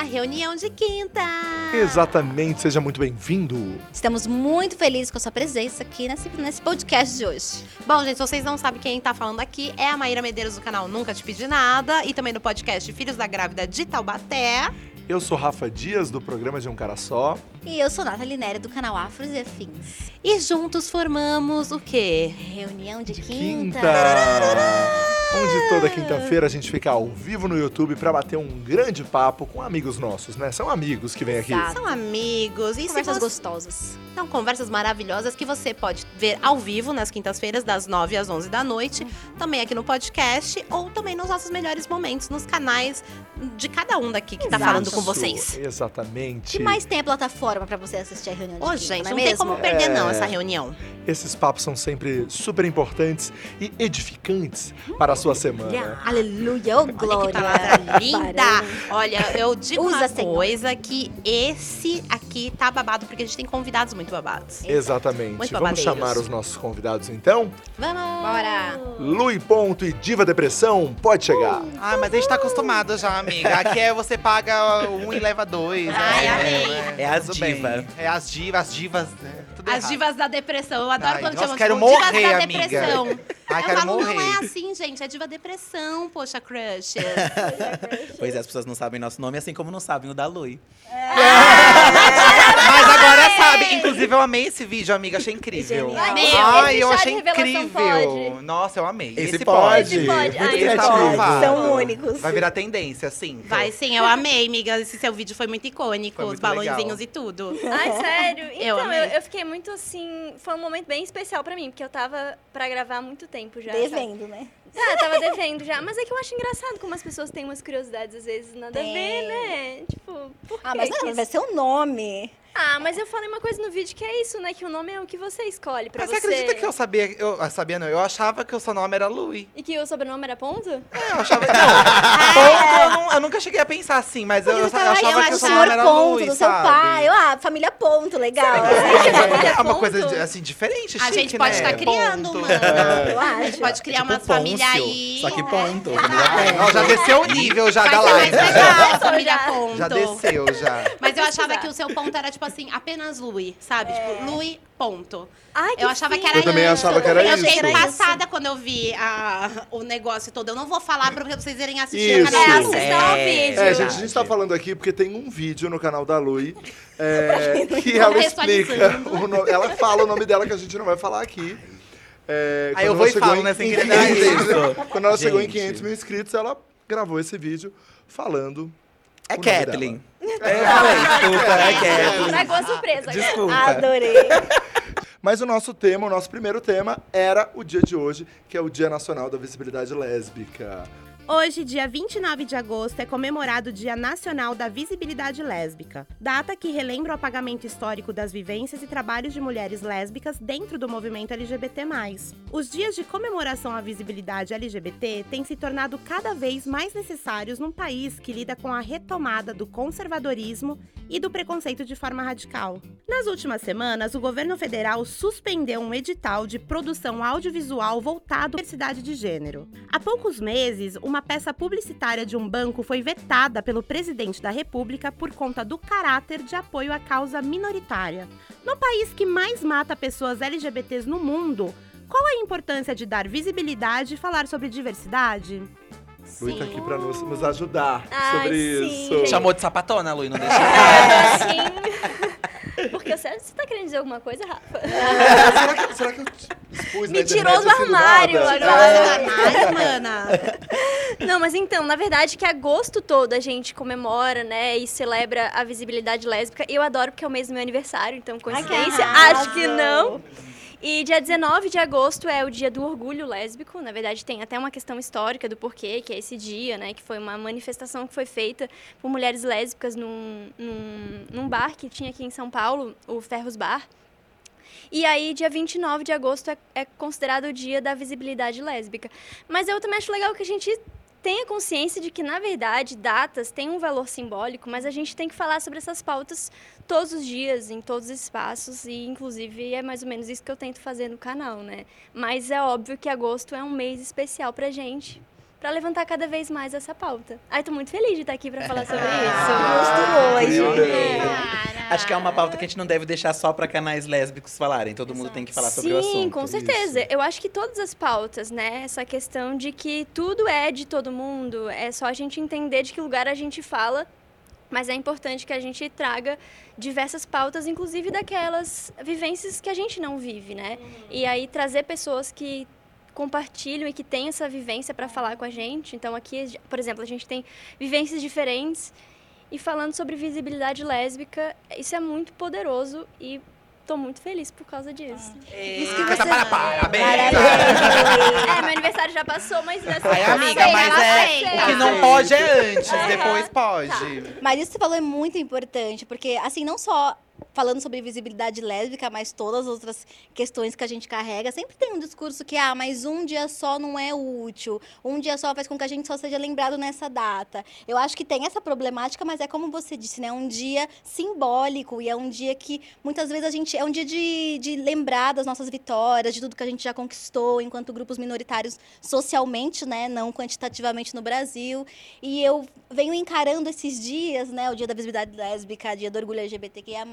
a reunião de quinta. Exatamente, seja muito bem-vindo. Estamos muito felizes com a sua presença aqui nesse, nesse podcast de hoje. Bom, gente, se vocês não sabem quem tá falando aqui, é a Maíra Medeiros do canal Nunca Te Pedi Nada e também do podcast Filhos da Grávida de Taubaté. Eu sou Rafa Dias, do programa De Um Cara Só. E eu sou Nathalie Nery, do canal Afros e Afins. E juntos formamos o quê? Reunião de, Quinta! quinta. Onde toda quinta-feira a gente fica ao vivo no YouTube pra bater um grande papo com amigos nossos, né? São amigos que vêm aqui. São amigos. E Conversas você... gostosas. São conversas maravilhosas que você pode ver ao vivo nas quintas-feiras, das 9 às 11 da noite, também aqui no podcast ou também nos nossos melhores momentos, nos canais de cada um daqui que tá Exato. falando com vocês. Exatamente. Que mais tem a plataforma pra você assistir a reunião de Ô, quinta, gente, não não é tem mesmo? como perder não É. essa reunião. Esses papos são sempre super importantes e edificantes para a sua semana. Aleluia, ô Olha que glória. palavra linda! Barão. Olha, eu digo Usa, uma Senhor. coisa que esse aqui tá babado, porque a gente tem convidados muito babados. Exatamente. Muito Vamos chamar os nossos convidados então? Vamos! Bora. Lui Ponto e Diva Depressão, pode chegar. Ah, mas a gente tá acostumado já, amiga. Aqui é você paga um e leva dois. Ai, é, amei. né? É as Tudo bem. diva. É as divas, as divas, né? Tudo As errado. divas da depressão. Eu adoro Ai, quando nossa, chamam quero tipo, divas da amiga. depressão. Ai, eu quero falo, morrer. não é assim, gente. É diva depressão, poxa, crush. Pois é, as pessoas não sabem nosso nome, assim como não sabem o da Lui. Mas agora sabe. Inclusive, eu amei esse vídeo, amiga. Achei incrível. Meu, Ai, esse eu achei incrível. pode? Nossa, eu amei. Esse pode. Esse pode. Ai, Esse tá. São únicos. Vai virar tendência, sim. Vai sim, eu amei, amiga. Esse seu vídeo foi muito icônico. Foi os muito balãozinhos legal. e tudo. Ai, sério? Eu Então, eu, amei. eu, fiquei muito assim. Foi um momento bem especial pra mim, porque eu tava pra gravar há muito tempo já. sabe? Devendo, né? Ah, tava devendo já. Mas é que eu acho engraçado como as pessoas têm umas curiosidades, às vezes, nada a ver, Tem. né? Tipo, por Ah, mas não, isso- vai ser o nome. Ah, mas eu falei uma coisa no vídeo que é isso, né? Que o nome é o que você escolhe pra Mas você. você acredita que eu sabia... Eu ah, sabia, não. Eu achava que o seu nome era Lui. E que o sobrenome era ponto? É, eu achava... Não, ponto, eu, não- eu nunca cheguei a pensar assim, mas eu, eu, você eu achava que o seu nome era ponto Lui, do seu sabe? pai. Eu, ah, família ponto, legal. É uma Ponto. coisa de- assim diferente, A chique, gente pode né? estar criando, Ponto. mano. Eu A acho. gente pode criar Tipo uma família Pôncio, aí. Só que né? ponto. Ó, já desceu o nível já da live. família Já. ponto. Já desceu, já. Mas eu achava que o seu ponto era, tipo assim, apenas Lui, sabe? Tipo, Lui, ponto. Ai, que Eu achava que era Eu também isso. achava que era eu isso. fiquei Era isso. passada quando eu vi a- o negócio todo. Eu não vou falar pra vocês irem assistir Isso. o canal. É, assistam É. vídeo. É, gente, a gente tá falando aqui porque tem um vídeo no canal da Lui é, que ela explica, o no- ela fala o nome dela que a gente não vai falar aqui. É, Aí eu vou e falo, em- né, sem em querer dar 500, isso. Quando ela chegou em Gente. 500 mil inscritos, ela gravou esse vídeo falando. É Kathleen. Eu falei, desculpa, é Kathleen. Estragou a surpresa. agora. Desculpa. Adorei. Mas o nosso tema, o nosso primeiro tema, era o dia de hoje, que é o Dia Nacional da Visibilidade Lésbica. Hoje, dia 29 de agosto, é comemorado o Dia Nacional da Visibilidade Lésbica, data que relembra o apagamento histórico das vivências e trabalhos de mulheres lésbicas dentro do movimento LGBT+. Os dias de comemoração à visibilidade LGBT têm se tornado cada vez mais necessários num país que lida com a retomada do conservadorismo e do preconceito de forma radical. Nas últimas semanas, o governo federal suspendeu um edital de produção audiovisual voltado à diversidade de gênero. Há poucos meses, uma peça publicitária de um banco foi vetada pelo presidente da República por conta do caráter de apoio à causa minoritária. No país que mais mata pessoas LGBTs no mundo, qual a importância de dar visibilidade e falar sobre diversidade? Lui tá aqui pra nos, nos ajudar Ai, sobre sim, isso. Chamou de sapatona, Lui, não deixa. É, assim. Porque você, você tá querendo dizer alguma coisa, Rafa? será, que, será que eu expus Me na tirou do armário agora. mana! Não, mas então, na verdade, que agosto todo a gente comemora, né, e celebra a visibilidade lésbica. Eu adoro porque é o mês do meu aniversário, então coincidência, arraso. acho que não. E dia 19 de agosto é o dia do orgulho lésbico. Na verdade, tem até uma questão histórica do porquê, que é esse dia, né? Que foi uma manifestação que foi feita por mulheres lésbicas num, num, num bar que tinha aqui em São Paulo, o Ferros Bar. E aí, dia 29 de agosto é, é considerado o dia da visibilidade lésbica. Mas eu também acho legal que a gente tenha consciência de que, na verdade, datas têm um valor simbólico, mas a gente tem que falar sobre essas pautas todos os dias, em todos os espaços, e inclusive é mais ou menos isso que eu tento fazer no canal, né? Mas é óbvio que agosto é um mês especial pra gente, para levantar cada vez mais essa pauta. Ai, tô muito feliz de estar aqui para falar sobre Ah, isso. justo hoje. É. Acho que é uma pauta que a gente não deve deixar só pra canais lésbicos falarem. Todo mundo tem que falar sobre o Sim, assunto. com certeza. Eu acho que todas as pautas, né? Essa questão de que tudo é de todo mundo, é só a gente entender de que lugar a gente fala. Mas é importante que a gente traga diversas pautas, inclusive daquelas vivências que a gente não vive, né? E aí trazer pessoas que compartilham e que têm essa vivência para falar com a gente. Então aqui, por exemplo, a gente tem vivências diferentes e falando sobre visibilidade lésbica, isso é muito poderoso e tô muito feliz por causa disso. Ei, que canta você- para, parabéns. É, meu aniversário já passou, mas nessa Ai, amiga, sei, mas é. sei. O que não pode é antes, depois pode. Mas isso que você falou é muito importante, porque, assim, não só falando sobre visibilidade lésbica, mas todas as outras questões que a gente carrega, sempre tem um discurso que, ah, mas um dia só não é útil, um dia só faz com que a gente só seja lembrado nessa data. Eu acho que tem essa problemática, mas é como você disse, né? É um dia simbólico e é um dia que muitas vezes a gente. É um dia de, de lembrar das nossas vitórias, de tudo que a gente já conquistou enquanto grupos minoritários socialmente, né? Não quantitativamente no Brasil. E eu venho encarando esses dias, né? O dia da visibilidade lésbica, dia do orgulho LGBTQIA,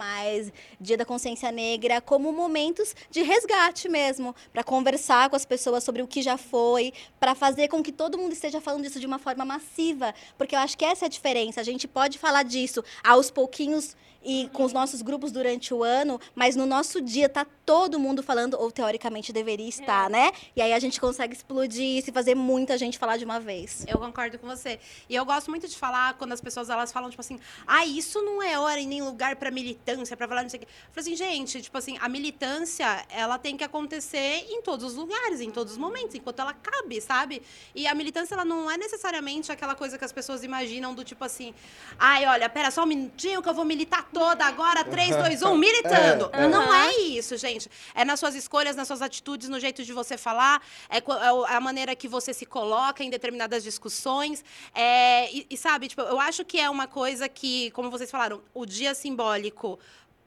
dia da consciência negra, como momentos de resgate mesmo, para conversar com as pessoas sobre o que já foi, para fazer com que todo mundo esteja falando disso de uma forma massiva, porque eu acho que essa é a diferença. A gente pode falar disso aos pouquinhos e com os nossos grupos durante o ano, mas no nosso dia tá todo mundo falando, ou teoricamente deveria estar, né? E aí a gente consegue explodir isso e fazer muita gente falar de uma vez. Eu concordo com você. E eu gosto muito de falar quando as pessoas elas falam, tipo assim, ah, isso não é hora e nem lugar pra militância, pra falar não sei o quê. Eu falo assim, gente, tipo assim, a militância, ela tem que acontecer em todos os lugares, em todos os momentos, enquanto ela cabe, sabe? E a militância, ela não é necessariamente aquela coisa que as pessoas imaginam do tipo assim, ai, olha, pera só um minutinho que eu vou militar toda agora, 3, 2, 1, militando. É, é. Não é isso, gente. É nas suas escolhas, nas suas atitudes, no jeito de você falar, é é é a maneira que você se coloca em determinadas discussões. É, e, e, sabe, tipo, eu acho que é uma coisa que, como vocês falaram, o dia simbólico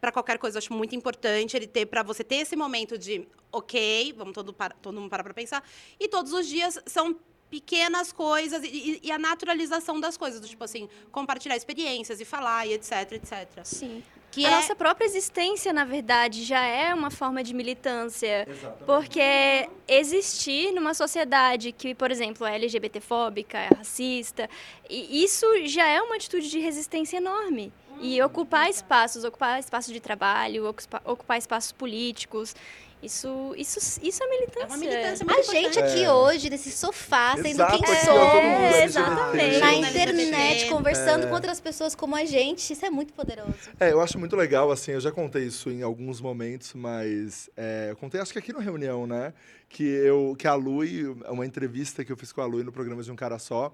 para qualquer coisa, eu acho muito importante ele ter para você ter esse momento de, ok, vamos todo, para, todo mundo parar para pensar. E todos os dias são pequenas coisas e, e- a naturalização das coisas, do tipo assim, compartilhar experiências e falar e etc, etc. Sim. Que a é nossa própria existência, na verdade, já é uma forma de militância. Porque existir numa sociedade que, por exemplo, é LGBTfóbica, é racista, e isso já é uma atitude de resistência enorme. E ocupar espaços, ocupar espaços de trabalho, ocupa- ocupar espaços políticos, isso, isso, isso é militância. É uma militância muito A gente aqui É. hoje, nesse sofá, sendo Exato, quem aqui, somos. É, exatamente. Na Na internet, LGBT. conversando É. com outras pessoas como a gente, isso é muito poderoso. É, eu acho muito legal, assim, eu já contei isso em alguns momentos, mas é, eu contei acho que aqui no reunião, né? Que, eu, que a Lui, uma entrevista que eu fiz com a Lui no programa de Um Cara Só,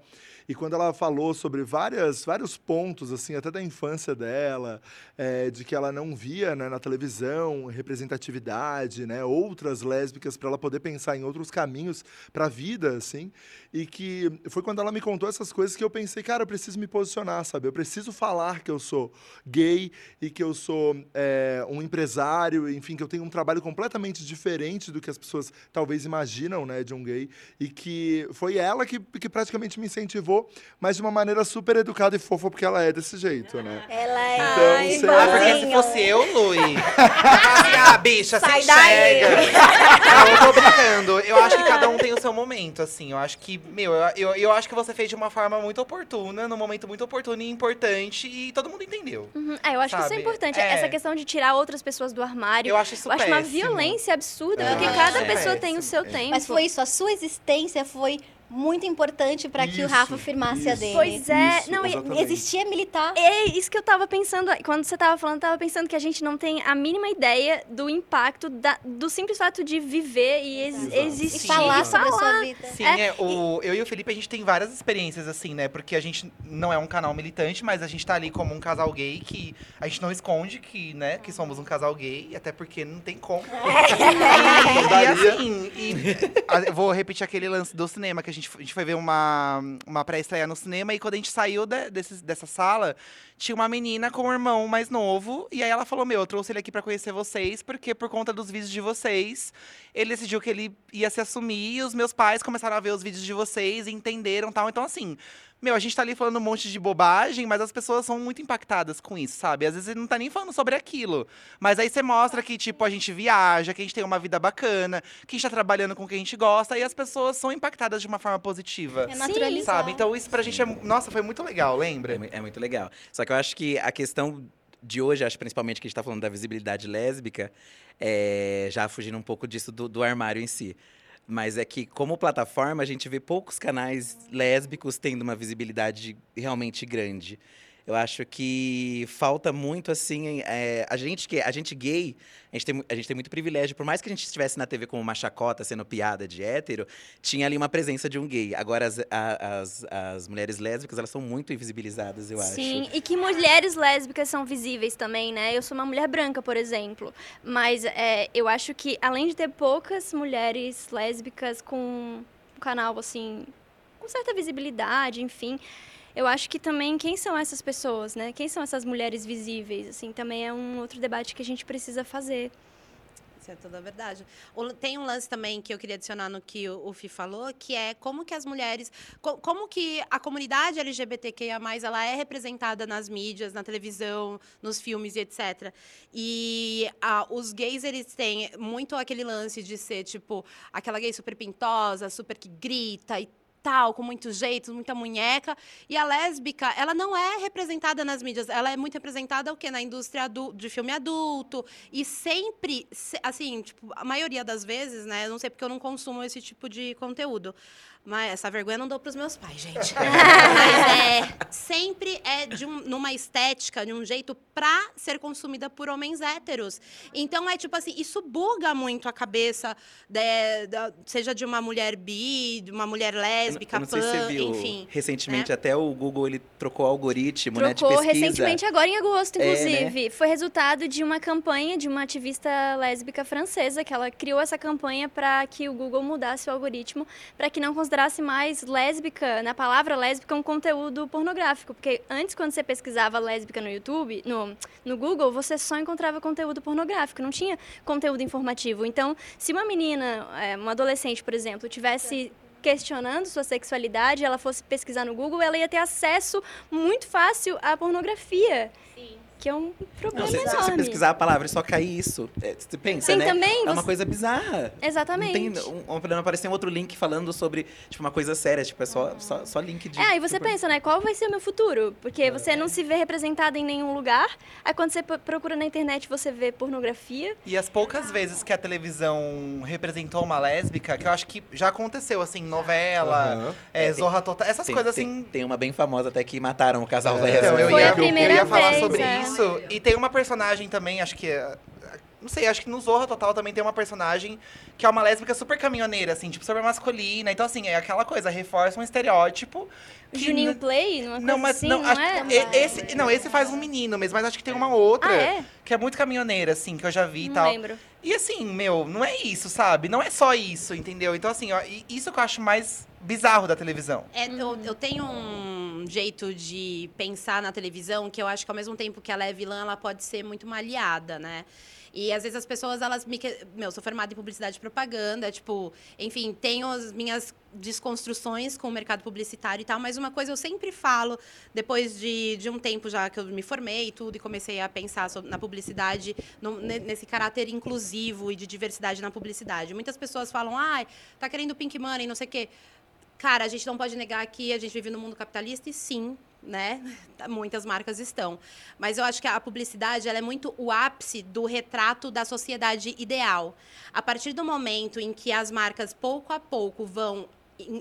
e quando ela falou sobre várias, vários pontos, assim, até da infância dela, é, de que ela não via né, na televisão representatividade, né, outras lésbicas para ela poder pensar em outros caminhos para a vida, assim, e que foi quando ela me contou essas coisas que eu pensei, cara, eu preciso me posicionar, sabe? Eu preciso falar que eu sou gay e que eu sou é, um empresário, enfim, que eu tenho um trabalho completamente diferente do que as pessoas talvez imaginam, né, de um gay, e que foi ela que, que praticamente me incentivou, mas de uma maneira super educada e fofa, porque ela é desse jeito, né? Ela é Então, Ai, sei Ah, lá. porque se fosse eu, Lui. ah, bicha, Sai daí. enxerga. Não, eu tô brincando. Eu acho que cada um tem o seu momento, assim. Eu acho que, meu, eu, eu, eu acho que você fez de uma forma muito oportuna, num momento muito oportuno e importante, e todo mundo entendeu. Uhum. É, eu acho que isso é Sabe? importante. É. Essa questão de tirar outras pessoas do armário. Eu acho isso Eu acho uma péssimo. violência absurda, É, porque cada pessoa péssimo. Tem o seu tempo. Mas foi isso, a sua existência foi muito importante para que o Rafa firmasse a isso. dele. Pois é, Isso, não, exatamente. Existia militar. É isso que eu tava pensando, quando você tava falando, eu tava pensando que a gente não tem a mínima ideia do impacto da- do simples fato de viver e ex- Exato. E existir. falar sobre a sua vida. Sim, É, é, o, eu e o Felipe, a gente tem várias experiências, assim, né? Porque a gente não é um canal militante, mas a gente tá ali como um casal gay que a gente não esconde que, né, que somos um casal gay, até porque não tem como. E, e Daria. assim, e, a- eu vou repetir aquele lance do cinema que a gente gente, a gente foi ver uma, uma pré-estreia no cinema e quando a gente saiu de, desse, dessa sala, tinha uma menina com um irmão mais novo. E aí ela falou: Meu, eu trouxe ele aqui pra conhecer vocês, porque por conta dos vídeos de vocês, ele decidiu que ele ia se assumir. E os meus pais começaram a ver os vídeos de vocês e entenderam tal. Então, assim, meu, a gente tá ali falando um monte de bobagem, mas as pessoas são muito impactadas com isso, sabe? Às vezes ele não tá nem falando sobre aquilo. Mas aí você mostra que, tipo, a gente viaja, que a gente tem uma vida bacana, que a gente tá trabalhando com o que a gente gosta, e as pessoas são impactadas de uma forma positiva. É naturalizar. Sabe? Então isso pra gente é. Nossa, foi muito legal, É, lembra? mu- é muito legal. Só que eu acho que a questão de hoje, acho principalmente que a gente está falando da visibilidade lésbica, é, já fugindo um pouco disso do, do armário em si. Mas é que, como plataforma, a gente vê poucos canais lésbicos tendo uma visibilidade realmente grande. Eu acho que falta muito, assim, é, a gente que a gente gay, a gente, tem, a gente tem muito privilégio. Por mais que a gente estivesse na TV como uma chacota, sendo piada de hétero, tinha ali uma presença de um gay. Agora, as, as, as mulheres lésbicas, elas são muito invisibilizadas, eu acho. Sim, e que mulheres lésbicas são visíveis também, né? Eu sou uma mulher branca, por exemplo. Mas é, eu acho que, além de ter poucas mulheres lésbicas com um canal, assim, com certa visibilidade, enfim. Eu acho que também quem são essas pessoas, né? Quem são essas mulheres visíveis, assim, também é um outro debate que a gente precisa fazer. Isso é toda a verdade. Tem um lance também que eu queria adicionar no que o, Fi falou, que é como que as mulheres, co- como que a comunidade LGBTQIA+, ela é representada nas mídias, na televisão, nos filmes e etc. E ah, os gays, eles têm muito aquele lance de ser, tipo, aquela gay super pintosa, super que grita e tal, com muitos jeitos, muita munheca. E a lésbica, ela não é representada nas mídias, ela é muito representada o quê? Na indústria adu- de filme adulto. E sempre, se- assim, tipo, a maioria das vezes, né? Eu não sei porque eu não consumo esse tipo de conteúdo. Mas essa vergonha eu não dou pros meus pais, gente. Mas é, sempre é de um- numa estética, de um jeito pra ser consumida por homens héteros. Então é tipo assim, isso buga muito a cabeça, de- da- seja de uma mulher bi, de uma mulher Eu não- lésbica, eu não sei se você pan, viu, enfim. recentemente né? até o Google ele trocou o algoritmo né, de Trocou pesquisa. recentemente, agora em agosto, É, né? inclusive. Foi resultado de uma campanha de uma ativista lésbica francesa, que ela criou essa campanha para que o Google mudasse o algoritmo, para que não considerasse mais lésbica, na palavra lésbica, um conteúdo pornográfico. Porque antes, quando você pesquisava lésbica no YouTube, no, no Google, você só encontrava conteúdo pornográfico, não tinha conteúdo informativo. Então, se uma menina, é, uma adolescente, por exemplo, tivesse questionando sua sexualidade, ela fosse pesquisar no Google, ela ia ter acesso muito fácil à pornografia. Que é um problema Não, se, se você enorme. pesquisar a palavra e só cair isso, é, você pensa, Sim, né? também. É uma você- coisa bizarra. Exatamente. Não tem um, um, não aparecer um outro link falando sobre tipo, uma coisa séria, tipo, é só, só, só link de. É, aí você tipo, pensa, né? Qual vai ser o meu futuro? Porque você não se vê representada em nenhum lugar. Aí quando você procura na internet, você vê pornografia. E as poucas vezes que a televisão representou uma lésbica, que eu acho que já aconteceu, assim, novela, Aham. é, É, tem- Zorra Total, essas Tem, coisas tem- assim. Tem uma bem famosa até que mataram o casal É. lésbico. Então, eu ia, a primeira eu ia falar vez, sobre é. Isso. E tem uma personagem também, acho que. é- Não sei, acho que no Zorra Total também tem uma personagem que é uma lésbica super caminhoneira, assim, tipo, super masculina. Então, assim, é aquela coisa, reforça um estereótipo. que Juninho Play, uma Não, mas assim, não, não, acho é? que esse, não, esse faz um menino mesmo, mas acho que tem uma outra Ah, é? que é muito caminhoneira, assim, que eu já vi e tal. lembro. E assim, meu, não é isso, sabe? Não é só isso, entendeu? Então, assim, ó, isso que eu acho mais bizarro da televisão. É, eu, eu tenho um jeito de pensar na televisão que eu acho que ao mesmo tempo que ela é vilã, ela pode ser muito uma aliada, né? E às vezes as pessoas, elas me. Meu, sou formada em publicidade e propaganda, tipo, enfim, tenho as minhas desconstruções com o mercado publicitário e tal, mas uma coisa eu sempre falo, depois de, de um tempo já que eu me formei e tudo, e comecei a pensar sobre, na publicidade, no- ne- nesse caráter inclusivo e de diversidade na publicidade. Muitas pessoas falam, ai, tá querendo pink money, não sei o quê. Cara, a gente não pode negar que a gente vive no mundo capitalista e sim, né? Muitas marcas estão. Mas eu acho que a publicidade ela é muito o ápice do retrato da sociedade ideal. A partir do momento em que as marcas, pouco a pouco, vão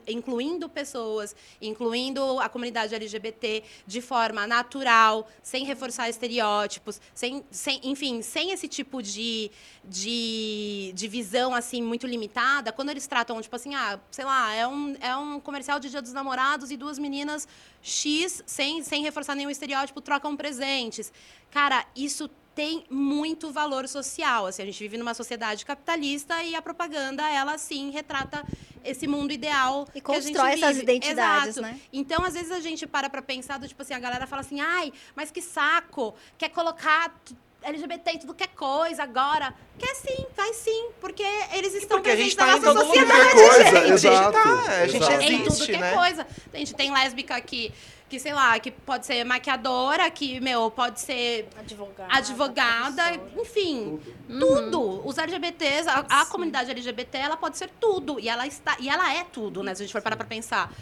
incluindo pessoas, incluindo a comunidade LGBT de forma natural, sem reforçar estereótipos, sem, sem enfim, sem esse tipo de, de, de visão assim muito limitada, quando eles tratam, tipo assim, ah, sei lá, é um, é um comercial de Dia dos Namorados e duas meninas X, sem, sem reforçar nenhum estereótipo, trocam presentes. Cara, isso tem muito valor social. Assim, a gente vive numa sociedade capitalista e a propaganda, ela sim retrata esse mundo ideal E que a gente constrói essas vive. identidades, Exato. né? Então, às vezes a gente para pra pensar do tipo assim, a galera fala assim: "Ai, mas que saco, quer colocar LGBT em tudo que é coisa agora". Quer sim, vai sim, porque eles estão porque a presentes gente na tá em nossa sociedade. Coisa, gente. exato, Tá, a gente exato. em tudo existe, que é né? coisa. A gente tem lésbica aqui, que sei lá, que pode ser maquiadora, que, meu, pode ser Advogada. advogada, enfim, tudo. Os LGBTs, a, a comunidade LGBT, ela pode ser tudo. E ela, está, e ela é tudo, né? Se a gente for parar pra pensar.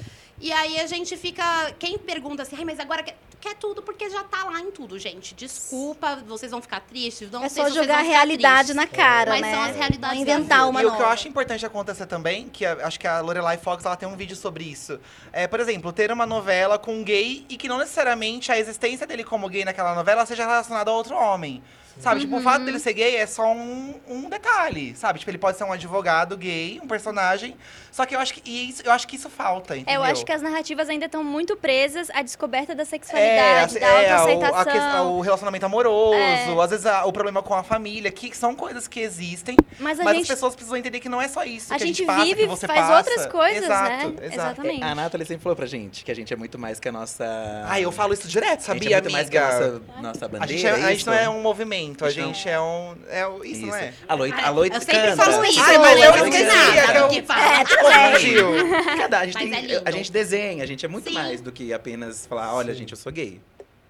E aí a gente fica. Quem pergunta assim, Ai, mas agora quer, quer tudo porque já tá lá em tudo, gente. Desculpa, vocês vão ficar tristes. Não É só jogar a realidade tristes. na cara, Mas né? são as realidades Não inventar uma E o que eu nova. acho importante acontecer também, que a- acho que a Lorelai Fox ela tem um vídeo sobre isso. É, por exemplo, ter uma novela com um gay e que não necessariamente a existência dele como gay naquela novela seja relacionada a outro homem. Sabe? Tipo, o fato dele ser gay é só um, um detalhe, sabe? Tipo, ele pode ser um advogado gay, um personagem. Só que eu acho que, isso, eu acho que isso falta, entendeu? É, eu acho que as narrativas ainda estão muito presas à descoberta da É, sexualidade, da é, o, a autoaceitação. questão- o relacionamento amoroso, É. às vezes a- o problema com a família, que são coisas que existem, Mas a mas as gente, pessoas precisam entender que não é só isso a que a gente gente passa, vive, que você faz passa. outras coisas, exato, né? Exato. Exatamente. A Nathalie sempre falou pra gente que a gente é muito mais que a nossa. Ah, eu falo isso direto, a sabia, gente é muito mais que a amiga? nossa, nossa A bandeira. gente, é- a gente não é um movimento, a Então- gente é um. É, o- isso, não é? A Loit, a Ai, Loit eu sempre canta. falo isso. Ai, mas eu eu não esqueci, nada é eu- do que. É, também. Confundiu. Cada, a, gente Mas tem- é lindo. a gente desenha, a gente é muito Sim. mais do que apenas falar, olha, gente, eu sou gay.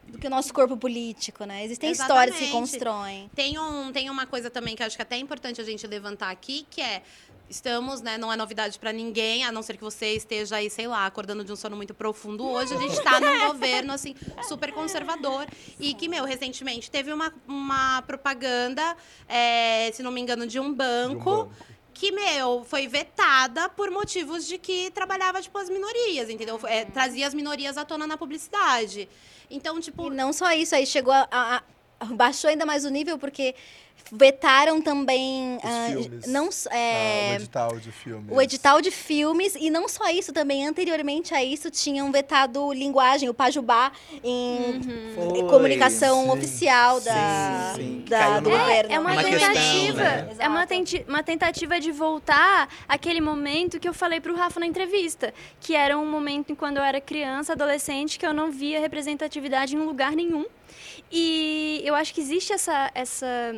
Do que o nosso corpo político, né? Existem Exatamente. histórias que se constroem. Tem, um, tem uma coisa também que eu acho que é até importante a gente levantar aqui, que é. Estamos, né? Não é novidade pra ninguém, a não ser que você esteja aí, sei lá, acordando de um sono muito profundo. Hoje a gente tá num governo, assim, super conservador. E que, meu, recentemente teve uma, uma propaganda, é, se não me engano, de um De um banco. banco. Que, meu, foi vetada por motivos de que trabalhava, tipo, as minorias, entendeu? É, trazia as minorias à tona na publicidade. Então, tipo, E não só isso, aí chegou a, a- a- baixou ainda mais o nível porque vetaram também Os ah, filmes. não s- Ah, é, o edital de filmes. o edital de filmes e não só isso também anteriormente a isso tinham vetado linguagem o pajubá em Foi, comunicação sim, oficial sim, da, sim, da- do numa- governo É uma Uma né? questão, tentativa, né? é uma, tenti- uma tentativa de voltar àquele momento que eu falei pro Rafa na entrevista, que era um momento em quando eu era criança, adolescente, que eu não via representatividade em lugar nenhum. E eu acho que existe essa, essa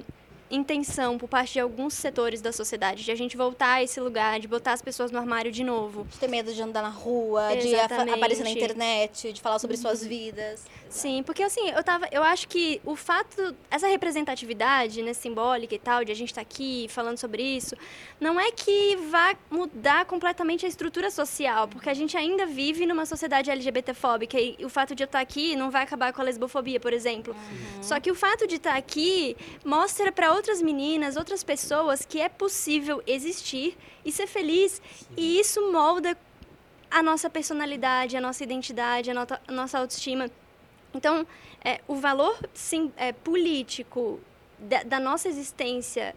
intenção por parte de alguns setores da sociedade de a gente voltar a esse lugar, de botar as pessoas no armário de novo. de ter medo de andar na rua de Exatamente. aparecer na internet de falar sobre suas vidas Sim, porque assim, eu tava, eu acho que o fato, essa representatividade, né, simbólica e tal, de a gente estar aqui falando sobre isso, não é que vá mudar completamente a estrutura social, porque a gente ainda vive numa sociedade LGBTfóbica e o fato de eu estar aqui não vai acabar com a lesbofobia, por exemplo. Só que o fato de estar aqui mostra para outras meninas, outras pessoas que é possível existir e ser feliz, e isso molda a nossa personalidade, a nossa identidade, a, nota- a nossa autoestima. Então, é, o valor sim, é, político da, da nossa existência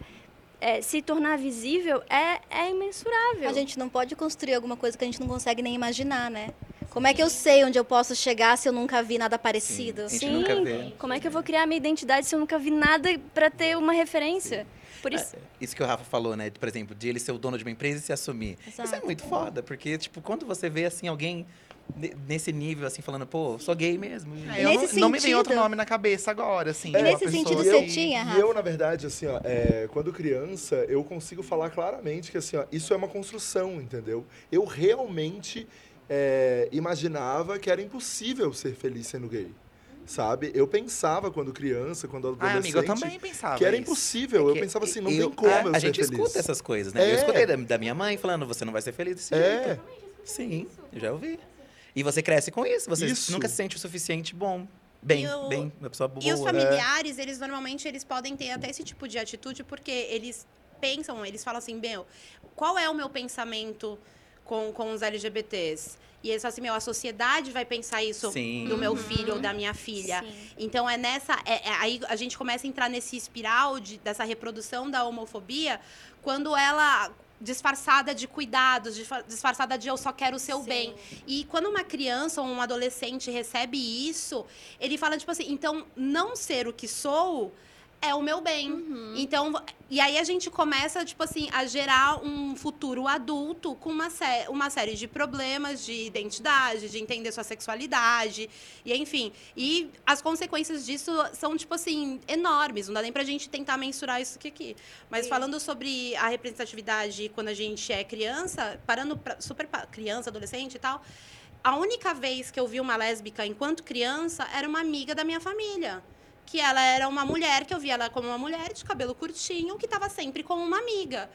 é, se tornar visível é, é imensurável. a gente não pode construir alguma coisa que a gente não consegue nem imaginar né como é que eu sei onde eu posso chegar se eu nunca vi nada parecido A gente Sim, nunca vê. como é que eu vou criar minha identidade se eu nunca vi nada para ter uma referência? Por isso, Isso que o Rafa falou, né? Por exemplo, de ele ser o dono de uma empresa e se assumir. Isso é Exato. muito foda, porque, tipo, quando você vê, assim, alguém nesse nível, assim, falando, pô, sou gay mesmo. É, eu não, nesse não me vem outro sentido- nome na cabeça agora, assim. E uma nesse sentido, que- você tinha, Rafa? E eu, na verdade, assim, ó, é, quando criança, eu consigo falar claramente que, assim, ó, isso é uma construção, entendeu? Eu realmente é, imaginava que era impossível ser feliz sendo gay, sabe? Eu pensava quando criança, quando Ai, adolescente, amigo, eu também pensava que era isso. impossível. É eu que pensava assim, não eu- tem como a, eu a ser gente feliz. escuta essas coisas, né? É. Eu escutei da, da minha mãe falando, você não vai ser feliz desse É. jeito. Sim, eu já ouvi. E você cresce com isso, você Isso. nunca se sente o suficiente bom. Bem, E o- bem, uma pessoa boa. E os né? familiares, eles normalmente eles podem ter até esse tipo de atitude porque eles pensam, eles falam assim, meu, qual é o meu pensamento com, com os LGBTs? E eles falam assim, meu, a sociedade vai pensar isso Sim. do meu filho ou da minha filha. Sim. Então é nessa. é- é- aí a gente começa a entrar nesse espiral de, dessa reprodução da homofobia quando ela. Disfarçada de cuidados, disfa- disfarçada de eu só quero o seu Sim. bem. E quando uma criança ou um adolescente recebe isso, ele fala, tipo assim, então não ser o que sou é o meu bem. Então, e aí a gente começa, tipo assim, a gerar um futuro adulto com uma, sé uma série de problemas de identidade, de entender sua sexualidade, e enfim. E as consequências disso são, tipo assim, enormes. Não dá nem pra gente tentar mensurar isso aqui. Mas falando sobre a representatividade quando a gente é criança, parando pra, super pa- criança, adolescente e tal, a única vez que eu vi uma lésbica enquanto criança era uma amiga da minha família. Que ela era uma mulher, que eu via ela como uma mulher de cabelo curtinho, que estava sempre como uma amiga.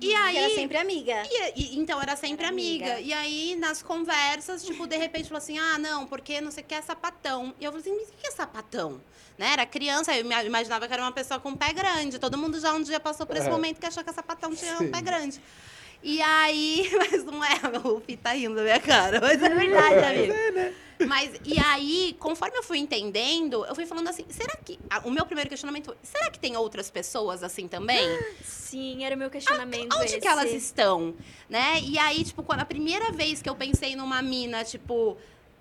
E aí. Era sempre amiga. E- e- então era sempre Era amiga. amiga. E aí, nas conversas, tipo, de repente falou assim: ah, não, porque não sei o que é sapatão. E eu falei assim: mas o que é sapatão? Né? Era criança, eu me- imaginava que era uma pessoa com um pé grande. Todo mundo já um dia passou por esse É. momento que achou que a sapatão tinha Sim. um pé grande. E aí, mas não é, o Fih tá rindo da minha cara, mas é verdade, amigo. Mas, e aí, conforme eu fui entendendo, eu fui falando assim, será que. O meu primeiro questionamento foi: será que tem outras pessoas assim também? Sim, era o meu questionamento Onde esse. que elas estão, né? E aí, tipo, quando a primeira vez que eu pensei numa mina, tipo,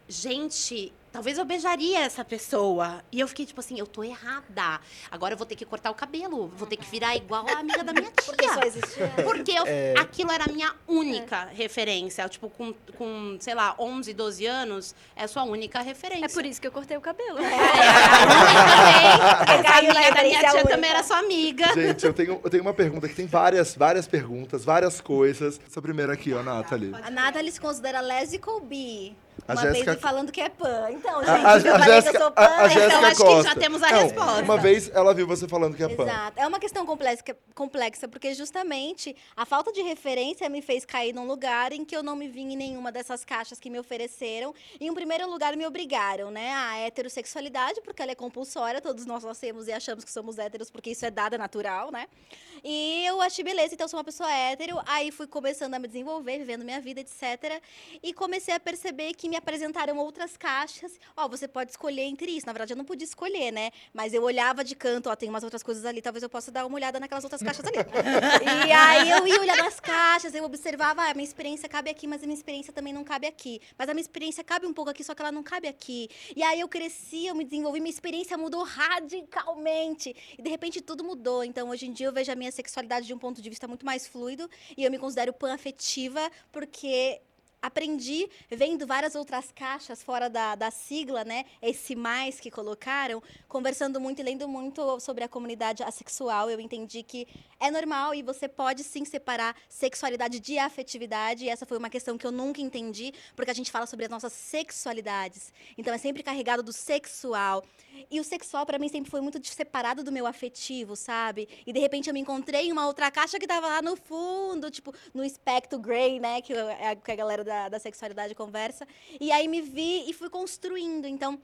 gente, talvez eu beijaria essa pessoa. E eu fiquei tipo assim, eu tô errada. Agora eu vou ter que cortar o cabelo, vou ter que virar igual a amiga da minha tia. Porque só existia. Porque eu- É. aquilo era a minha única referência. Tipo, com, com, sei lá, 11, 12 anos, é a sua única referência. É por isso que eu cortei o cabelo. Essa Caiu na amiga da minha tia única. também era sua amiga. Gente, eu tenho, eu tenho uma pergunta que tem várias, várias perguntas, várias coisas. Essa primeira aqui, ó, Nathalie. A Nathalie se considera lésbica ou bi? A Uma Jéssica- vez falando que é pan. Então, gente, A, a, eu a falei que eu sou a, pan. a Jéssica então acho que Costa. já temos a Não, resposta. Uma vez ela viu você falando que é pan. Exato. É uma questão complexa, complexa, porque justamente a falta de referência me fez cair num lugar em que eu não me vi em nenhuma dessas caixas que me ofereceram. Em um primeiro lugar, me obrigaram, né? A heterossexualidade, porque ela é compulsória, todos nós nascemos e achamos que somos héteros, porque isso é dada natural, né? E eu achei beleza, então sou uma pessoa hétero. Aí fui começando a me desenvolver, vivendo minha vida, etc. E comecei a perceber que me apresentaram outras caixas. Ó, você pode escolher entre isso. Na verdade, eu não podia escolher, né? Mas eu olhava de canto, ó, tem umas outras coisas ali, talvez eu possa dar uma olhada naquelas outras caixas ali. e aí eu ia olhar nas caixas, eu observava, ah, a minha experiência cabe aqui, mas a minha experiência também não cabe aqui. Mas a minha experiência cabe um pouco aqui, só que ela não cabe aqui. E aí eu cresci, eu me desenvolvi, minha experiência mudou radicalmente. E de repente tudo mudou. Então hoje em dia eu vejo a minha sexualidade de um ponto de vista muito mais fluido e eu me considero panafetiva porque aprendi vendo várias outras caixas fora da, da sigla, né? Esse mais que colocaram, conversando muito e lendo muito sobre a comunidade assexual, eu entendi que é normal e você pode sim separar sexualidade de afetividade. E essa foi uma questão que eu nunca entendi, porque a gente fala sobre as nossas sexualidades. Então é sempre carregado do sexual. E o sexual para mim sempre foi muito separado do meu afetivo, sabe? E de repente eu me encontrei em uma outra caixa que tava lá no fundo, tipo, no espectro grey, né? Que, é a galera da, da sexualidade conversa. E aí me vi e fui construindo. Então,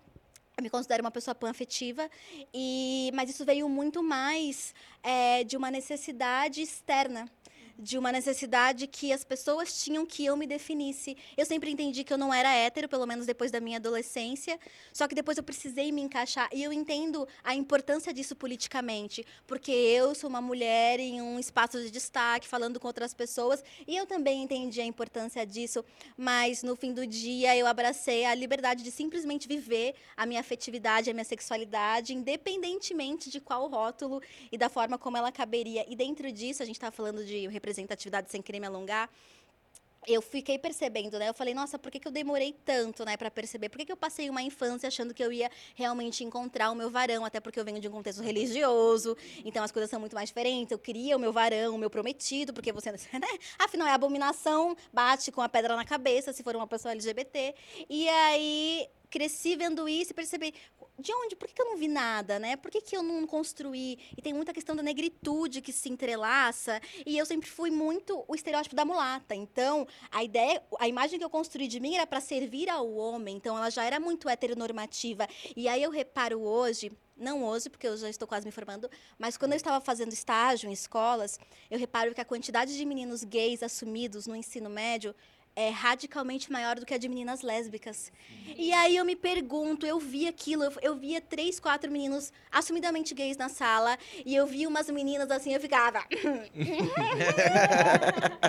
eu me considero uma pessoa panafetiva, e mas isso veio muito mais é, de uma necessidade externa. De uma necessidade que as pessoas tinham que eu me definisse. Eu sempre entendi que eu não era hétero, pelo menos depois da minha adolescência. Só que depois eu precisei me encaixar. E eu entendo a importância disso politicamente. Porque eu sou uma mulher em um espaço de destaque, falando com outras pessoas. E eu também entendi a importância disso. Mas no fim do dia eu abracei a liberdade de simplesmente viver a minha afetividade, a minha sexualidade, independentemente de qual rótulo e da forma como ela caberia. E dentro disso, a gente está falando de representatividade sem querer me alongar. Eu fiquei percebendo, né? Eu falei, nossa, por que, que eu demorei tanto, né, para perceber? Por que, que eu passei uma infância achando que eu ia realmente encontrar o meu varão? Até porque eu venho de um contexto religioso, então as coisas são muito mais diferentes. Eu queria o meu varão, o meu prometido, porque você, né? Afinal, é abominação, bate com a pedra na cabeça se for uma pessoa LGBT. E aí cresci vendo isso e percebi de onde, por que, que eu não vi nada, né? Por que, que eu não construí? E tem muita questão da negritude que se entrelaça. E eu sempre fui muito o estereótipo da mulata. Então, a ideia, a imagem que eu construí de mim era para servir ao homem. Então, ela já era muito heteronormativa. E aí eu reparo hoje, não hoje, porque eu já estou quase me formando, mas quando eu estava fazendo estágio em escolas, eu reparo que a quantidade de meninos gays assumidos no ensino médio é radicalmente maior do que a de meninas lésbicas. E aí eu me pergunto, eu vi aquilo, eu, via três, quatro meninos assumidamente gays na sala, e eu vi umas meninas assim, eu ficava.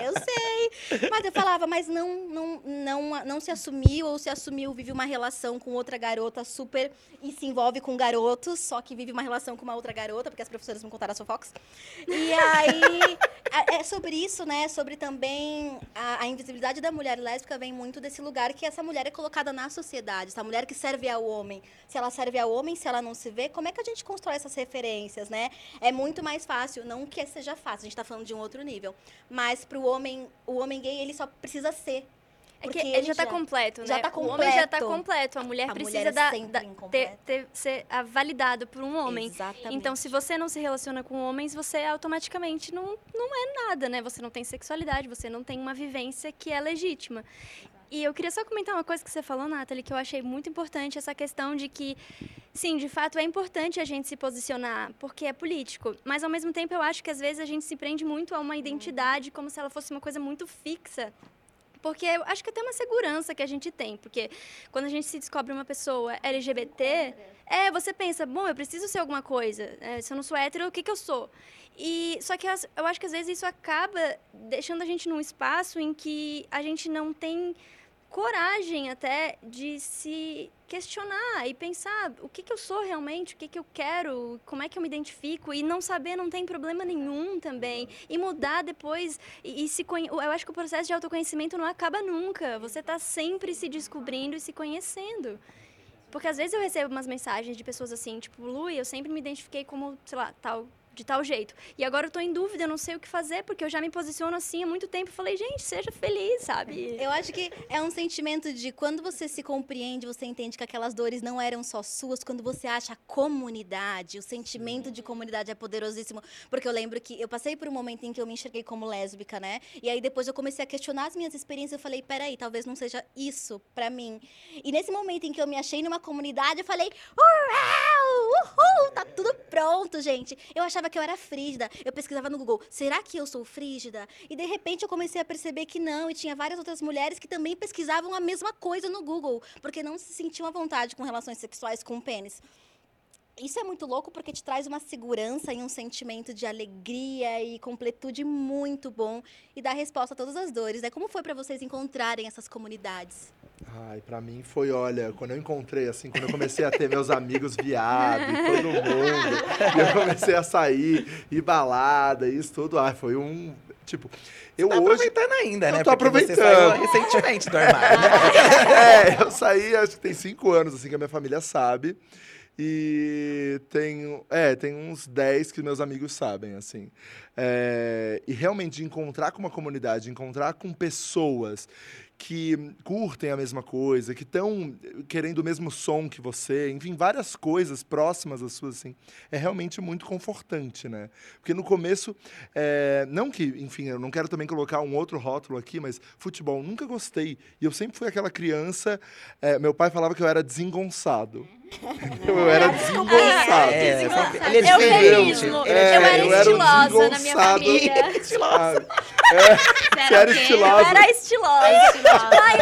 eu sei. Mas eu falava, mas não, não, não, não se assumiu, ou se assumiu, vive uma relação com outra garota super e se envolve com garotos, só que vive uma relação com uma outra garota, porque as professoras me contaram a Fox. E aí, a- é sobre isso, né? Sobre também a, a invisibilidade da mulher lésbica vem muito desse lugar que essa mulher é colocada na sociedade, essa mulher que serve ao homem. Se ela serve ao homem, se ela não se vê, como é que a gente constrói essas referências, né? É muito mais fácil, não que seja fácil, a gente tá falando de um outro nível, mas pro homem, o homem gay, ele só precisa ser. É que ele já tá já- completo, né? já tá O homem já tá completo. completo. A mulher A precisa mulher é da, da- ter, ter- ser validado por um homem. Exatamente. Então, se você não se relaciona com homens, você automaticamente não, não é nada, né? Você não tem sexualidade, você não tem uma vivência que é legítima. E eu queria só comentar uma coisa que você falou, Nathalie, que eu achei muito importante, essa questão de que, sim, de fato é importante a gente se posicionar, porque é político, mas ao mesmo tempo eu acho que às vezes a gente se prende muito a uma identidade como se ela fosse uma coisa muito fixa. Porque eu acho que até uma segurança que a gente tem, porque quando a gente se descobre uma pessoa LGBT, é, você pensa, bom, eu preciso ser alguma coisa. né? se eu não sou hétero, o que, que eu sou? E só que eu acho que às vezes isso acaba deixando a gente num espaço em que a gente não tem coragem até de se questionar e pensar o que, que eu sou realmente, o que, que eu quero, como é que eu me identifico e não saber não tem problema nenhum também. E mudar depois e, e se eu acho que o processo de autoconhecimento não acaba nunca. Você está sempre se descobrindo e se conhecendo. Porque às vezes eu recebo umas mensagens de pessoas assim tipo Lu eu sempre me identifiquei como sei lá tal de tal jeito. E agora eu tô em dúvida, eu não sei o que fazer, porque eu já me posiciono assim há muito tempo. Falei, gente, seja feliz, sabe? Eu acho que é um sentimento de quando você se compreende, você entende que aquelas dores não eram só suas, quando você acha a comunidade, o sentimento de comunidade é poderosíssimo. Porque eu lembro que eu passei por um momento em que eu me enxerguei como lésbica, né? E aí depois eu comecei a questionar as minhas experiências. Eu falei, peraí, talvez não seja isso pra mim. E nesse momento em que eu me achei numa comunidade, eu falei, uau, uhul, tá tudo pronto, gente. Eu achava que eu era frígida. Eu pesquisava no Google, será que eu sou frígida? E de repente eu comecei a perceber que não, e tinha várias outras mulheres que também pesquisavam a mesma coisa no Google, porque não se sentiam à vontade com relações sexuais com o pênis. Isso é muito louco porque te traz uma segurança e um sentimento de alegria e completude muito bom e dá resposta a todas as dores. Né? Como foi para vocês encontrarem essas comunidades? Ai, pra mim foi, olha, quando eu encontrei, assim, quando eu comecei a ter meus amigos viados, todo mundo, e eu comecei a sair, ir balada, isso tudo, ai, foi um, tipo, eu tá hoje... aproveitando ainda, Eu né? tô Porque você aproveitando. saiu recentemente do armário. né? é, eu saí, acho que tem cinco anos, assim, que a minha família sabe. E tem, é, tem uns 10 que meus amigos sabem, assim. É, e realmente encontrar com uma comunidade, encontrar com pessoas que curtem a mesma coisa, que estão querendo o mesmo som que você, enfim, várias coisas próximas às suas, assim, é realmente muito confortante, né? Porque no começo, é, não que, enfim, eu não quero também colocar um outro rótulo aqui, mas futebol, nunca gostei. E eu sempre fui aquela criança, é, meu pai falava que eu era desengonçado. Eu era desengonçado. É, ele é Eufemismo. diferente. É, eu era eu era estilosa na minha desengonçado. família. sabe? É, você era Eu estilosa. era estilosa. Ai,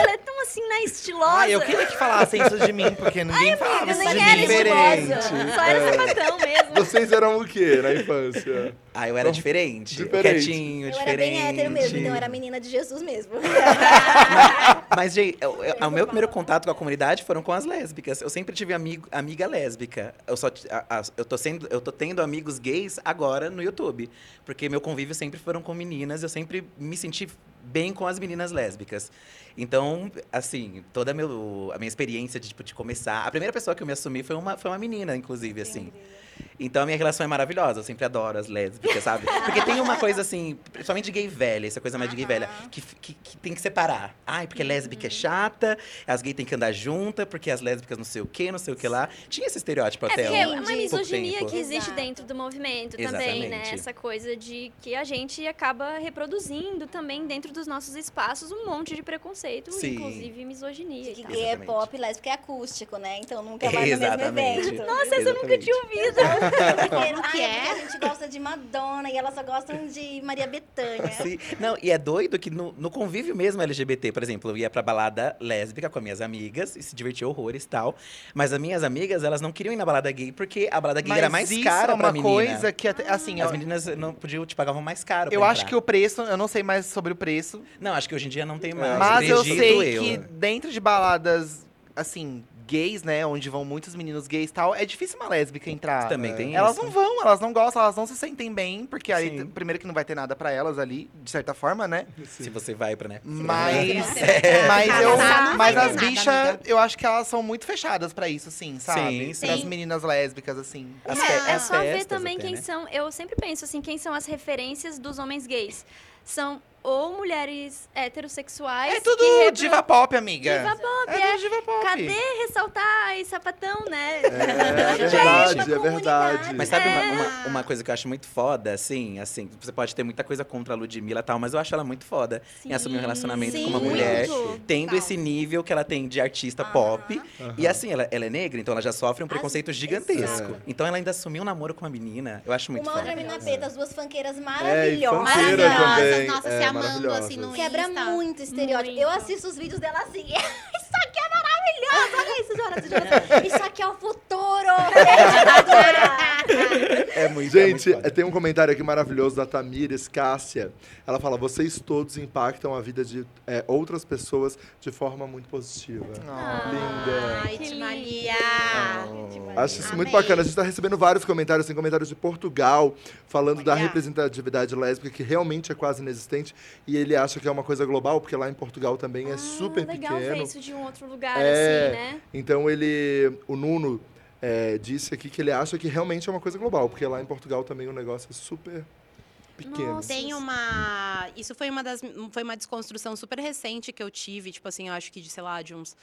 assim, né? Estilosa. Ah, eu queria que falassem isso de mim, porque ninguém falava eu isso nem de era estilosa. Só era É. sapatão mesmo. Vocês eram o quê na infância? Ah, eu era diferente. Diferente. Quietinho, Eu diferente. era bem hétero mesmo, então eu era menina de Jesus mesmo. Mas, gente, eu- eu- o meu primeiro contato com a comunidade foram com as lésbicas. Eu sempre tive amigo, amiga lésbica. Eu só a- a- eu tô sendo, eu tô tendo amigos gays agora no YouTube, porque meu convívio sempre foram com meninas. Eu sempre me senti bem com as meninas lésbicas. Então, assim, toda a, meu, a minha experiência de, tipo, de começar. A primeira pessoa que eu me assumi foi uma, foi uma menina, inclusive, assim. Então a minha relação é maravilhosa. Eu sempre adoro as lésbicas, sabe? Porque tem uma coisa assim, principalmente de gay velha, essa coisa mais de gay velha, que, que, que tem que separar. Ai, porque lésbica é chata, as gays têm que andar juntas, porque as lésbicas não sei o quê, não sei o que lá. Tinha esse estereótipo É até porque um, é uma misoginia tempo. que existe Exato. dentro do movimento também, né? Exatamente. Essa coisa de que a gente acaba reproduzindo também dentro dos nossos espaços um monte de preconceito, Sim. inclusive misoginia Que e gay é Exatamente. pop, lésbico é acústico, né? Então nunca vai no mesmo Exatamente. evento. Nossa, essa eu nunca Exatamente. tinha ouvido. Como que é? A gente gosta de Madonna e elas só gostam de Maria Bethânia. Sim. Não, e é doido que no, no convívio mesmo LGBT, por exemplo, eu ia pra balada lésbica com as minhas amigas e se divertia horrores e tal. Mas as minhas amigas, elas não queriam ir na balada gay porque a balada gay Mas era mais isso cara é uma pra menina. coisa que, até- assim, As eu, meninas não podiam, te pagavam mais caro eu pra acho entrar. que o preço, eu não sei mais sobre o preço, Não, acho que hoje em dia não tem mais. mas eu Acredito sei eu. que dentro de baladas, assim, gays, né, onde vão muitos meninos gays e tal, é difícil uma lésbica entrar. Também tem Elas isso. não vão, elas não gostam, elas não se sentem bem, porque aí, Sim. primeiro que não vai ter nada pra elas ali, de certa forma, né? Se você vai pra, né? Mas, vai mas, eu, mas as bichas, eu acho que elas são muito fechadas pra isso, sim, sabe? Sim, sim. As meninas lésbicas, assim. As É, fe- é as só ver também até, quem né? são. Eu sempre penso assim, quem são as referências dos homens gays? São ou mulheres heterossexuais. É tudo que repro- diva pop, amiga. Diva pop, é. é. tudo diva pop. Cadê ressaltar aí sapatão, né? É, Gente, verdade, uma é verdade. Mas sabe uma, É. uma, uma coisa que eu acho muito foda, assim, assim, você pode ter muita coisa contra a Ludmilla e tal, mas eu acho ela muito foda em assumir um relacionamento com uma Sim, mulher, muito. tendo Total. esse nível que ela tem de artista Aham. pop. E assim, ela, ela é negra, então ela já sofre um preconceito As- gigantesco. Exato. Então ela ainda assumiu um namoro com uma menina. Eu acho muito Uma foda. outra mina preta, as duas funkeiras É, maravilhosas. funkeira Maravilhosas, também. nossa, é, se amando assim no Quebra Insta. muito estereótipo. Muito. Eu assisto os vídeos dela assim. Isso aqui é maravilhoso. Olha isso, Jonas. Jonas. Isso aqui é o futuro. ditadura. É muito Gente, é muito é, tem um comentário aqui maravilhoso da Tamires Cássia. Ela fala: vocês todos impactam a vida de é, outras pessoas de forma muito positiva. Ah. Linda. Ai, Que. Maria. Acho isso muito bacana. A gente está recebendo vários comentários, tem comentários de Portugal, falando da representatividade lésbica, que realmente é quase inexistente. E ele acha que é uma coisa global, porque lá em Portugal também é Ah, super legal ver pequeno. isso de um outro lugar, É. assim, né? Então ele. O Nuno é, disse aqui que ele acha que realmente é uma coisa global, porque lá em Portugal também o negócio é super pequeno. Nossa. Tem uma. Isso foi uma das. Foi uma desconstrução super recente que eu tive, tipo assim, eu acho que de, sei lá, de uns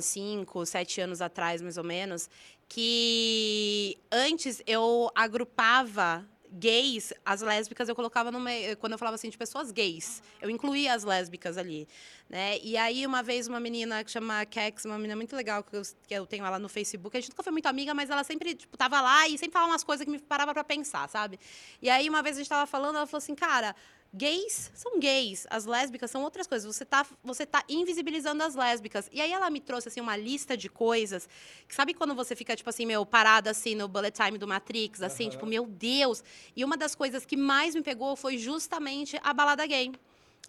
5, 7 anos atrás, mais ou menos. Que antes eu agrupava gays, as lésbicas eu colocava no meio. Quando eu falava assim de pessoas gays, eu incluía as lésbicas ali. Né? E aí, uma vez, uma menina que chama Kex, uma menina muito legal, que eu, que eu tenho ela no Facebook, a gente nunca foi muito amiga, mas ela sempre, tipo, tava lá e sempre falava umas coisas que me parava pra pensar, sabe? E aí, uma vez a gente tava falando, ela falou assim, cara, gays são gays, as lésbicas são outras coisas. Você tá, você tá invisibilizando as lésbicas. E aí ela me trouxe assim uma lista de coisas que sabe quando você fica tipo assim, meu, parada assim no bullet time do Matrix, assim, tipo, meu Deus. E uma das coisas que mais me pegou foi justamente a balada gay.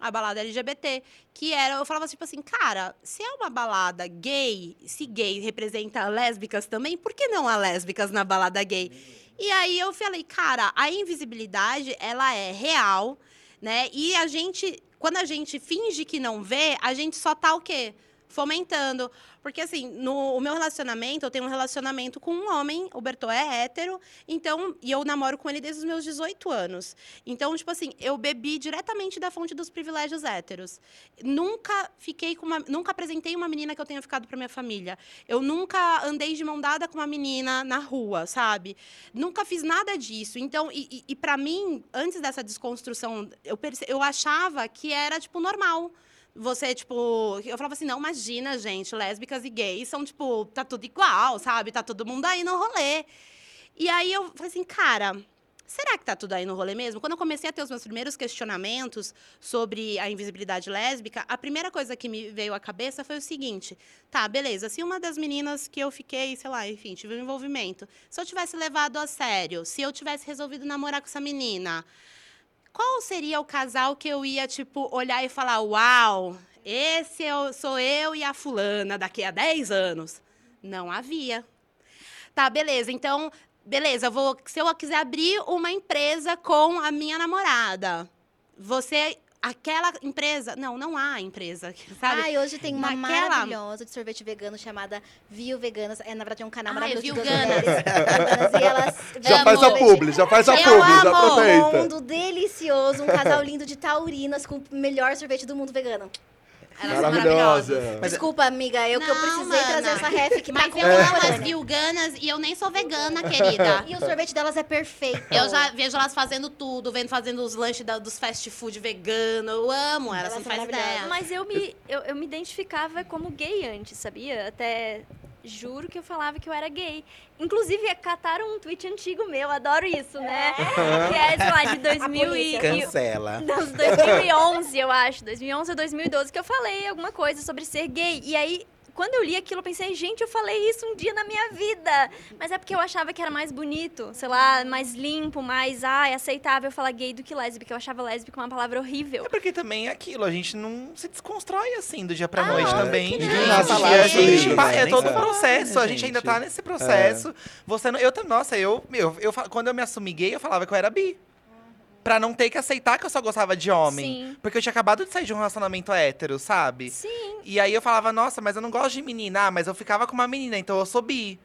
A balada LGBT, que era, eu falava tipo assim, cara, se é uma balada gay, se gay representa lésbicas também, por que não há lésbicas na balada gay? E aí eu falei, cara, a invisibilidade, ela é real, né? E a gente, quando a gente finge que não vê, a gente só tá o quê? Fomentando. Porque, assim, no o meu relacionamento, eu tenho um relacionamento com um homem, o Bertô é hétero, então, e eu namoro com ele desde os meus 18 anos. Então, tipo assim, eu bebi diretamente da fonte dos privilégios héteros. Nunca fiquei com uma. Nunca apresentei uma menina que eu tenha ficado pra minha família. Eu nunca andei de mão dada com uma menina na rua, sabe? Nunca fiz nada disso. Então, e, e, e para mim, antes dessa desconstrução, eu, perce- eu achava que era, tipo, normal. Você, tipo, eu falava assim, não, imagina, gente, lésbicas e gays são, tipo, tá tudo igual, sabe? Tá todo mundo aí no rolê. E aí eu falei assim, cara, será que tá tudo aí no rolê mesmo? Quando eu comecei a ter os meus primeiros questionamentos sobre a invisibilidade lésbica, a primeira coisa que me veio à cabeça foi o seguinte: tá, beleza, se uma das meninas que eu fiquei, sei lá, enfim, tive um envolvimento, se eu tivesse levado a sério, se eu tivesse resolvido namorar com essa menina, qual seria o casal que eu ia, tipo, olhar e falar: uau, esse eu- sou eu e a fulana daqui a 10 anos? Não havia. Tá, beleza. Então, beleza, vou, se eu quiser abrir uma empresa com a minha namorada, você. Aquela empresa. Não, não há empresa, sabe? Ai, hoje tem uma Naquela- maravilhosa de sorvete vegano chamada Viu Veganas. É, na verdade, é um canal Ai, maravilhoso de. Veganas, e elas Já Amo. faz a publi, já faz a Eu publi, já amo. aproveita. mundo delicioso, um casal lindo de taurinas com o melhor sorvete do mundo vegano. Elas são Maravilhosa. maravilhosas. Mas- Desculpa, amiga, eu que eu Não, precisei mana. trazer essa ref que tá Mas com eu amo as vilganas e eu nem sou vegana, querida. E o sorvete delas é perfeito. Eu já vejo elas fazendo tudo, vendo fazendo os lanches da- dos fast food vegano. Eu amo elas, Elas não são faz ideia. Mas eu me, eu, eu me identificava como gay antes, sabia? Até juro que eu falava que eu era gay. Inclusive, cataram um tweet antigo meu, adoro isso, né? Que é, sei lá, de 2000 e... e- Cancela. Não, 2011, eu acho. 2011 ou 2012 que eu falei alguma coisa sobre ser gay. E aí, quando eu li aquilo, eu pensei, gente, eu falei isso um dia na minha vida. Mas é porque eu achava que era mais bonito, sei lá, mais limpo, mais, ai, aceitável falar gay do que lésbica. Eu achava lésbica uma palavra horrível. É porque também é aquilo, a gente não se desconstrói assim do dia pra noite também. que gente. não. Nasce a gente, né? é Nem todo um processo, a gente ainda tá nesse processo. Você não, eu, nossa, eu, eu, eu, quando eu me assumi gay, eu falava que eu era bi. Pra não ter que aceitar que eu só gostava de homem. Sim. Porque eu tinha acabado de sair de um relacionamento hétero, sabe? Sim. E aí eu falava, nossa, mas eu não gosto de menina. Ah, mas eu ficava com uma menina, então eu sou bi.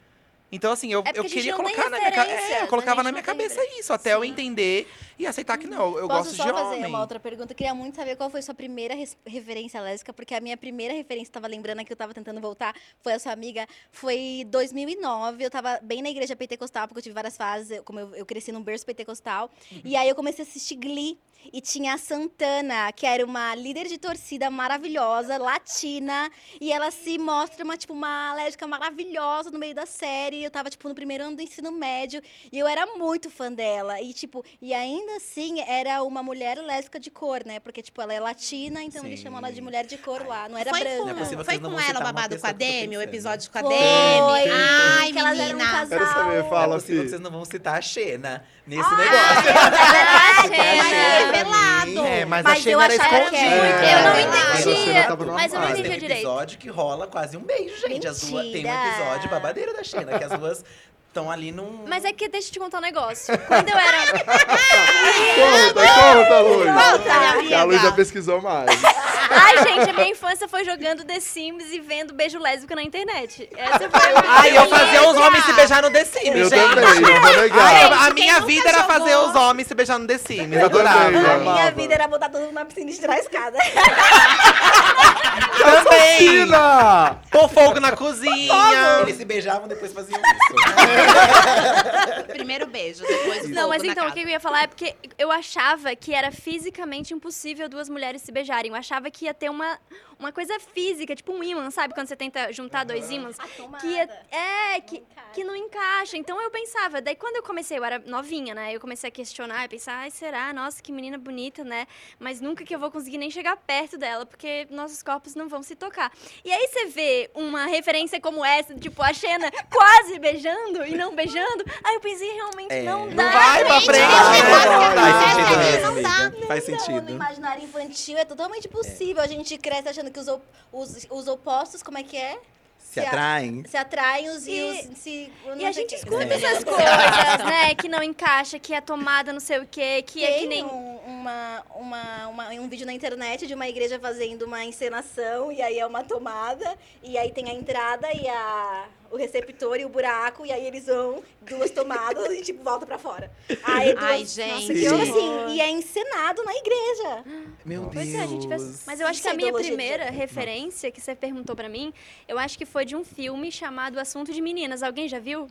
Então, assim, eu, É eu queria colocar na minha cabeça. É, eu colocava gente na minha cabeça isso, até eu Sim. entender e aceitar que não, eu Posso gosto só de fazer homem. uma outra pergunta? Eu queria muito saber qual foi sua primeira referência lésbica, porque a minha primeira referência, tava lembrando aqui, eu tava tentando voltar, foi a sua amiga, foi 2009, eu tava bem na igreja pentecostal, porque eu tive várias fases, como eu, eu cresci num berço pentecostal, e aí eu comecei a assistir Glee, e tinha a Santana, que era uma líder de torcida maravilhosa, latina, e ela se mostra uma, tipo, uma lésbica maravilhosa no meio da série, eu tava, tipo, no primeiro ano do ensino médio, e eu era muito fã dela. E, tipo, e ainda assim era uma mulher lésbica de cor, né? Porque, tipo, ela é latina, então eles Sim. chamam ela de mulher de cor lá. Não era Foi branca. Não é com, que foi com ela o babado com a Demi, o episódio com a Foi. Demi. Ai, que elas eram um casal. Quero saber, é fala que assim. vocês não vão citar a Xena nesse Ah, negócio. Ah, Ai, Xena. revelado. É, mas, Mas a Xena eu era escondida. É, Eu não mas entendia, no mas eu não. Mas entendia um direito. episódio que rola quase um beijo, gente. As duas, tem um episódio babadeiro da Xena, que as duas estão ali num. Mas é que deixa eu te contar um negócio. Quando eu era. Conta, conta, Luiz. Conta, a Luiz já pesquisou mais. Ai, gente, a minha infância foi jogando The Sims e vendo beijo lésbico na internet. Essa foi a minha Ai, eu fazia os homens se beijar no The Sims, Eu gente. também, vou Ai, negar. a Gente, minha quem vida nunca era fazer jogou? os homens se beijar no The Sims. Eu adorava. também, A minha vida era botar todo mundo na piscina e tirar a escada. Também. Pôr fogo na cozinha. Eles se beijavam depois faziam isso. Primeiro beijo, depois o Não, fogo mas na então, o casa. que eu ia falar é porque eu achava que era fisicamente impossível duas mulheres se beijarem. Eu achava que ia ter uma, uma coisa física, tipo um ímã, sabe? Quando você tenta juntar dois ímãs. Que ia, é, que, que não encaixa. Então eu pensava, daí quando eu comecei, eu era novinha, né? Eu comecei a questionar e pensar, ai, será? Nossa, que menina bonita, né? Mas nunca que eu vou conseguir nem chegar perto dela, porque nossos corpos não vão se tocar. E aí você vê uma referência como essa, tipo a Xena quase beijando e não beijando. Aí eu pensei, realmente É. não Não dá. vai pra frente. Ali, mesmo, não dá. amiga. Faz Então, no sentido. imaginário infantil é totalmente possível. A gente cresce achando que os, op- os, os opostos, como é que é? Se atraem. Se atraem os, e, E- os se. E a gente escuta É. essas coisas, né? Que não encaixa, que é tomada não sei o quê, que é que Tem nem. um, uma, uma, uma- um vídeo na internet de uma igreja fazendo uma encenação, e aí é uma tomada, e aí tem a entrada e a, o receptor e o buraco, e aí eles vão, duas tomadas, e tipo, volta pra fora. Aí duas, Ai, Nossa, gente. assim, e é encenado na igreja. Meu Deus. Pois é, a gente vê... Mas eu acho que a minha de primeira gênero. referência que você perguntou pra mim, eu acho que foi de um filme chamado Assunto de Meninas. Alguém já viu?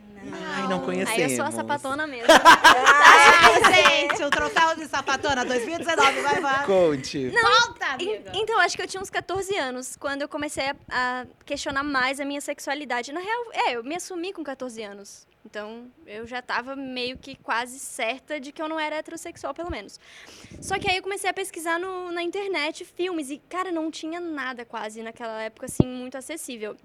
Ai, não conhecemos. Aí eu sou a sapatona mesmo. Ai, gente, o troféu de sapatona 2019, vai, vai. Conte. Volta, En- amiga. Então, acho que eu tinha uns 14 anos, quando eu comecei a, a questionar mais a minha sexualidade. Na real, é, eu me assumi com 14 anos. Então, eu já tava meio que quase certa de que eu não era heterossexual, pelo menos. Só que aí eu comecei a pesquisar no- na internet filmes e, cara, não tinha nada quase naquela época, assim, muito acessível.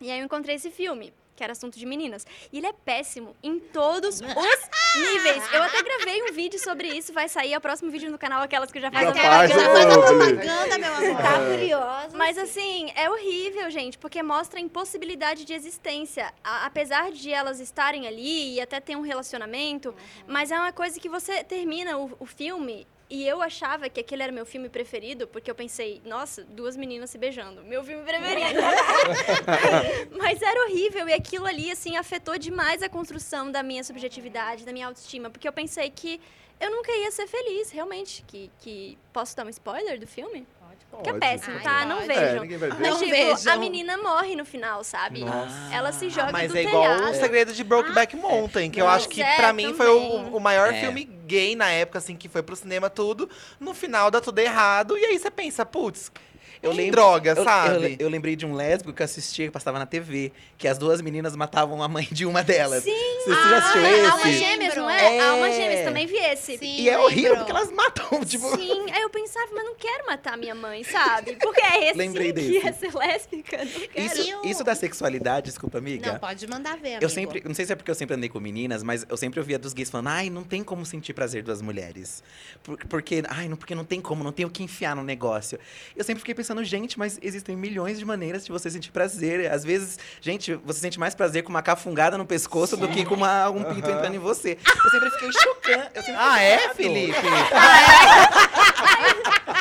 E aí eu encontrei esse filme, que era assunto de meninas. E ele é péssimo em todos os níveis. Eu até gravei um vídeo sobre isso, vai sair é o próximo vídeo no canal, aquelas que eu já faz já a propaganda, meu amor. Tá curiosa. Mas assim, é horrível, gente, porque mostra a impossibilidade de existência. A- apesar de elas estarem ali e até ter um relacionamento, mas é uma coisa que você termina o, o filme. E eu achava que aquele era meu filme preferido, porque eu pensei, nossa, duas meninas se beijando. Meu filme preferido. Mas era horrível e aquilo ali, assim, afetou demais a construção da minha subjetividade, da minha autoestima, porque eu pensei que eu nunca ia ser feliz, realmente. Que, que... Posso dar um spoiler do filme? Que é péssimo, tá? Não pode. É, vejam. ninguém vai ver. Mas, Não tipo, vejam. a menina morre no final, sabe? Nossa. Ela se joga Mas do é igual telhado. o segredo de Brokeback Mountain, que eu Pois acho que é, pra mim foi o, o maior É. filme gay na época, assim, que foi pro cinema tudo. No final dá tudo errado, e aí você pensa, putz, Eu lembro. Droga, eu, sabe? Eu, eu lembrei de um lésbico que eu assistia, que passava na TV, que as duas meninas matavam a mãe de uma delas. Sim. Você, você já assistiu Ah, esse? Alma Gêmeas, não é? É. Alma Gêmeas, também vi esse. Sim, E é horrível, porque elas matam, tipo. Sim, aí eu pensava, mas não quero matar minha mãe, sabe? Porque é esse Lembrei que desse. é ser lésbica, não quero. Isso, E o- isso da sexualidade, desculpa, amiga. Não, pode mandar ver, amigo. Eu sempre, não sei se é porque eu sempre andei com meninas, mas eu sempre ouvia dos gays falando, ai, não tem como sentir prazer das mulheres. Por- porque, ai, não, porque não tem como, não tem o que enfiar no negócio. Eu sempre fiquei pensando, gente, mas existem milhões de maneiras de você sentir prazer. Às vezes, gente, você sente mais prazer com uma cafungada no pescoço do que com uma, um pinto entrando em você. Eu sempre fiquei chocando. sempre Ah, fiquei é. Felipe?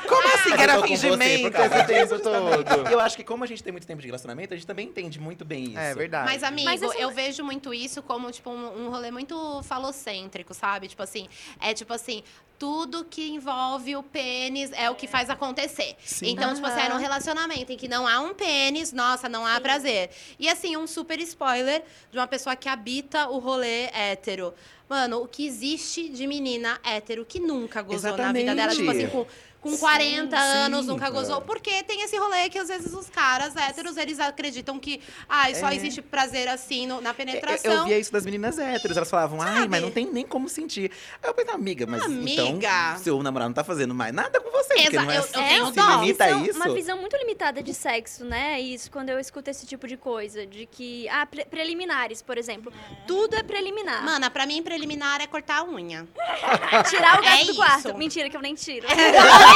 Como assim que Eu era fingimento esse tempo todo? Eu acho que como a gente tem muito tempo de relacionamento, a gente também entende muito bem isso. É verdade. Mas, amigo, Mas essa- eu vejo muito isso como, tipo, um, um rolê muito falocêntrico, sabe? Tipo assim, é tipo assim, tudo que envolve o pênis é o que faz acontecer. Sim. Então, tipo assim, é num Aham. relacionamento em que não há um pênis, nossa, não há prazer. E assim, um super spoiler de uma pessoa que habita o rolê hétero. Mano, o que existe de menina hétero que nunca gozou na vida dela, tipo assim, com, com Sim, 40 anos, sim, nunca gozou. Porque tem esse rolê que às vezes os caras héteros, eles acreditam que ai, só É. existe prazer assim no- na Eu, penetração. eu via isso das meninas héteros. Elas falavam, ai, Sabe? mas não tem nem como sentir. Aí eu pensei, amiga, mas Amiga. então seu namorado não tá fazendo mais nada com você. Porque Exa- não é eu- assim, eu tenho se dó. limita visão- isso. uma visão muito limitada de sexo, né? Isso, quando eu escuto esse tipo de coisa. De que. Ah, pre- preliminares, por exemplo. Tudo é preliminar. Mana, pra mim, preliminar é cortar a unha. Tirar o gato É do quarto. isso. Mentira, que eu nem tiro.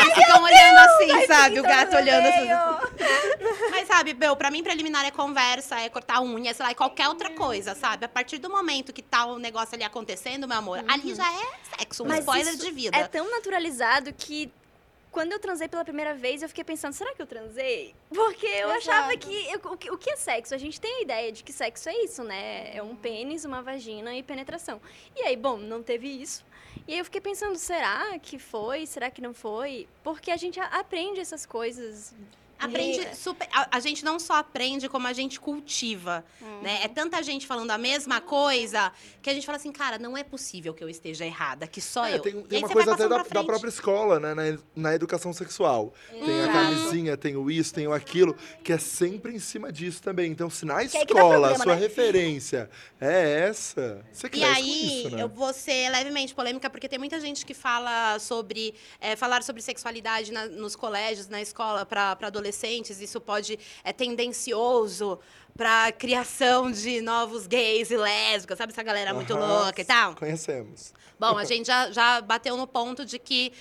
Eles ficam olhando assim, sabe? O gato olhando assim. Mas, sabe, meu, pra mim, preliminar é conversa, é cortar unha, sei lá, é qualquer outra coisa, sabe? A partir do momento que tá o negócio ali acontecendo, meu amor, ali já é sexo, um Mas spoiler de vida. É tão naturalizado que quando eu transei pela primeira vez, eu fiquei pensando, será que eu transei? Porque eu achava que eu- o, que. o que é sexo? A gente tem a ideia de que sexo é isso, né? É um pênis, uma vagina e penetração. E aí, bom, não teve isso. E aí eu fiquei pensando, será que foi? Será que não foi? Porque a gente aprende essas coisas. Aprende super. A, a gente não só aprende, como a gente cultiva. Né? É tanta gente falando a mesma coisa que a gente fala assim, cara, não é possível que eu esteja errada, que só É, eu. tem, E tem aí uma você coisa vai até da, da própria escola, né? Na, na educação sexual. Tem a Exato. camisinha, tem o isso, tem o aquilo, que é sempre em cima disso também. Então, se na é aí escola a sua né? referência é essa, você E cresce aí, com isso, né? eu vou ser levemente polêmica, porque tem muita gente que fala sobre é, falar sobre sexualidade na- nos colégios, na escola, para adolescentes. Isso pode é tendencioso para criação de novos gays e lésbicas, sabe? Essa galera muito Aham, louca e tal. Conhecemos. Bom, a gente já, já bateu no ponto de que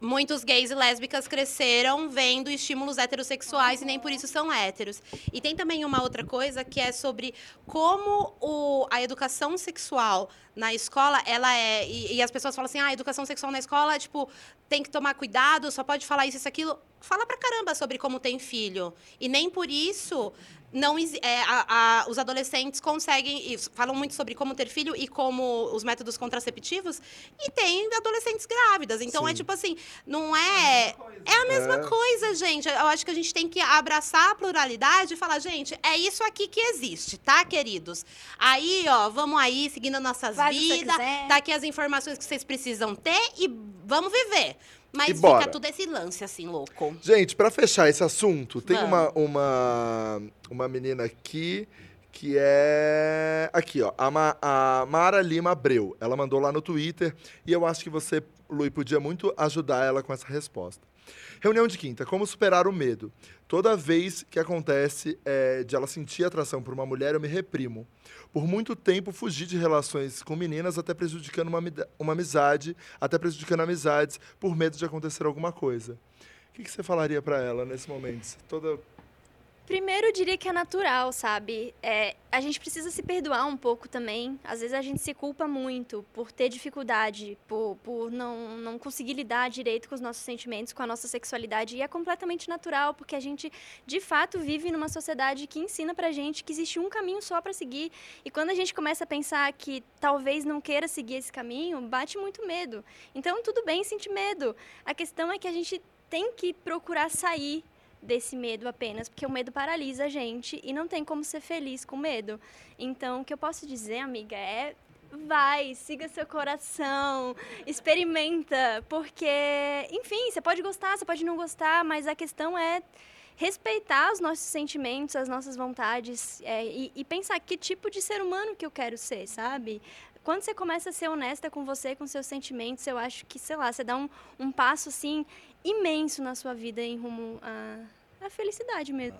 muitos gays e lésbicas cresceram vendo estímulos heterossexuais e nem por isso são héteros. E tem também uma outra coisa que é sobre como o, a educação sexual na escola, ela é... E, e as pessoas falam assim, ah, a educação sexual na escola, tipo, tem que tomar cuidado, só pode falar isso, isso, aquilo. Fala pra caramba sobre como tem filho. E nem por isso não é, a- a- os adolescentes conseguem e falam muito sobre como ter filho e como os métodos contraceptivos e tem adolescentes grávidas. Então é Sim. tipo assim não é é a mesma É. coisa gente. Eu acho que a gente tem que abraçar a pluralidade e falar gente é isso aqui que existe tá queridos? Aí ó vamos aí seguindo nossas Faz vidas tá aqui as informações que vocês precisam ter e vamos viver mas E bora. fica tudo esse lance assim louco Gente, pra fechar esse assunto, tem uma, uma, uma menina aqui que é. Aqui, ó. A, Ma- a Mara Lima Abreu. Ela mandou lá no Twitter e eu acho que você, Lui, podia muito ajudar ela com essa resposta. Reunião de quinta. Como superar o medo? Toda vez que acontece é, de ela sentir atração por uma mulher, eu me reprimo. Por muito tempo, fugi de relações com meninas, até prejudicando uma, uma amizade, até prejudicando amizades, por medo de acontecer alguma coisa. O que, que você falaria pra ela nesse momento? Toda Primeiro, eu diria que é natural, sabe? É, a gente precisa se perdoar um pouco também. Às vezes a gente se culpa muito por ter dificuldade, por, por não, não conseguir lidar direito com os nossos sentimentos, com a nossa sexualidade. E é completamente natural, porque a gente, de fato, vive numa sociedade que ensina pra gente que existe um caminho só pra seguir. E quando a gente começa a pensar que talvez não queira seguir esse caminho, bate muito medo. Então, tudo bem sentir medo. A questão é que a gente tem que procurar sair desse medo apenas, porque o medo paralisa a gente e não tem como ser feliz com medo. Então, o que eu posso dizer, amiga, é vai, siga seu coração, experimenta, porque, enfim, você pode gostar, você pode não gostar, mas a questão é respeitar os nossos sentimentos, as nossas vontades é, e, e pensar que tipo de ser humano que eu quero ser, sabe? Quando você começa a ser honesta com você, com seus sentimentos, eu acho que, sei lá, você dá um, um passo, assim, imenso na sua vida em rumo à, à felicidade mesmo.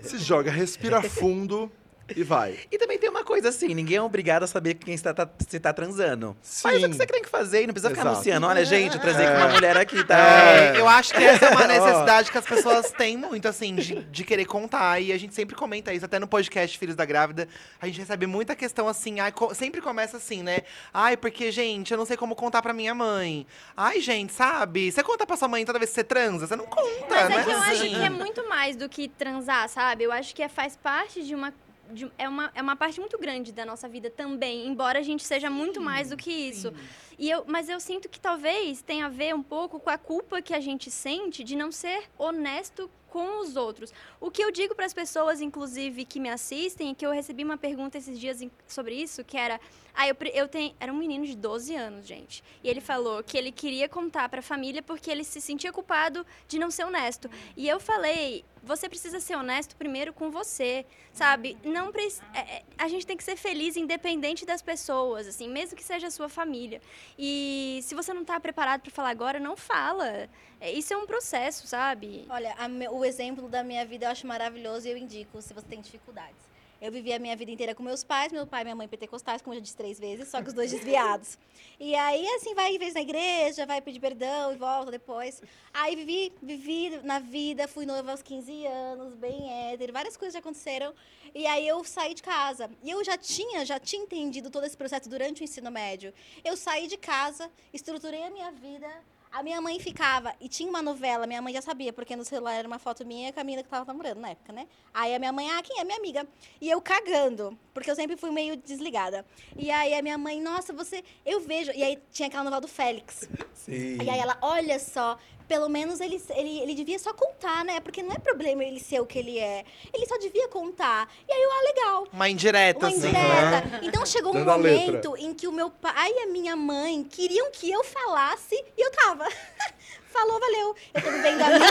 Se joga, respira fundo e vai. E também tem uma coisa assim, ninguém é obrigado a saber quem está tá, se tá transando. Faz o Sim. que você tem que fazer e não precisa ficar Exato. anunciando. Olha, gente, eu transei com É. uma mulher aqui, tá? É. É, eu acho que essa é uma necessidade que as pessoas têm muito, assim, de, de querer contar. E a gente sempre comenta isso, até no podcast Filhos da Grávida. A gente recebe muita questão assim, ai, co- sempre começa assim, né? Ai, porque, gente, eu não sei como contar pra minha mãe. Ai, gente, sabe? Você conta pra sua mãe toda vez que você transa? Você não conta, Mas né? é que eu acho que é muito mais do que transar, sabe? Eu acho que é, faz parte de uma. De- é, uma, é uma parte muito grande da nossa vida também, embora a gente seja muito mais do que isso. E eu, mas eu sinto que talvez tenha a ver um pouco com a culpa que a gente sente de não ser honesto com os outros. O que eu digo para as pessoas, inclusive, que me assistem, é que eu recebi uma pergunta esses dias sobre isso, que era. Ah, eu, eu tenho. Era um menino de 12 anos, gente. E ele falou que ele queria contar para a família porque ele se sentia culpado de não ser honesto. E eu falei. Você precisa ser honesto primeiro com você, sabe? Não é- é- a gente tem que ser feliz independente das pessoas, assim, mesmo que seja a sua família. E se você não está preparado para falar agora, não fala. É, Isso é um processo, sabe? Olha, a o exemplo da minha vida eu acho maravilhoso e eu indico se você tem dificuldades. Eu vivi a minha vida inteira com meus pais, meu pai e minha mãe pentecostais, como eu já disse três vezes, só que os dois desviados. E aí, assim, vai vez na igreja, vai pedir perdão e volta depois. Aí vivi, vivi na vida, fui noiva aos 15 anos, bem hétero, várias coisas já aconteceram. E aí eu saí de casa. E eu já tinha, já tinha entendido todo esse processo durante o ensino médio. Eu saí de casa, estruturei a minha vida, a minha mãe ficava, e tinha uma novela, minha mãe já sabia, porque no celular era uma foto minha com a menina que tava namorando na época, né? Aí a minha mãe, ah, quem é? Minha amiga. E eu cagando, porque eu sempre fui meio desligada. E aí a minha mãe, nossa, você. Eu vejo. E aí tinha aquela novela do Félix. Sim. E aí ela, olha só, pelo menos ele, ele, ele devia só contar, né? Porque não é problema ele ser o que ele é. Ele só devia contar. E aí eu, ah, legal. Uma indireta, Uma assim. indireta. Então chegou um Dando momento em que o meu pai e a minha mãe queriam que eu falasse e eu tava. Falou, valeu. Eu tô vivendo a minha.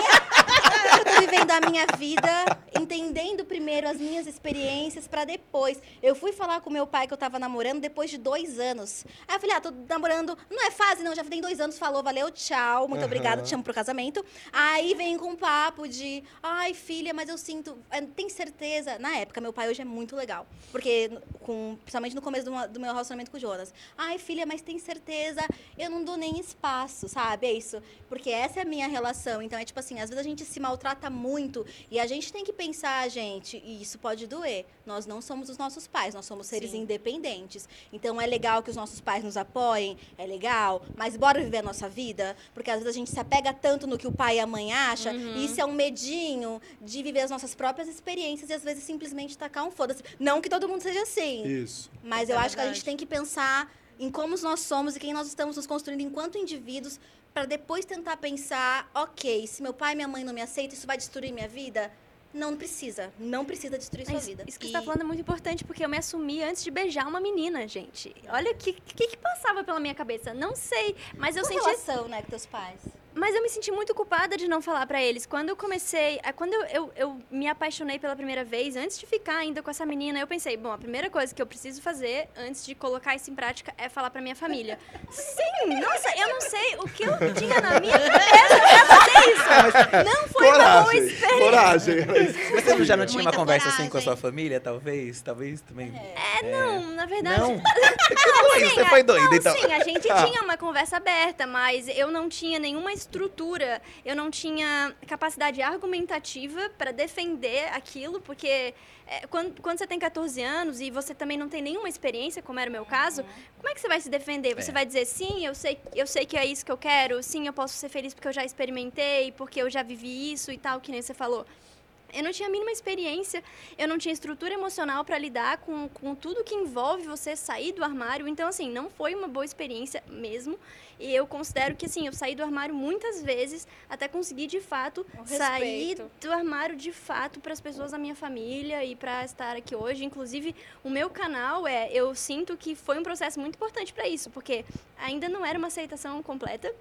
Eu tô vivendo a minha vida, entendendo primeiro as minhas experiências pra depois. Eu fui falar com meu pai que eu tava namorando depois de dois anos. Aí eu falei, ah, tô namorando. Não é fase, não, já tem dois anos, falou, valeu, tchau, muito Aham. obrigada, te chamo pro casamento. Aí vem com um papo de, ai, filha, mas eu sinto. eh, Tem certeza? Na época, meu pai hoje é muito legal. Porque, com, principalmente no começo do, do meu relacionamento com o Jonas. Ai, filha, mas tem certeza? Eu não dou nem espaço, sabe? É isso. Porque essa é a minha relação. Então, é tipo assim, às vezes a gente se maltrata muito e a gente tem que pensar, gente, e isso pode doer. Nós não somos os nossos pais, nós somos seres Sim. independentes. Então, é legal que os nossos pais nos apoiem, é legal, mas bora viver a nossa vida? Porque às vezes a gente se apega tanto no que o pai e a mãe acham, e isso é um medinho de viver as nossas próprias experiências e às vezes simplesmente tacar um foda-se. Não que todo mundo seja assim. Isso. Mas É eu acho que a gente tem que pensar em como nós somos e quem nós estamos nos construindo enquanto indivíduos, para depois tentar pensar, ok, se meu pai e minha mãe não me aceitam, isso vai destruir minha vida? Não, precisa. Não precisa destruir sua Isso, vida. isso que E- você tá falando é muito importante, porque eu me assumi antes de beijar uma menina, gente. Olha o que, que, que passava pela minha cabeça. Não sei, mas eu Sua senti relação, né, com teus pais. Mas eu me senti muito culpada de não falar pra eles. Quando eu comecei, ah, quando eu, eu, eu me apaixonei pela primeira vez, antes de ficar ainda com essa menina, eu pensei, bom, a primeira coisa que eu preciso fazer antes de colocar isso em prática é falar pra minha família. Sim, nossa, eu não sei o que eu tinha na minha cabeça pra fazer isso. Não foi uma boa Coragem, experiência. coragem. eu Você já não tinha uma Muita conversa assim com a coragem. sua família, talvez? Talvez também. É, não, na verdade. Não? Foi, você Sim, foi a- doida, não, então. Sim, a gente Tá. tinha uma conversa aberta, mas eu não tinha nenhuma estrutura, eu não tinha capacidade argumentativa para defender aquilo, porque é, quando, quando você tem 14 anos e você também não tem nenhuma experiência, como era o meu caso, como é que você vai se defender? Você É. vai dizer, sim, eu sei, eu sei que é isso que eu quero, sim, eu posso ser feliz porque eu já experimentei, porque eu já vivi isso e tal, que nem você falou. Eu não tinha a mínima experiência, eu não tinha estrutura emocional para lidar com, com tudo que envolve você sair do armário. Então, assim, não foi uma boa experiência mesmo. E eu considero que, assim, eu saí do armário muitas vezes até conseguir, de fato, sair do armário, de fato, para as pessoas da minha família e para estar aqui hoje. Inclusive, o meu canal, é, eu sinto que foi um processo muito importante para isso, porque ainda não era uma aceitação completa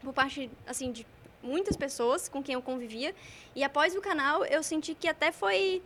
por parte, assim, de muitas pessoas com quem eu convivia. E após o canal, eu senti que até foi,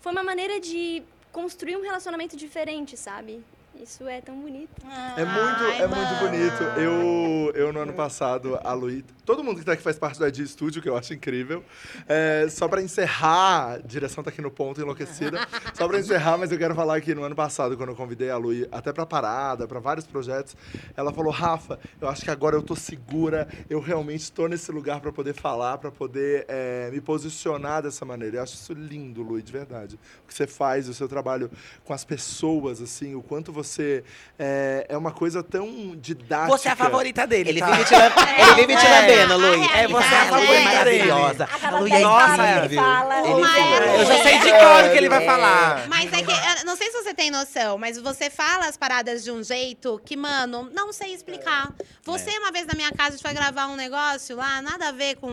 foi uma maneira de construir um relacionamento diferente, sabe? Isso é tão bonito. É muito, Ai, é muito bonito. Eu, eu, no ano passado, a Luí... Todo mundo que tá aqui faz parte do ID Studio, que eu acho incrível. É, só pra encerrar, a direção tá aqui no ponto, enlouquecida. Só pra encerrar, mas eu quero falar que no ano passado, quando eu convidei a Luí, até pra parada, pra vários projetos, ela falou, Rafa, eu acho que agora eu tô segura, eu realmente tô nesse lugar pra poder falar, pra poder é, me posicionar dessa maneira. Eu acho isso lindo, Luí, de verdade. O que você faz, o seu trabalho com as pessoas, assim, o quanto você... É, é uma coisa tão didática. Você é a favorita dele, Ele tá? vive te, ele vive te É. lambendo, Lui. É, você é a a Lui favorita é maravilhosa. A cada A Lui dez é incrível. ele uma é Eu já sei de É. cor o que ele vai É. falar. Mas é que, eu não sei se você tem noção, mas você fala as paradas de um jeito que, mano, não sei explicar. Você, uma vez na minha casa, a gente foi gravar um negócio lá, nada a ver com.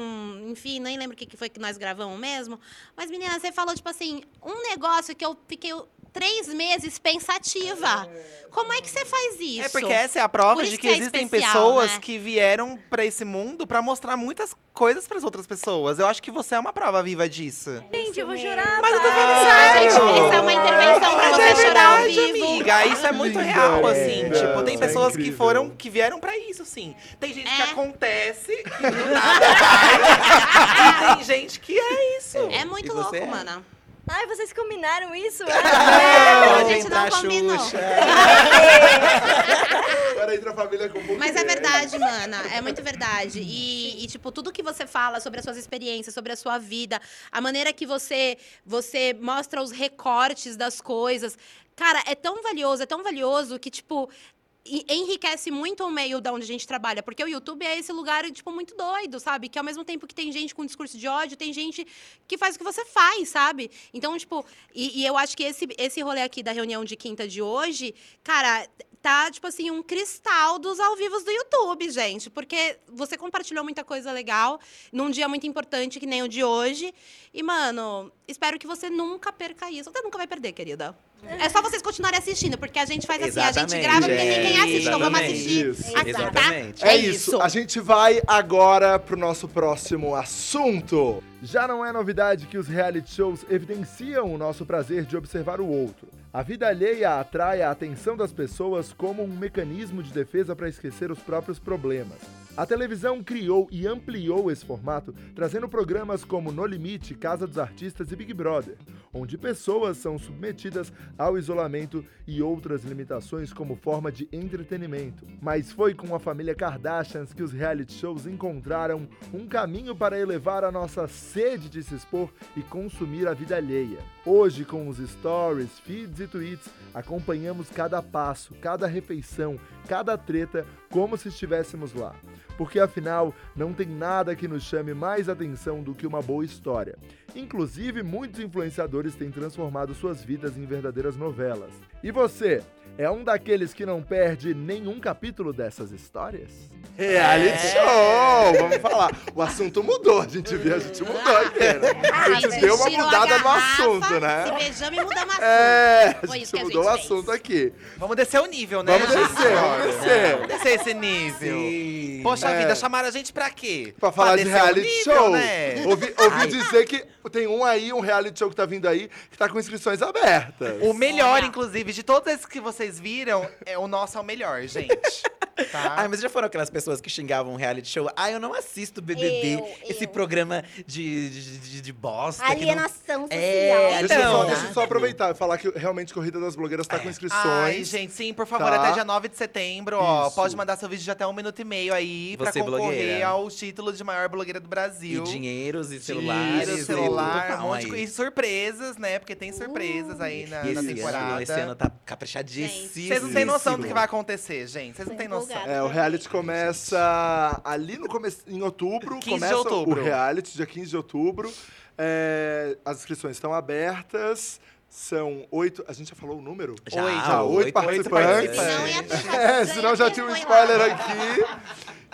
Enfim, nem lembro o que que foi que nós gravamos mesmo. Mas, menina, você falou, tipo assim, um negócio que eu fiquei três meses pensativa. Como é que você faz isso? É porque essa é a prova de que, que é existem especial, pessoas né? que vieram pra esse mundo pra mostrar muitas coisas pras outras pessoas. Eu acho que você é uma prova viva disso. Gente, eu vou chorar. Mas eu tô pai. falando Ah, sério. gente, isso é uma intervenção pra você é chorar ao verdade, vivo. amiga. Isso é muito real, assim. linda. Tipo, tem é pessoas que foram, que vieram pra isso, sim. Tem gente que É. acontece e do nada. E tem gente que é isso. É muito louco, é? mana. Ai, vocês combinaram isso? Não, a gente não combinou. Xuxa. Agora entra a família com Mas é verdade, mana. É muito verdade. E, e, tipo, tudo que você fala sobre as suas experiências, sobre a sua vida, a maneira que você, você mostra os recortes das coisas. Cara, é tão valioso, é tão valioso que, tipo. Enriquece muito o meio da onde a gente trabalha, porque o YouTube é esse lugar, tipo, muito doido, sabe? Que ao mesmo tempo que tem gente com discurso de ódio, tem gente que faz o que você faz, sabe? Então, tipo, e, e eu acho que esse, esse rolê aqui da reunião de quinta de hoje, cara, tá, tipo assim, um cristal dos ao vivos do YouTube, gente. Porque você compartilhou muita coisa legal num dia muito importante que nem o de hoje. E, mano, espero que você nunca perca isso. Você nunca vai perder, querida. É só vocês continuarem assistindo, porque a gente faz assim, a gente Exatamente, grava porque é, ninguém assiste, então vamos exatamente. assistir. Isso. aqui, tá? Exatamente. É isso. A gente vai agora pro nosso próximo assunto. Já não é novidade que os reality shows evidenciam o nosso prazer de observar o outro. A vida alheia atrai a atenção das pessoas como um mecanismo de defesa para esquecer os próprios problemas. A televisão criou e ampliou esse formato, trazendo programas como No Limite, Casa dos Artistas e Big Brother, onde pessoas são submetidas ao isolamento e outras limitações como forma de entretenimento. Mas foi com a família Kardashians que os reality shows encontraram um caminho para elevar a nossa sede de se expor e consumir a vida alheia. Hoje, com os stories, feeds e tweets, acompanhamos cada passo, cada refeição, cada treta, como se estivéssemos lá. Porque afinal, não tem nada que nos chame mais atenção do que uma boa história. Inclusive, muitos influenciadores têm transformado suas vidas em verdadeiras novelas. E você, é um daqueles que não perde nenhum capítulo dessas histórias? Reality show! Vamos falar. O assunto mudou, a gente viu, a gente mudou aqui, né? A gente Ai, deu uma mudada no assunto, né? Se beijamos e mudamos assunto. É, a Foi gente isso que a mudou o gente assunto fez. aqui. Vamos descer o nível, né? Vamos gente? descer, vamos descer. Vamos descer esse nível. Sim. Poxa É. vida, chamaram a gente pra quê? Pra falar de descer o reality nível, show. né? Ouvi, ouvi dizer que tem um aí, um reality show que tá vindo aí, que tá com inscrições abertas. O melhor, inclusive, de todos esses que vocês viram, é o nosso é o melhor, gente. Tá? Ai, mas já foram aquelas pessoas que xingavam reality show? Ah, eu não assisto BBB, Eu, esse eu. programa de, de, de, de bosta. que não- Alienação social. É, Deixa, eu só, Então, deixa eu só aproveitar e falar que realmente Corrida das Blogueiras tá com inscrições. Ai, gente, sim, por favor, Tá. até dia 9 de setembro, ó. Isso. Pode mandar seu vídeo de até um minuto e meio aí pra Você, concorrer blogueira. ao título de maior blogueira do E Brasil. dinheiros e Dinheiro, celulares. Celular, e um monte de. E surpresas, né? Porque tem surpresas aí na, aí. na Esse temporada. ano, esse ano tá caprichadíssimo. Vocês não têm noção do que vai acontecer, gente. Vocês não têm noção. É, o reality começa ali no começo, em outubro. 15 de começa outubro. o reality, dia 15 de outubro. É, as inscrições estão abertas. São oito. A gente já falou o número? Já, Oi, já, oito oito participantes. Ia ter É, senão já tinha um spoiler aqui.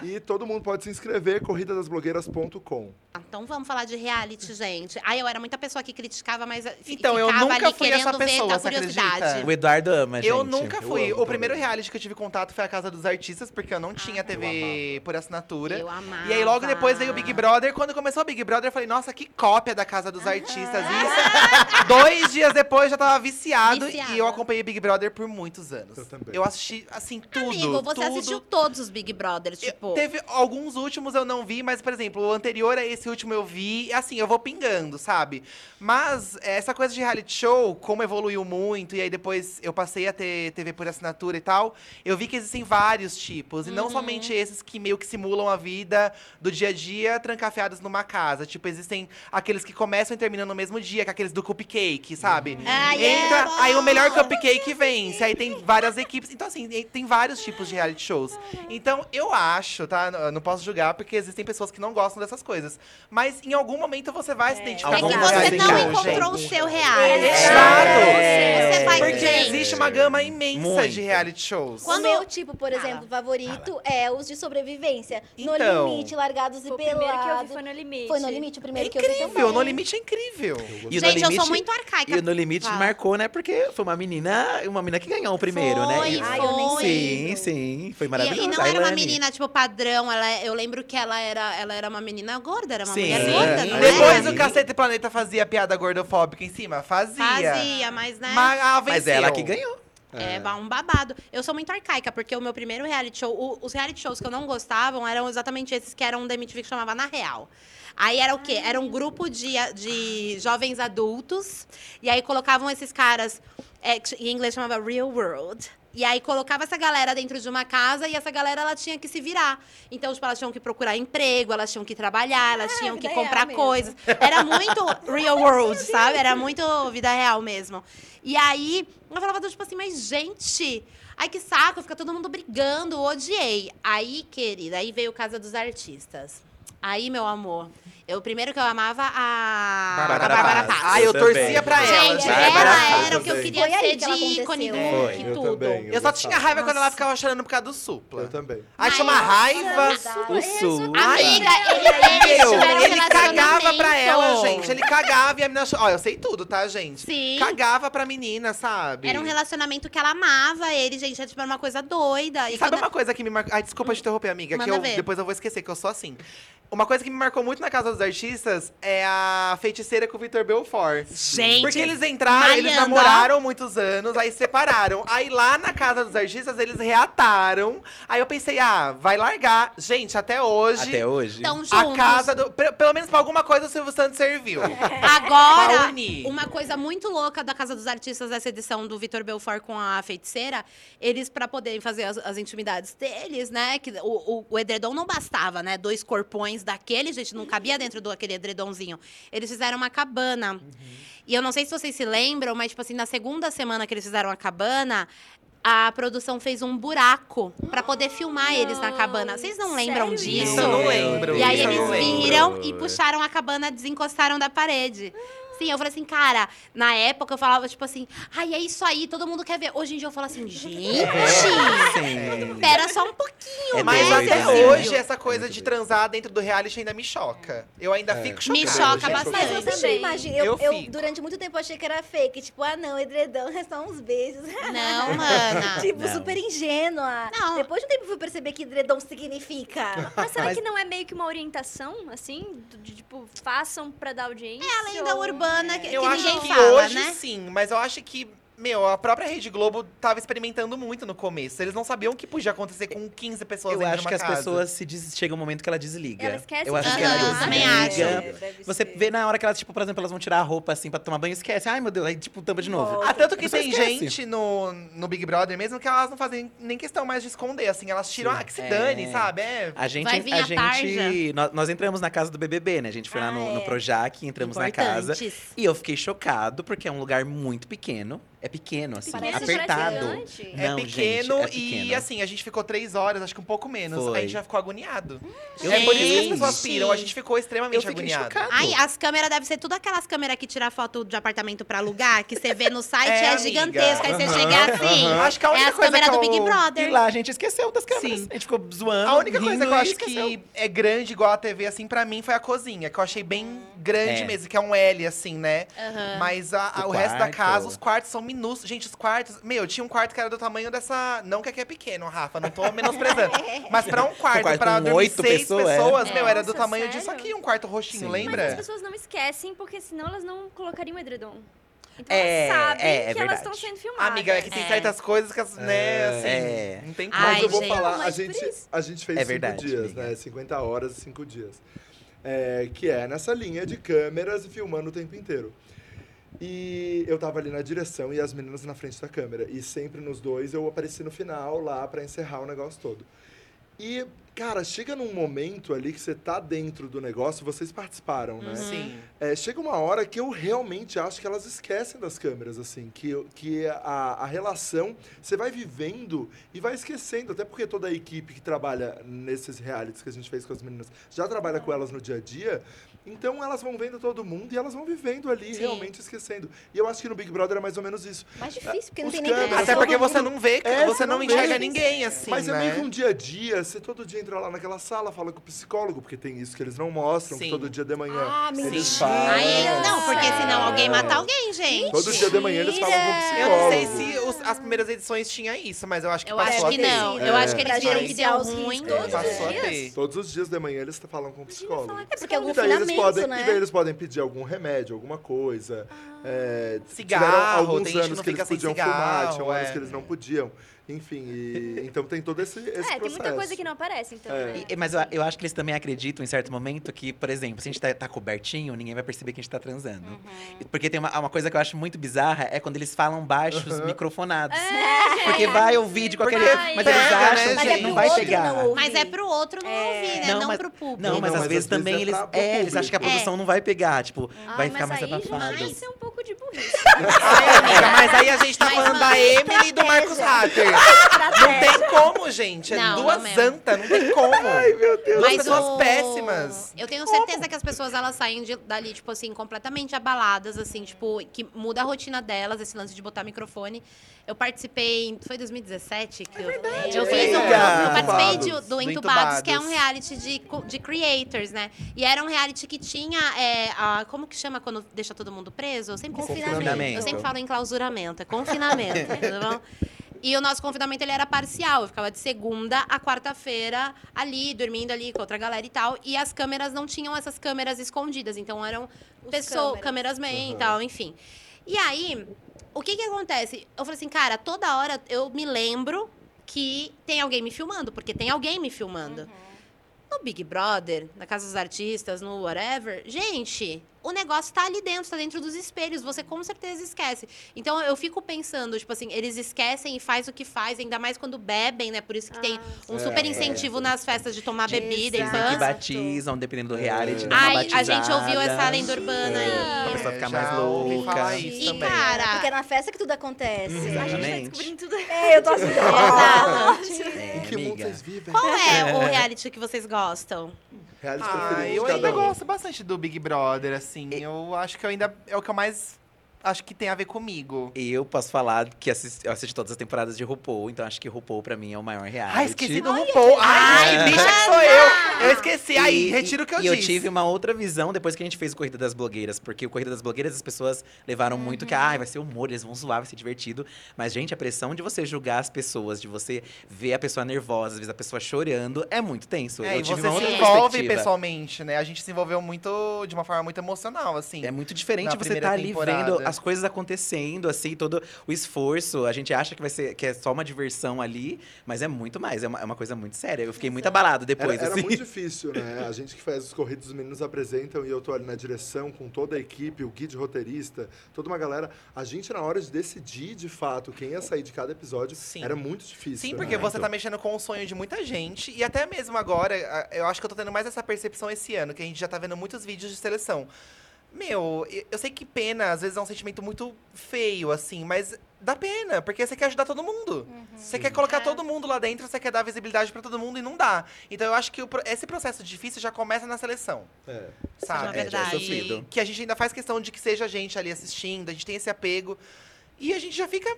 E todo mundo pode se inscrever, corridadasblogueiras.com. Então vamos falar de reality, gente. Ai, eu era muita pessoa que criticava, mas fi- Então, eu nunca ali fui querendo essa ver pessoa, curiosidade. acredita? O Eduardo ama, gente. Eu nunca fui. amo o primeiro também. reality que eu tive contato foi a Casa dos Artistas, porque eu não tinha TV por assinatura. Eu amava. E aí, logo depois veio o Big Brother. Quando começou o Big Brother, eu falei, nossa, que cópia da Casa dos Artistas. Isso. Dois dias depois, já tava viciado. Viciada. E eu acompanhei Big Brother por muitos anos. Eu também. Eu assisti, assim, tudo. Amigo, você tudo. assistiu todos os Big Brothers, Eu- tipo... Teve alguns últimos eu não vi, mas, por exemplo, o anterior a esse último eu vi. Assim, eu vou pingando, sabe? Mas eh, essa coisa de reality show, como evoluiu muito, e aí depois eu passei a ter TV por assinatura e tal, eu vi que existem vários tipos. E Uhum. não somente esses que meio que simulam a vida do dia a dia trancafiados numa casa. Tipo, existem aqueles que começam e terminam no mesmo dia, que é aqueles do cupcake, sabe? Ai, Entra, é bom. aí o melhor cupcake vence. Aí tem várias equipes. Então, assim, tem vários tipos de reality shows. Então, eu acho, tá? Eu não posso julgar, porque existem pessoas que não gostam dessas coisas. Mas em algum momento você vai se identificar É com que um você não encontrou o gente. seu reality. Exato. Você vai Porque gente. existe uma gama imensa Muito. de reality shows. O Quando- meu tipo, por exemplo, favorito é os de sobrevivência. Então. no limite, largados e O primeiro que eu vi pelados. foi no limite. Foi no limite o É primeiro que eu vi incrível. No Limite é incrível. E o No Gente, eu sou muito arcaica. E o No Limite Fala. marcou, né? Porque foi uma menina, uma menina que ganhou o primeiro, né? Foi, E- Ai, eu nem foi. Sim, sim. Foi E, maravilhoso. e não A era uma menina, tipo, padrão. Ela, eu lembro que ela era, ela era uma menina gorda, era uma Sim. mulher Sim. gorda, não Depois era? o Cacete Planeta fazia piada gordofóbica em cima? Fazia. Fazia, mas né... Mas, ah, Mas ela que ganhou. É ba- um babado. Eu sou muito arcaica, porque o meu primeiro reality show, o- os reality shows que eu não gostavam eram exatamente esses que eram da MTV que chamava Na Real. Aí era o quê? Era um grupo de, de jovens adultos, e aí colocavam esses caras, é, em inglês chamava Real World. E aí colocava essa galera dentro de uma casa e essa galera ela tinha que se virar. Então, tipo, elas tinham que procurar emprego, elas tinham que trabalhar, elas tinham que comprar mesmo. coisas. Era muito real world, sabe? Era muito vida real mesmo. E aí, eu falava, tipo assim, mas gente, ai que saco, fica todo mundo brigando, odiei. Aí, querida, aí veio Casa dos Artistas. Aí, meu amor, eu primeiro que eu amava a Bárbara a Bárbara Paz. Ah, eu Eu torcia pra ela. Gente, ela Paz era o que eu queria Foi ser que de ícone do Foi. e Eu tudo. também. Eu só tinha raiva quando ela ficava chorando por causa do supla. Eu também. Aí tinha uma Nossa, raiva. O Sul. Amiga, eles tiveram ele cagava pra ela, gente. Ele cagava e a menina. Ó, eu sei tudo, tá, gente? Sim. Cagava pra menina, sabe? Era um relacionamento que ela amava ele, gente. Era tipo era uma coisa doida. E Sabe quando- uma coisa que me marcou. Ai, desculpa te interromper, amiga, que eu, depois eu vou esquecer, que eu sou assim. Uma coisa que me marcou muito na Casa dos Artistas é a feiticeira com o Vitor Belfort. Gente, Porque eles entraram, eles namoraram muitos anos, aí se separaram. Aí lá na Casa dos Artistas eles reataram. Aí eu pensei, ah, vai largar. Gente, até hoje. Até hoje. Então, juntos. A casa do. pe- Pelo menos pra alguma coisa o Silvio Santos serviu. Agora, Pra unir. uma coisa muito louca da Casa dos Artistas, essa edição do Vitor Belfort com a feiticeira, eles, pra poderem fazer as, as intimidades deles, né? Que o, o, o edredom não bastava, né? Dois corpões daquele, gente, não cabia dentro do aquele edredomzinho. Eles fizeram uma cabana. E eu não sei se vocês se lembram, mas, tipo assim, na segunda semana que eles fizeram a cabana. A produção fez um buraco pra poder filmar eles na cabana. Vocês não lembram Sério disso? Isso eu não lembro. E aí eles não viram e puxaram a cabana, desencostaram da parede. Sim, eu falei assim, cara, na época eu falava, tipo assim, ai, é isso aí, todo mundo quer ver. Hoje em dia eu falo assim, gente, pera só um pouquinho, É Mas doido, até né? hoje, essa coisa de transar dentro do reality ainda me choca. Eu ainda É. fico chocada. Me choca gente. Mas bastante. eu sempre também. imagino. Eu, Eu eu, durante muito tempo, achei que era fake. Tipo, ah, não, edredão é só uns beijos. Não, mana. tipo, Não. super ingênua. Não. Depois de um tempo, eu fui perceber que edredom significa. Mas será Mas- que não é meio que uma orientação, assim? De, tipo, façam pra dar audiência? É a lenda ou- urbana que, Eu que acho ninguém que fala, hoje né? sim, mas eu acho que, meu, a própria Rede Globo tava experimentando muito no começo. Eles não sabiam o que podia acontecer com 15 pessoas Eu dentro acho de uma que as casa. pessoas se des... chega um momento que ela desliga. Ela esquece Eu acho de que ela Aham, desligar. também desliga. acho. Você vê na hora que elas, tipo, por exemplo, elas vão tirar a roupa assim pra tomar banho, esquece. Ai, meu Deus, aí tipo tampa de novo. Ah, tanto que tem esquece. gente no, no Big Brother mesmo que elas não fazem nem questão mais de esconder, assim. Elas tiram, Sim. ah, que se É. dane, sabe? É. A gente, Vai vir a a gente, nós, nós entramos na casa do BBB, né? A gente foi lá Ah, no, é. no Projac, entramos na casa. E eu fiquei chocado, porque é um lugar muito pequeno. É pequeno, assim, Parece apertado. É Não, pequeno gente, é e pequeno. assim, a gente ficou três horas, acho que um pouco menos. Foi. A gente já ficou agoniado. Eu é por isso que as Gente. pessoas piram, a gente ficou extremamente agoniado. chocado. Ai, as câmeras devem ser tudo aquelas câmeras que tiram foto de apartamento pra alugar, que você vê no site, É, é, gigantesca. Aí você chega assim. aham. Acho que a É única as coisa câmeras do Big E Brother. lá a gente esqueceu das câmeras. Sim. A gente ficou zoando. A única coisa que eu e acho que é grande igual a TV, assim, pra mim, foi a cozinha, que eu achei bem grande É. mesmo, que é um L, assim, né? Mas a- a- O o, resto da casa, os quartos são minúsculos. Gente, os quartos. Meu, tinha um quarto que era do tamanho dessa. Não que aqui é pequeno, Rafa, não tô menosprezando. Mas pra um quarto, quarto pra dormir oito seis pessoas, pessoas, é. meu, era do Nossa, tamanho sério? disso aqui, um quarto roxinho, Sim. Mas as lembra? pessoas não esquecem, porque senão elas não colocariam o edredom. Então É, elas sabem é, é que elas verdade. estão sendo filmadas. Amiga, é que tem É. certas coisas que, as, né, assim, É. não tem como. Ai, Mas eu vou gente. falar, a gente, a gente fez É cinco verdade, dias, amiga. né? 50 horas e 5 dias. É, que é nessa linha de câmeras e filmando o tempo inteiro. E eu tava ali na direção e as meninas na frente da câmera. E sempre nos dois eu apareci no final lá pra encerrar o negócio todo. E, cara, chega num momento ali que você tá dentro do negócio, vocês participaram, né? Sim. É, chega uma hora que eu realmente acho que elas esquecem das câmeras, assim, que, que a, a relação você vai vivendo e vai esquecendo, até porque toda a equipe que trabalha nesses realities que a gente fez com as meninas já trabalha com elas no dia a dia, então elas vão vendo todo mundo e elas vão vivendo ali, Sim. realmente esquecendo. E eu acho que no Big Brother é mais ou menos isso. Mais difícil, porque não Os tem nem câmeras, tanta Até porque você mundo- não vê, É, você você não não enxerga vê. ninguém, assim, Mas é né? meio que um dia a dia, você todo dia entra lá naquela sala, fala com o psicólogo, porque tem isso que eles não mostram, que todo dia de manhã Ah, eles mentira. falam. Ai, não, porque senão alguém É. mata alguém, gente. Todo dia de manhã eles falam com o psicólogo. Eu não sei se os- as primeiras edições tinha isso, mas eu acho que Eu passou acho a que ter. não. É. Eu acho que eles viram que deu os ruim. Todos os Passou a dias? ter. Todos os dias de manhã eles falam com o psicólogo. É porque é algum E daí, eles podem, né? e daí eles podem pedir algum remédio, alguma coisa. É, Cigarro, alguns que anos não que eles podiam fumar, cigarro, tinham anos é. que eles não podiam. Enfim, e- então tem todo esse, esse É, processo. tem muita coisa que não aparece, então. É. né? E- mas eu, eu acho que eles também acreditam em certo momento que, por exemplo, se a gente tá, tá cobertinho, ninguém vai perceber que a gente tá transando. Uhum. Porque tem uma, uma coisa que eu acho muito bizarra, é quando eles falam baixos, Uhum. microfonados. É. Porque vai ouvir de qualquer jeito. Mas eles né, acham Mas que é gente? não vai pegar. não. Mas é pro outro não É. ouvir, né? Não, Não, mas- pro público. Não, Não, mas não, às mas vezes às vezes também é eles. pra- pro É, eles acham que a produção não vai pegar. Tipo, Ai, vai ficar mas mais abafado. vai ser um pouco de burrice. Mas aí a gente tá Mas, falando da Emily e do Marcos Hatter. Não tem como, gente. É Não, duas não mesmo. antas, não tem como. Ai, meu Deus. Duas Mas pessoas o- péssimas. Eu tenho certeza que as pessoas elas saem de- dali, tipo assim, completamente abaladas, assim, tipo, que muda a rotina delas, esse lance de botar microfone. Eu participei, em- foi 2017 que eu, eu é fiz um, eu participei de- Entubados. do Do Entubados, que é um Entubados. reality de, co- de creators, né? E era um reality que tinha, é, a, como que chama quando deixa todo mundo preso? Eu sempre. Confinamento. Eu sempre falo em clausuramento, é confinamento, tá bom? E o nosso confinamento ele era parcial. Eu ficava de segunda a quarta-feira ali, dormindo ali com outra galera e tal. E as câmeras não tinham essas câmeras escondidas. Então eram pessoas, câmeras man e Uhum. tal, enfim. E aí, o que que acontece? Eu falei assim, cara, toda hora eu me lembro que tem alguém me filmando, porque tem alguém me filmando. No Big Brother, na Casa dos Artistas, no whatever, gente, o negócio tá ali dentro, tá dentro dos espelhos, você com certeza esquece. Então eu fico pensando, tipo assim, eles esquecem e faz o que faz, ainda mais quando bebem, né? Por isso que tem um É. super incentivo nas festas de tomar bebida e Dizem que pãs. batizam, dependendo do reality. É. dá uma Ai, a gente ouviu essa lenda urbana Pra aí. pessoa ficar É, mais louca. E, também. cara, Porque é na festa que tudo acontece. A gente Exatamente. descobrindo tudo. É, eu tô assim. Exato. É, Em que mundo vocês vivem? Qual é o reality que vocês gostam? Reality Ah, preferido eu de ainda cada um. gosto bastante do Big Brother, assim. Eu acho que eu ainda. É o que eu mais acho que tem a ver comigo. Eu posso falar que assisti, eu assisti todas as temporadas de RuPaul, então acho que RuPaul pra mim é o maior reality. Ai, esqueci do RuPaul. Ai, Ai, bicha que sou eu. Eu esqueci. E- retiro o que eu e disse. eu tive uma outra visão depois que a gente fez o Corrida das Blogueiras. Porque o Corrida das Blogueiras, as pessoas levaram muito que, ah, vai ser humor, eles vão zoar, vai ser divertido. Mas, gente, a pressão de você julgar as pessoas, de você ver a pessoa nervosa, às vezes a pessoa chorando, é muito tenso. É, eu e tive você uma se outra envolve perspectiva. pessoalmente, né? A gente se envolveu muito, de uma forma muito emocional, assim. É muito diferente você estar ali temporada. vendo as coisas acontecendo, assim, todo o esforço. A gente acha que vai ser que é só uma diversão ali, mas é muito mais, é uma, é uma coisa muito séria. Eu fiquei muito abalado depois, Era, era assim. muito difícil, né? A gente que faz os corridos, os meninos apresentam e eu tô ali na direção com toda a equipe, o guide roteirista, toda uma galera. A gente, na hora de decidir, de fato, quem ia sair de cada episódio, Sim. era muito difícil. Sim, né? porque você então. tá mexendo com o sonho de muita gente. E até mesmo agora, eu acho que eu tô tendo mais essa percepção esse ano, que a gente já tá vendo muitos vídeos de seleção. Meu, eu sei que pena, às vezes é um sentimento muito feio, assim, mas dá pena, porque você quer ajudar todo mundo. Uhum. Você quer colocar É. todo mundo lá dentro, você quer dar visibilidade pra todo mundo e não dá. Então eu acho que o esse processo difícil já começa na seleção, É. sabe? É verdade. sofrido. Que a gente ainda faz questão de que seja a gente ali assistindo, a gente tem esse apego. E a gente já fica,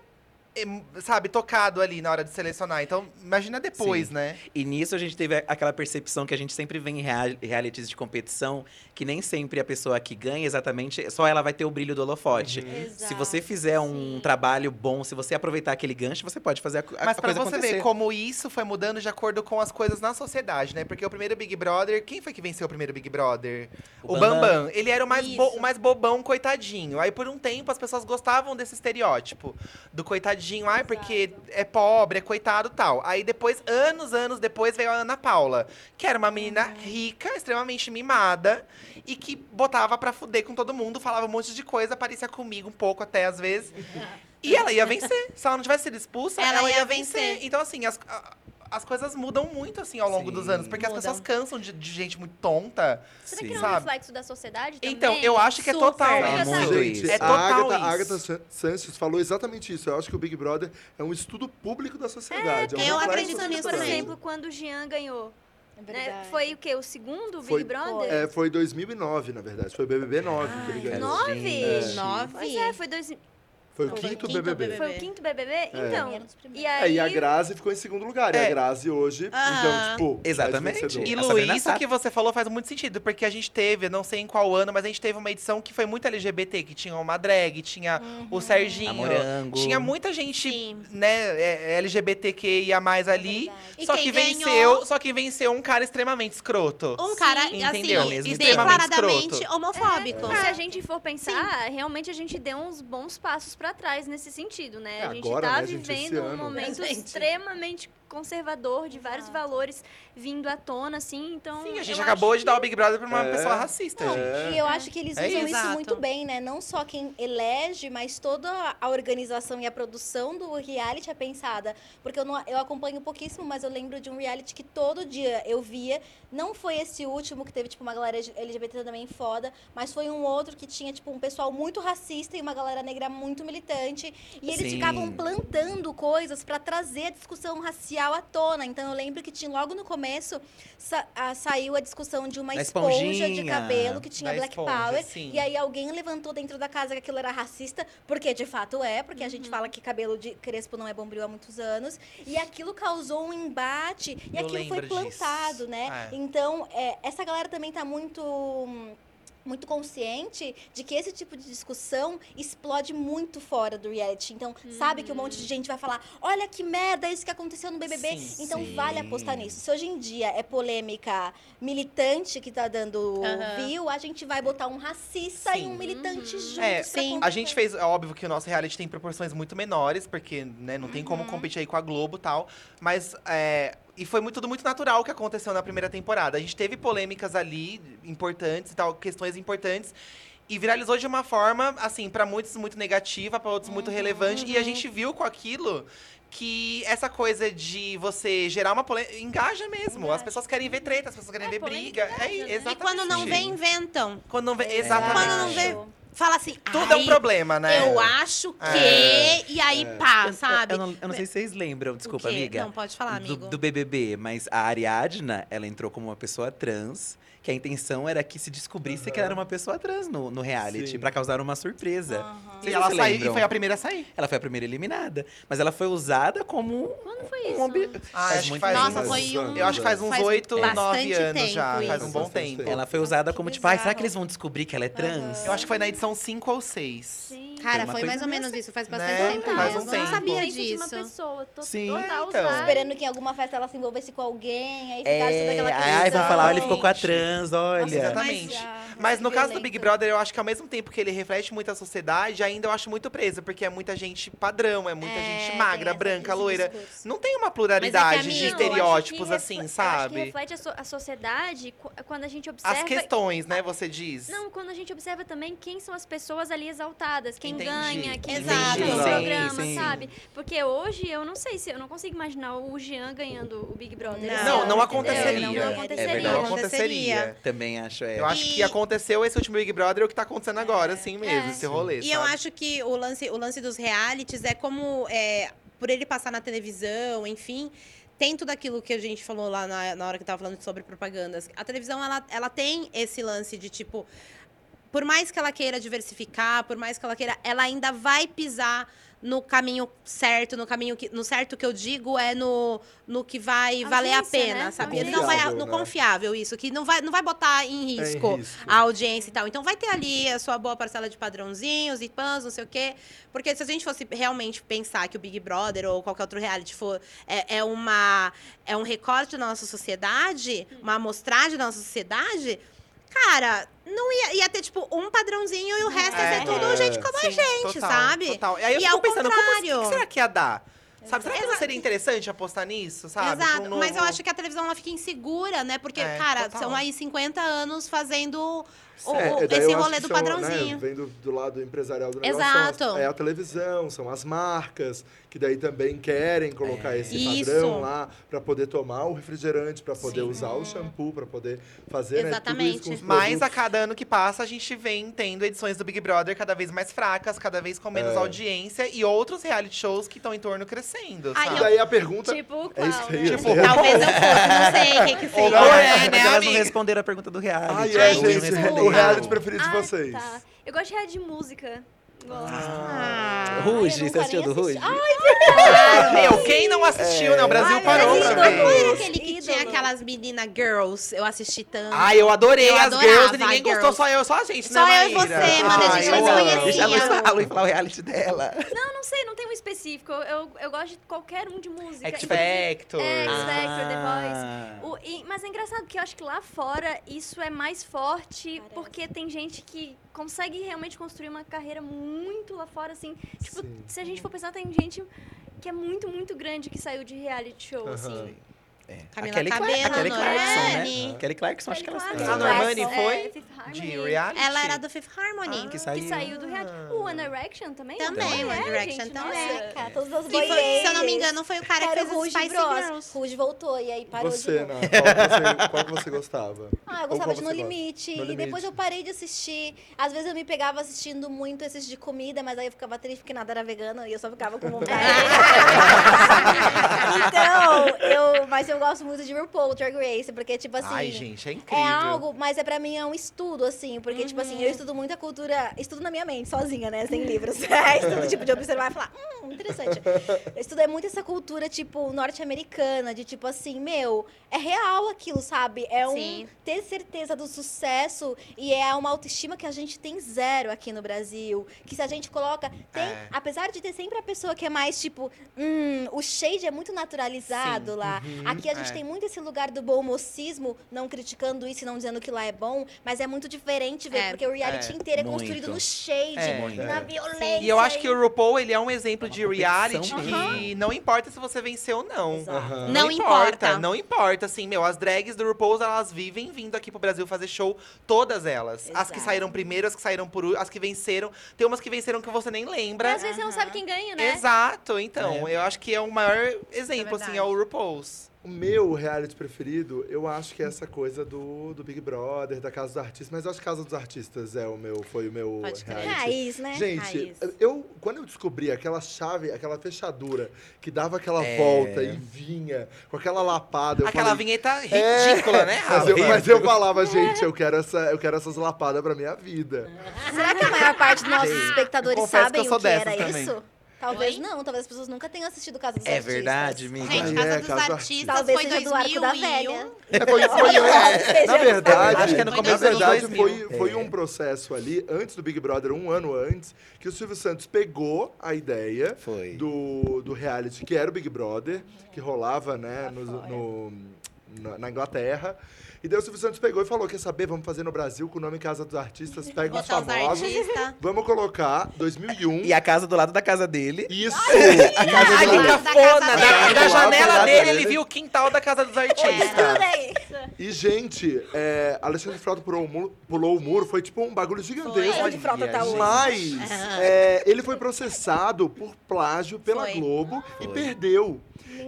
sabe, tocado ali na hora de selecionar. Então, imagina depois, Sim. né? E nisso a gente teve aquela percepção que a gente sempre vê em real- realities de competição, que nem sempre a pessoa que ganha exatamente, só ela vai ter o brilho do holofote. Exato. Se você fizer um Sim. trabalho bom, se você aproveitar aquele gancho, você pode fazer a, a Mas pra você acontecer. ver como isso foi mudando de acordo com as coisas na sociedade, né? Porque o primeiro Big Brother, quem foi que venceu o primeiro Big Brother? O O, Bambam. Bambam. Ele era o mais, bo- o mais bobão, coitadinho. Aí por um tempo as pessoas gostavam desse estereótipo do coitadinho, ai, porque é pobre, é coitado tal. Aí depois, anos, anos depois, veio a Ana Paula, que era uma menina rica, extremamente mimada e que botava pra fuder com todo mundo, falava um monte de coisa, parecia comigo um pouco até às vezes. E ela ia vencer. Se ela não tivesse sido expulsa, Ela ela, ia ia vencer. vencer. Então, assim, as, a- as coisas mudam muito, assim, ao longo Sim. dos anos. Porque as Mudam. pessoas cansam de, de gente muito tonta. Será que não é um Sabe? reflexo da sociedade também? Então, eu acho que é Super. total É isso. assim, muito Gente, isso. É a total Agatha, isso. a Agatha San- Sanches falou exatamente isso. Eu acho que o Big Brother é um estudo público da sociedade. É, um eu reflexo acredito da nisso Por sociedade. exemplo, quando o Jean ganhou. É né? verdade. Foi o quê? O segundo Foi- Big Brother? É, foi 2009, na verdade. Foi BBB 9 que ele Ai, ganhou. nove? É. Nove. Pois é, foi, dois, Foi o quinto, BBB. foi o quinto BBB? Então, dos primeiros. e É, aí... e a Grazi ficou em segundo lugar. E É. a Grazi hoje, Aham. então, tipo. Exatamente. E A Lu, Sabrina isso que você falou faz muito sentido, porque a gente teve, eu não sei em qual ano, mas a gente teve uma edição que foi muito LGBT, que tinha uma drag, tinha o Serginho. A Morango. Tinha muita gente, Sim. né, é, LGBTQIA mais ali. E Só quem que ganhou- venceu, só que venceu um cara extremamente escroto. Um cara, Entendeu? assim, Mesmo declaradamente escroto. homofóbico. Se a gente for pensar, realmente a gente deu uns bons passos pra trás nesse sentido, né? É, a gente agora, tá né, gente, vivendo um ano. momento Gente. extremamente conservador, de vários valores vindo à tona, assim, então... Sim, a gente eu acabou acho de dar o Big Brother pra uma É. pessoa racista, Não, gente. E eu acho que eles É usam isso. isso Exato. muito bem, né? Não só quem elege, mas toda a organização e a produção do reality é pensada. Porque eu, não, eu acompanho pouquíssimo, mas eu lembro de um reality que todo dia eu via. Não foi esse último, que teve, tipo, uma galera LGBT também foda, mas foi um outro que tinha, tipo, um pessoal muito racista e uma galera negra muito militante. E eles Sim. ficavam plantando coisas pra trazer a discussão racial à tona. Então eu lembro que tinha logo no começo sa- a- saiu a discussão de uma Da esponja de cabelo que tinha Black esponja, Power. sim. E aí alguém levantou dentro da casa que aquilo era racista, porque de fato é, porque a Uhum. gente fala que cabelo de crespo não é bombril há muitos anos. E aquilo causou um embate e Eu aquilo foi plantado, disso. né? É. Então, é, essa galera também tá muito. Hum, Muito consciente de que esse tipo de discussão explode muito fora do reality. Então, sabe que um monte de gente vai falar: olha que merda isso que aconteceu no BBB. Sim, então, sim. vale apostar nisso. Se hoje em dia é polêmica militante que tá dando Aham. view, a gente vai botar um racista e Sim. um militante juntos. É, pra sim. A gente fez, é óbvio que o nosso reality tem proporções muito menores, porque né, não tem como Uhum. competir aí com a Globo e tal. Mas, é, e foi muito, tudo muito natural o que aconteceu na primeira temporada. A gente teve polêmicas ali, importantes e tal, questões importantes. E viralizou de uma forma, assim, pra muitos muito negativa, pra outros Uhum. muito relevante. E a gente viu com aquilo que essa coisa de você gerar uma polêmica engaja mesmo. As Engaja. pessoas querem ver treta, as pessoas querem É, ver briga. É, engaja, né? exatamente. E quando não vê, inventam. Quando não vê, É. exatamente. Quando não vê, fala assim, Tudo é um "Ai, problema, né? Eu acho que. É. E aí, pá, Eu- sabe? Eu, não, eu não sei se vocês lembram, desculpa, amiga. Não, pode falar, do, amigo. do BBB, mas a Ariadna, ela entrou como uma pessoa trans, que a intenção era que se descobrisse que ela era uma pessoa trans no, no reality, Sim. pra causar uma surpresa. Vocês E ela saiu, lembram? e foi a primeira a sair. Ela foi a primeira eliminada, mas ela foi usada como Quando foi um isso? obje- Ah, Faz acho que faz. Nossa, uns- foi um. Eu acho que faz uns oito, nove anos já. isso. Faz um bom tempo. Ela foi usada como tipo, ai, será que eles vão descobrir que ela é trans? Eu acho que foi na edição 5 ou 6. Sim. Cara, foi mais ou menos isso, faz Né? bastante tempo Faz um tempo. Não sabia de uma disso. pessoa to Sim. total É, então. Esperando que em alguma festa ela se envolvesse com alguém, aí ficasse toda É, aquela ai, vão falar, ele ficou com a trans, olha. Nossa, exatamente. ah, Mas no caso do. Big Brother, eu acho que ao mesmo tempo que ele reflete muito a sociedade, ainda eu acho muito preso, porque é muita gente padrão, é muita É, gente magra, branca, loira. discurso. Não tem uma pluralidade amigo, de eu estereótipos assim, Eu acho que sabe? reflete a, so- a sociedade qu- quando a gente observa... As questões, né, você diz. Não, quando a gente observa também quem são as pessoas ali exaltadas, quem Entendi. ganha, quem Exato. ganha o Sim, programa, sim. sabe? Porque hoje eu não sei se eu não consigo imaginar o Jean ganhando o Big Brother. Não. Não, não aconteceria. Não, não É aconteceria. verdade. Não aconteceria. Também acho, é. Eu acho E- que aconteceu esse último Big Brother, o que tá acontecendo agora, assim mesmo, É. esse rolê. E eu sabe? acho que o lance, o lance dos realities é como, é, por ele passar na televisão, enfim, tem tudo aquilo que a gente falou lá na, na hora que tava falando sobre propagandas. A televisão, ela, ela tem esse lance de, tipo, por mais que ela queira diversificar, por mais que ela queira, ela ainda vai pisar no caminho certo, no caminho que, no certo que eu digo é no, no que vai valer a Audiência, pena, né? sabe? Ele não vai no né? confiável isso, que não vai não vai botar em É, em risco risco. a audiência e tal. Então vai ter ali a sua boa parcela de padrãozinhos e pãs, não sei o quê. Porque se a gente fosse realmente pensar que o Big Brother ou qualquer outro reality for é, é uma é um recorte da nossa sociedade, uma amostragem da nossa sociedade, cara, não ia, ia ter tipo um padrãozinho e o resto ia ser É. tudo gente como a Sim, gente, total, sabe? Total. E aí eu E fico ao pensando, como, contrário. o que será que ia dar? Sabe, será que não seria interessante apostar nisso, sabe? Exato, um mas eu novo- acho que a televisão ela fica insegura, né? Porque, É, cara, total. são aí 50 anos fazendo o- É, esse rolê que do são, padrãozinho. Né, vendo do lado empresarial do negócio, Exato. as- é a televisão, são as marcas, que daí também querem colocar É. esse Isso. padrão lá para poder tomar o refrigerante, para poder Sim. usar o shampoo, para poder fazer né, Exatamente. tudo isso com os Mas a cada ano que passa, a gente vem tendo edições do Big Brother cada vez mais fracas, cada vez com menos É. audiência e outros reality shows que estão em torno crescendo, Ai, E daí a pergunta... Tipo, é isso qual, que né? Tipo. Talvez eu fosse, não sei o que que Ou seja. não é, né, elas não responderam a pergunta do reality. Ai, Eu é, gente, o reality preferido de vocês. tá. Eu gosto de reality de música. Gosto. Ah. Ruge, Ai, eu você assistiu do Ruge? assisti. Meu, quem não assistiu, né? O Brasil Ai, parou pra ver. não Não era aquele que tinha aquelas meninas girls? Eu assisti tanto. Ai, eu adorei Eu as adorava girls e ninguém girls. gostou, só eu, só a gente, Só né, eu e Maíra? você, mano, a Ai, gente eu não se amo. conhecia. Deixa a a Luísa falar o reality dela. Não, não sei, não tem um específico. Eu, eu, eu gosto de qualquer um de música. X Factor. É, X Factor, The Ah. Voice. O- e- mas é engraçado porque eu acho que lá fora isso é mais forte porque tem gente que consegue realmente construir uma carreira muito lá fora, assim. Tipo, Sim. se a gente for pensar, tem gente que é muito, muito grande que saiu de reality show, assim. É. Camila a Kelly, Cabello, Kelly Clarkson, Normani. né? Kelly Clarkson, acho que ela saiu. A Normani é, foi De reality? Ela era do Fifth Harmony. Que Que saiu. do reality. O One Direction também? Também, One é, Direction também. as Que boy se eu não me engano, foi o cara que fez o os Ruge Spice. Girls. Ruge voltou e aí parou Você, de novo. Qual, que você, qual que você gostava? Ah, eu gostava de No? Limite. E depois eu parei de assistir. Às vezes eu me pegava assistindo muito esses de comida, mas aí eu ficava triste porque nada era vegano e eu só ficava com vontade. então, eu. Mas eu gosto muito de RuPaul, Drag Race, porque, tipo assim. Ai, gente, é incrível. É algo, mas é pra mim é um estudo, assim, porque, tipo assim, eu estudo muita cultura, estudo na minha mente, sozinha, né, sem livros. É, estudo, tipo, de observar e falar, hum, interessante. Eu estudei muito essa cultura, tipo, norte-americana, de tipo assim, meu, é real aquilo, sabe? É um Sim. ter certeza do sucesso e é uma autoestima que a gente tem zero aqui no Brasil. Que se a gente coloca, tem, É. apesar de ter sempre a pessoa que é mais, tipo, hum, o shade é muito naturalizado Sim. lá. Aqui a gente É. tem muito esse lugar do bom mocismo, não criticando isso e não dizendo que lá é bom, mas é muito diferente ver, É. porque o reality É. inteiro é Muito. construído no shade, É. Na É. violência. E eu acho que o RuPaul, ele é um exemplo de reality que não importa se você venceu ou não. Exato. Aham. Não importa. Não importa, assim, meu, as drags do RuPaul, elas vivem vindo aqui pro Brasil fazer show, todas elas. As que Exato. saíram primeiro, as que saíram por último, as que venceram. Tem umas que venceram que você nem E lembra. às vezes você não sabe quem ganha, né? Exato, então, eu acho que é o maior exemplo, assim, é o RuPaul's. O meu reality preferido, eu acho que é essa coisa do, do Big Brother, da Casa dos Artistas, mas eu acho que Casa dos Artistas é o meu, foi o meu Pode crer. reality. Raiz, né? Gente, Raiz. eu quando eu descobri aquela chave, aquela fechadura que dava aquela É. volta e vinha com aquela lapada, eu Aquela falei, vinheta É, ridícula, né, mas eu, mas eu falava, gente, eu quero, essa, eu quero essas lapadas pra minha vida. Será que a maior parte dos nossos Gente, espectadores sabem que o que era também. isso? Talvez Oi? não, talvez as pessoas nunca tenham assistido Casa dos É Artistas. verdade, amiga. Gente, Ah, Casa é, dos Casa dos Artistas Talvez foi seja do arco da 2001. velha. É, foi, foi, é, na verdade, Acho que é no na começo dos verdade 2000. foi, foi É. um processo ali, antes do Big Brother, um ano antes, que o Silvio Santos pegou a ideia Foi. do, do reality, que era o Big Brother, que rolava né, no, no- na, na Inglaterra. E daí o Silvio Santos pegou e falou: quer saber? Vamos fazer no Brasil com o nome Casa dos Artistas, pega os Botar os famosos. artistas. Vamos colocar 2001. E a casa do lado da casa dele. Isso! Ai, que Da cafona! casa Da, dele. da Lá, janela dele, dele. ele viu o quintal da casa dos artistas. E, gente, é, Alexandre Frota pulou o, muro, pulou o muro, foi tipo um bagulho gigantesco. Onde Frota tá hoje? Mas é, ele foi processado por plágio pela Foi. Globo e perdeu.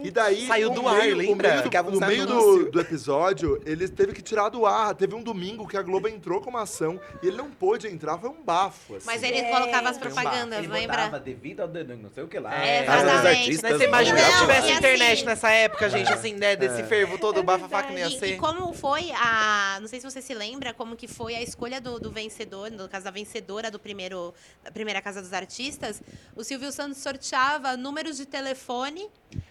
E daí. Saiu do ar, meio- lembra? No meio, do, no meio do, do episódio, ele teve que tirar do ar. Teve um domingo que a Globo entrou com uma ação e ele não pôde entrar, foi um bafo. Assim. Mas ele É. colocava as Foi um propagandas, Ele lembra? botava devido ao dedo, não sei o que lá. É, Casa dos exatamente. artistas. Mas você imagina Não, se tivesse assim- internet nessa época, gente, assim, né? Desse fervo todo, o bafafá que não ia E, ser. e como foi a. Não sei se você se lembra como que foi a escolha do, do vencedor, no caso da vencedora do primeiro, da primeira Casa dos Artistas. O Silvio Santos sorteava números de telefone,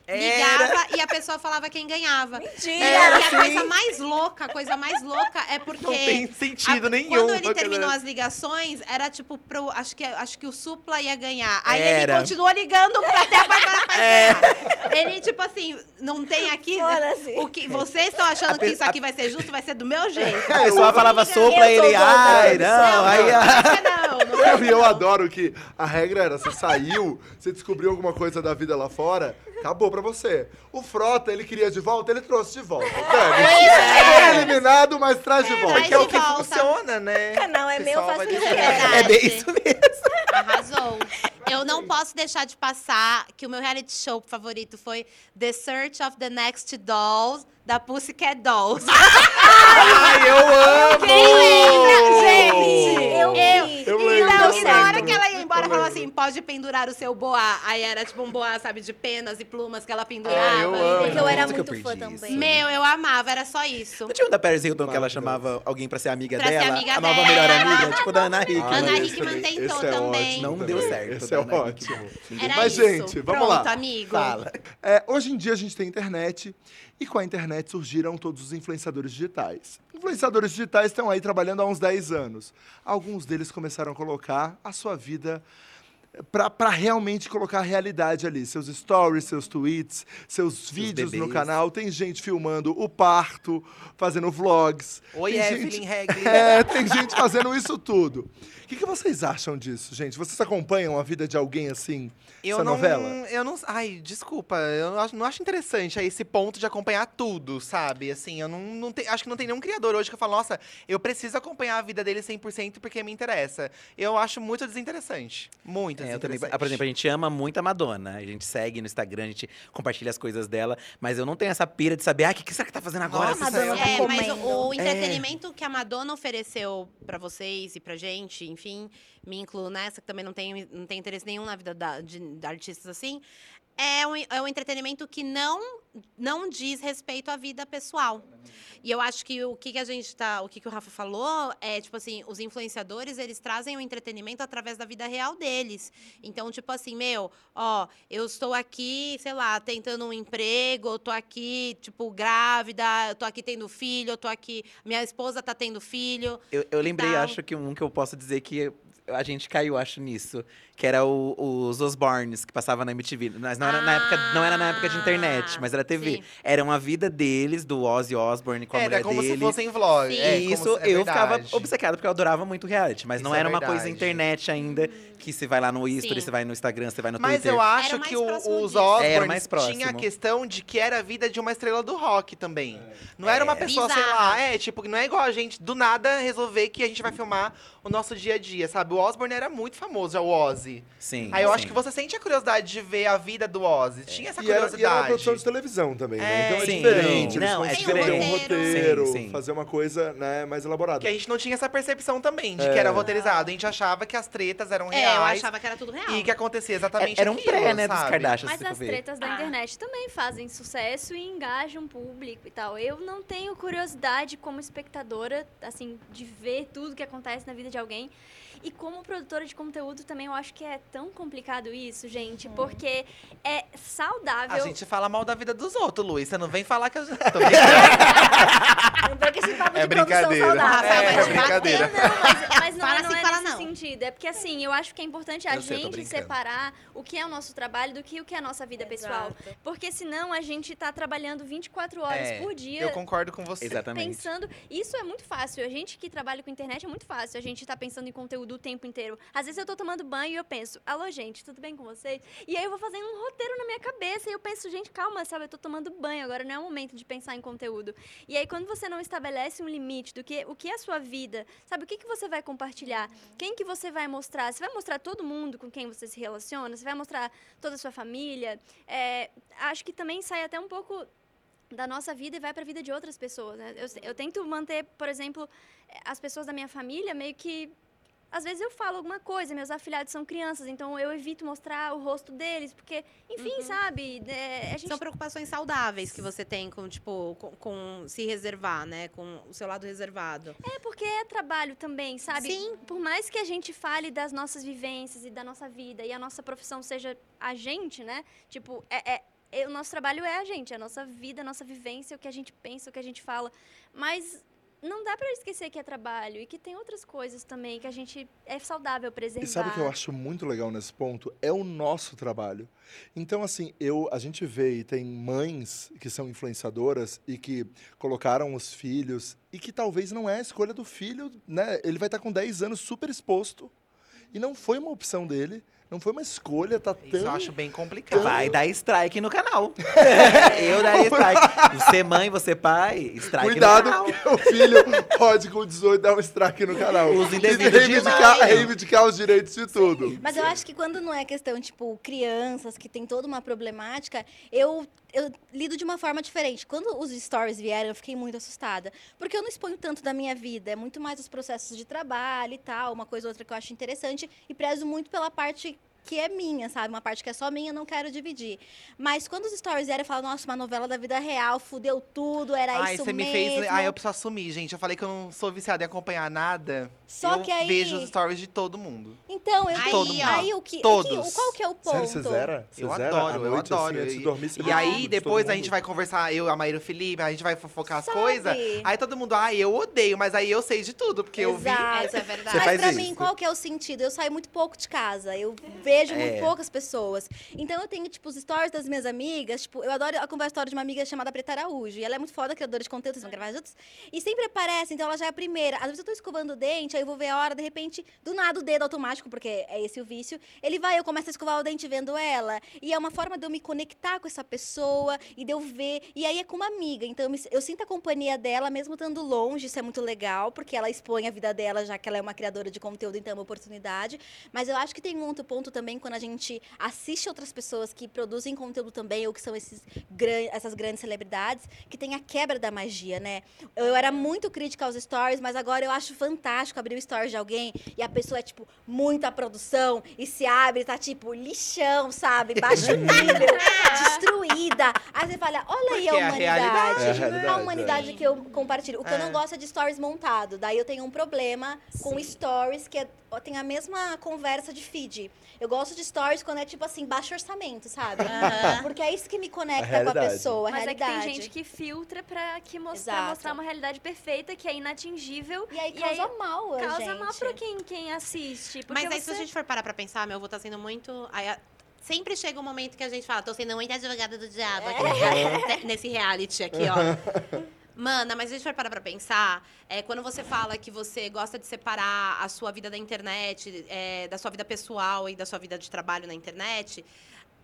ligava e a pessoa falava quem ganhava. Mentira! E Era a assim. coisa mais louca, a coisa mais louca é porque. Não tem sentido a- nenhum. Quando ele terminou as ligações, era tipo pro. Acho que, acho que o Supla ia ganhar. Aí Era. ele continuou ligando pra até a Bárbara Paz É. ganhar. Ele, tipo assim, não tem aqui. Foda-se. O que vocês estão achando A que pe- isso aqui vai ser justo, vai ser do meu jeito. A pessoa falava sopra Eu ele, ai, não, aí... Não, não, não. E eu adoro que a regra era: você saiu, você descobriu alguma coisa da vida lá fora, acabou pra você. O Frota, ele queria de volta, ele trouxe de volta. Dane. Foi eliminado, mas traz de volta. traz Que é o que volta. funciona, né? O canal é meu, eu pessoal faço vai o que eu deixar. quero. É bem isso mesmo. Arrasou. Eu não posso deixar de passar que o meu reality show favorito foi The Search of the Next Dolls, da Pussycat Dolls. Ai, eu amo! Gente, Eu vi. Eu e eu e na hora que ela ia embora, Eu falava lembro. assim: pode pendurar o seu boá. Aí era tipo um boá, sabe, de penas e plumas que ela pendurava. Ah, eu amo. Porque eu era eu muito fã também. Meu, eu amava, era só isso. Não tinha um da Paris Hilton que ela chamava alguém pra ser amiga Pra ser dela? amiga a nova dela. melhor amiga, tipo da Ana Hickman. Ana Hickman também- tentou esse é também. ótimo Não deu certo, Esse da é Ana ótimo. Era Mas, isso. gente, vamos Pronto, lá. amigo. Fala. É, hoje em dia a gente tem internet e com a internet surgiram todos os influenciadores digitais. Influenciadores digitais estão aí trabalhando há uns 10 anos. Alguns deles começaram a colocar a sua vida para realmente colocar a realidade ali. Seus stories, seus tweets, seus vídeos no bebês. canal. Tem gente filmando o parto, fazendo vlogs. Oi, tem Evelyn gente... Regli. É, tem gente fazendo isso tudo. O que, que vocês acham disso, gente? Vocês acompanham a vida de alguém assim, Eu essa não, novela? eu não, ai, desculpa, eu não acho, não acho interessante a esse ponto de acompanhar tudo, sabe? Assim, eu não, não te- acho que não tem nenhum criador hoje que eu falo, nossa, eu preciso acompanhar a vida dele 100% porque me interessa. Eu acho muito desinteressante, muito É, eu também, por exemplo, a gente ama muito a Madonna. A gente segue no Instagram, a gente compartilha as coisas dela. Mas eu não tenho essa pira de saber, ah, o que, que será que tá fazendo agora? Nossa, Madonna tá É, mas o, o entretenimento que a Madonna ofereceu pra vocês e pra gente, enfim, me incluo nessa, que também não tem, não tem interesse nenhum na vida da- de, de artistas assim, é um, é um entretenimento que não, não diz respeito à vida pessoal. E eu acho que o que, que a gente tá. O que, que o Rafa falou é, tipo assim, os influenciadores, eles trazem o entretenimento através da vida real deles. Então, tipo assim, meu, ó, eu estou aqui, sei lá, tentando um emprego, eu tô aqui, tipo, grávida, eu tô aqui tendo filho, eu tô aqui. Minha esposa tá tendo filho. Eu, eu lembrei, Tal. acho que um que eu posso dizer que a gente caiu, acho, nisso. Que era o- os Osbornes, que passava na MTV. Mas não era, na época, não era na época de internet, mas era TV. Sim. Era uma vida deles, do Ozzy Osbourne com a Era mulher como dele. se fossem vlog. Sim. é, E como isso se- é eu ficava obcecado, porque eu adorava muito reality. Mas não Isso é era uma coisa internet ainda, que você vai lá no History, você vai no Instagram, você vai no Mas Twitter. eu acho Era que o- os disso. Osborne Era mais próximo. tinha a questão de que era a vida de uma estrela do rock também. Não era uma pessoa, sei Bizarra. lá, é, tipo, não é igual a gente do nada resolver que a gente vai filmar o nosso dia a dia, sabe? O Osborne era muito famoso, é o Ozzy. Sim. Aí eu acho sim. que você sente a curiosidade de ver a vida do Ozzy. Tinha essa E era, curiosidade. e era uma produção de televisão também, né? É, Então é sim. diferente. Não, eles é conseguiram ter um diferente. roteiro, Sim, sim. fazer uma coisa né, mais elaborada. Que a gente não tinha essa percepção também de É. que era roteirizado. A gente achava que as tretas eram É, eu reais. achava que era tudo real. E que acontecia exatamente Era um aquilo, pré, né, dos sabe? Kardashians. Mas as ver. tretas da Ah. internet também fazem sucesso e engajam o público e tal. Eu não tenho curiosidade como espectadora, assim, de ver tudo que acontece na vida de alguém. E como produtora de conteúdo também eu acho que é tão complicado isso, gente, porque é saudável. A gente fala mal da vida dos outros, Luiz. Você não vem falar que eu já tô que esse papo É de produção brincadeira. saudável. Rafael vai É, te brincadeira. bater. Não, mas, mas não, Fala é, não assim, é fala nesse não. sentido. É porque, assim, eu acho que é importante a Eu sei, gente brincando. separar o que é o nosso trabalho do que o que é a nossa vida pessoal. Exato. Porque senão a gente tá trabalhando 24 horas É, por dia. Eu concordo com você. Exatamente. Pensando, isso é muito fácil. A gente que trabalha com internet é muito fácil. A gente tá pensando em conteúdo o tempo inteiro. Às vezes eu tô tomando banho e eu penso, alô, gente, tudo bem com vocês? E aí eu vou fazendo um roteiro na minha cabeça e eu penso, gente, calma, sabe? Eu tô tomando banho, agora não é o momento de pensar em conteúdo. E aí, quando você não estabelece um limite do que o que é a sua vida, sabe? O que, que você vai compartilhar? Quem que você vai mostrar? Você vai mostrar todo mundo com quem você se relaciona? Você vai mostrar toda a sua família? É, acho que também sai até um pouco da nossa vida e vai para a vida de outras pessoas. Né? Eu, eu tento manter, por exemplo, as pessoas da minha família meio que às vezes eu falo alguma coisa, meus afilhados são crianças, então eu evito mostrar o rosto deles, porque, enfim, Uhum. sabe? é, gente São preocupações saudáveis que você tem com, tipo, com, com se reservar, né? Com o seu lado reservado. É porque é trabalho também, sabe? Sim. Por mais que a gente fale das nossas vivências e da nossa vida e a nossa profissão seja a gente, né? Tipo, é, é- é- o nosso trabalho é a gente, a nossa vida, a nossa vivência, o que a gente pensa, o que a gente fala. Mas não dá pra esquecer que é trabalho e que tem outras coisas também que a gente é saudável preservar. E sabe o que eu acho muito legal nesse ponto? É o nosso trabalho. Então, assim, eu, a gente vê e tem mães que são influenciadoras e que colocaram os filhos e que talvez não é a escolha do filho, né? Ele vai estar com 10 anos super exposto e não foi uma opção dele, não foi uma escolha, tá Isso eu tão... acho bem complicado. Vai dar strike no canal. eu daria strike. Você mãe, você pai, strike Cuidado, no canal. porque o filho pode com 18 dar um strike no canal. Uso E indevido de reivindicar, reivindicar os direitos de tudo. Mas eu acho que quando não é questão, tipo, crianças que tem toda uma problemática, eu, eu lido de uma forma diferente. Quando os stories vieram, eu fiquei muito assustada. Porque eu não exponho tanto da minha vida. É muito mais os processos de trabalho e tal, uma coisa ou outra que eu acho interessante. E prezo muito pela parte que é minha, sabe? Uma parte que é só minha, eu não quero dividir. Mas quando os stories vieram, eu falo, nossa, uma novela da vida real, fudeu tudo, era Ai, isso você me mesmo. fez. Ai, eu preciso assumir, gente. Eu falei que eu não sou viciada em acompanhar nada. Só eu que aí- vejo os stories de todo mundo. Então, eu Aí, todo ó, aí o que, todos. O que, qual que é o ponto? Sério, você zera? Você Eu zera adoro, eu noite, adoro. Assim, de dormir, você E aí, de depois a gente mundo? vai conversar, eu, a Maíra e o Felipe, a gente vai fofocar as coisas. Aí todo mundo, ai, eu odeio, mas aí eu sei de tudo, porque eu vi. Exato. Essa é verdade. Você Mas pra isso? mim, qual que é o sentido? Eu saio muito pouco de casa. Eu vejo muito É. poucas pessoas. Então eu tenho, tipo, os stories das minhas amigas. Tipo, eu adoro acompanhar a história de uma amiga chamada Preta Araújo. E ela é muito foda, criadora de conteúdo, vocês vão gravar juntos. E sempre aparece, então ela já é a primeira. Às vezes eu tô escovando o dente, aí eu vou ver a hora, de repente, do nada o dedo automático, porque é esse o vício. Ele vai, eu começo a escovar o dente vendo ela. E é uma forma de eu me conectar com essa pessoa e de eu ver. E aí é com uma amiga. Então eu, me- eu sinto a companhia dela, mesmo estando longe. Isso é muito legal, porque ela expõe a vida dela, já que ela é uma criadora de conteúdo, então é uma oportunidade. Mas eu acho que tem um outro ponto também quando a gente assiste outras pessoas que produzem conteúdo também, ou que são esses essas grandes celebridades, que tem a quebra da magia, né? Eu era muito crítica aos stories, mas agora eu acho fantástico abrir o stories de alguém e a pessoa é, tipo, muita produção e se abre, tá, tipo, lixão, sabe? Baixo nível, destruída. Aí você fala, olha aí a é a humanidade. realidade. É a realidade, A humanidade é. que eu compartilho. O que eu É. não gosto é de stories montado. Daí eu tenho um problema com stories que é- tem a mesma conversa de feed. Eu gosto de stories quando é tipo assim, baixo orçamento, sabe? Porque é isso que me conecta com a realidade. pessoa, a Mas é que realidade. tem gente que filtra pra, que mostrar, uma realidade perfeita, que é inatingível. E aí causa mal, a causa gente. mal pra quem, quem assiste. Porque Mas aí, se você... a gente for parar pra pensar, meu, eu vou estar sendo muito. aí, a- Sempre chega um momento que a gente fala, tô sendo muito advogada do diabo aqui nesse- nesse reality aqui, ó. Mana, mas a gente for parar pra pensar, é, quando você fala que você gosta de separar a sua vida da internet, é, da sua vida pessoal e da sua vida de trabalho na internet,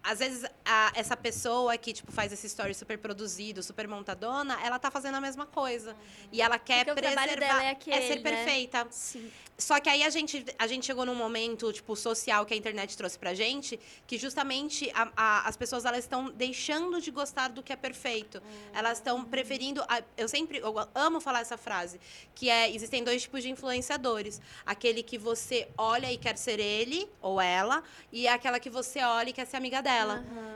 às vezes a- essa pessoa que tipo, faz esse story super produzido, super montadona, ela tá fazendo a mesma coisa. E ela quer Porque o trabalho preservar. dela é aquele, ser né? perfeita. Sim. Só que aí a gente, a gente chegou num momento, tipo, social que a internet trouxe pra gente, que justamente a- a- as pessoas elas estão deixando de gostar do que é perfeito. Elas estão preferindo. eu sempre eu amo falar essa frase, que é: existem dois tipos de influenciadores. Aquele que você olha e quer ser ele ou ela, e aquela que você olha e quer ser amiga dela.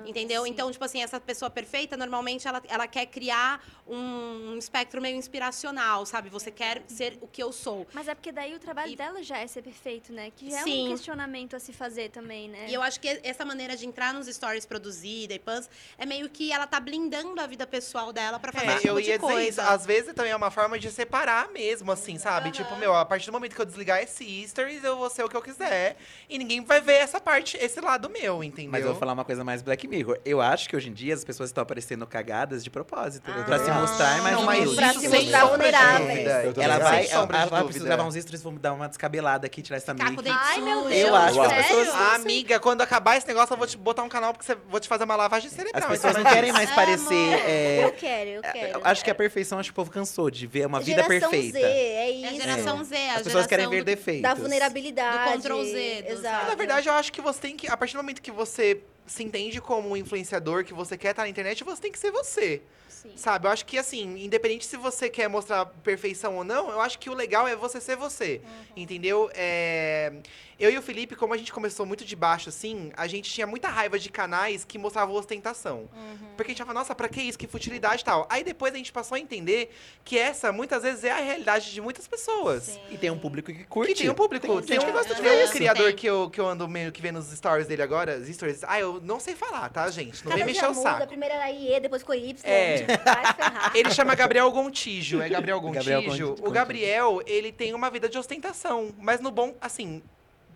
Entendeu? Então, tipo assim, essa pessoa perfeita, normalmente ela, ela quer criar um espectro meio inspiracional, sabe? Você quer ser o que eu sou. Mas é porque daí o trabalho E- dela já é ser perfeito, né? Que já é Sim. um questionamento a se fazer também, né? E eu acho que essa maneira de entrar nos stories produzida e pans é meio que ela tá blindando a vida pessoal dela pra fazer É, esse tipo eu de ia dizer coisa. isso. Às vezes também é uma forma de separar mesmo, assim, sabe? Tipo, meu, a partir do momento que eu desligar esse stories, eu vou ser o que eu quiser. E ninguém vai ver essa parte, esse lado meu, entendeu? Mas eu vou falar uma coisa mais Black Mirror. Eu acho que hoje em dia as pessoas estão aparecendo cagadas de propósito. Ah. pra se mostrar mais Não, mas humildes. Pra se mostrar vulneráveis. também Ela vai, ela, ela vai dúvida. precisar gravar uns stories, vamos dar uma descabelada aqui, tirar essa dente Ai, meu. Deus. Eu acho que as pessoas- Ah, amiga, quando acabar esse negócio, eu vou te botar um canal porque você vou te fazer uma lavagem cerebral. As pessoas não Então, querem mais parecer. é, Eu quero, eu quero. eu acho que a perfeição, acho que o povo cansou de ver uma vida Geração perfeita. Z, é É isso. a geração Z, a As pessoas querem ver do- defeitos. Da vulnerabilidade. Do Ctrl Z, Exato. Na verdade, eu acho que você tem que. A partir do momento que você se entende como um influenciador, que você quer estar na internet, você tem que ser você. Sim. Sabe? Eu acho que, assim, independente se você quer mostrar perfeição ou não, eu acho que o legal é você ser você. Entendeu? É, Eu e o Felipe, como a gente começou muito de baixo, assim, a gente tinha muita raiva de canais que mostravam ostentação. Porque a gente falava, nossa, pra que isso? Que futilidade e tal. Aí depois a gente passou a entender que essa, muitas vezes, é a realidade de muitas pessoas. E tem um público que curte. Que tem um público. Tem, gente que gosta de tem ver um isso. criador Tem. que eu, que eu ando meio que vendo os stories dele agora, os stories. Ah, eu não sei falar, tá, gente? Não Cada vem mexer o muda, saco. primeiro era IE, depois ficou Y. É. Ele chama Gabriel Gontijo. É Gabriel Gontijo. Gabriel Gontijo. O Gabriel, ele tem uma vida de ostentação. Mas no bom, assim,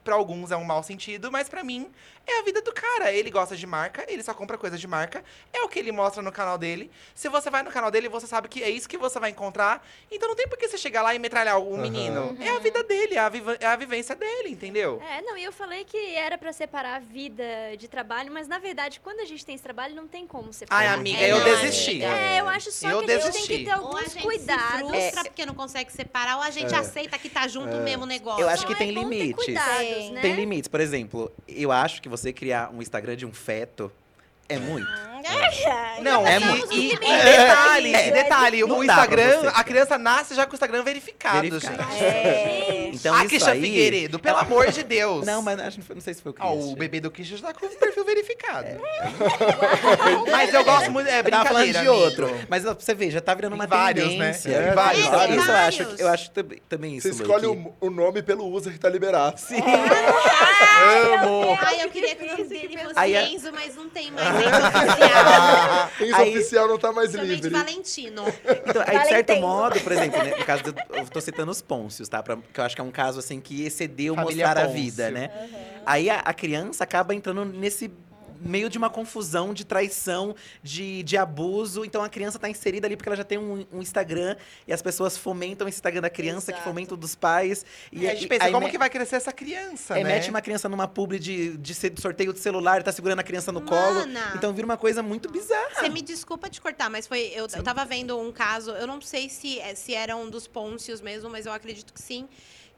pra alguns é um mau sentido, mas pra mim é a vida do cara. Ele gosta de marca, ele só compra coisa de marca. É o que ele mostra no canal dele. Se você vai no canal dele, você sabe que é isso que você vai encontrar. Então não tem por que você chegar lá e metralhar o Aham. menino. É a vida dele, é a, viva- é a vivência dele, entendeu? É, não, e eu falei que era pra separar a vida de trabalho, mas na verdade, quando a gente tem esse trabalho, não tem como separar. Ai, amiga, É, eu não, desisti. É, eu acho só Eu que a gente tem desisti. que ter alguns gente cuidados. frustra porque não consegue separar, ou a gente É. aceita que tá junto É. o mesmo negócio. Eu acho que Só tem é limites. cuidados, Tem. né? Tem limites. Por exemplo, eu acho que você criar um Instagram de um feto é muito. Não, É e, muito- e- e É. detalhe, É. detalhe, o Instagram, a criança nasce já com o Instagram verificado, Verificado. gente. É. Então a isso Kisha aí... Figueiredo, pelo amor de Deus. Não, mas acho não sei se foi o Ah, Christian. o bebê do Kisha já tá com o perfil verificado. Mas eu gosto muito, é falando brincadeira, de amigo. outro. Mas ó, você ver, já tá virando uma vários, né? tendência. É, Isso- vários, isso, vários. eu acho, Vários. eu acho também, também isso, Você escolhe o, o nome pelo user que tá liberado. Sim. Amo. Ai, eu queria que o nome dele fosse Enzo, mas não tem mais Enzo oficial. Esse Aí- oficial não tá mais livre. Valentino. Então, aí, de certo modo, por exemplo, né, no caso do, eu tô citando os Pôncios, tá? Pra- que eu acho que é um caso assim que excedeu Família mostrar a Pôncio. vida, né? Aí a, a criança acaba entrando nesse meio de uma confusão, de traição, de, de abuso. Então a criança tá inserida ali porque ela já tem um, um Instagram e as pessoas fomentam esse Instagram da criança, que Exato. fomentam dos pais. E E a gente pensa, aí como me- que vai crescer essa criança, é, né? mete uma criança numa publi de, de sorteio de celular, e tá segurando a criança no colo. Mana. Então vira uma coisa muito bizarra. Você me desculpa te cortar, mas foi. Eu, eu tava vendo um caso, eu não sei se, é- se era um dos Pôncios mesmo, mas eu acredito que sim.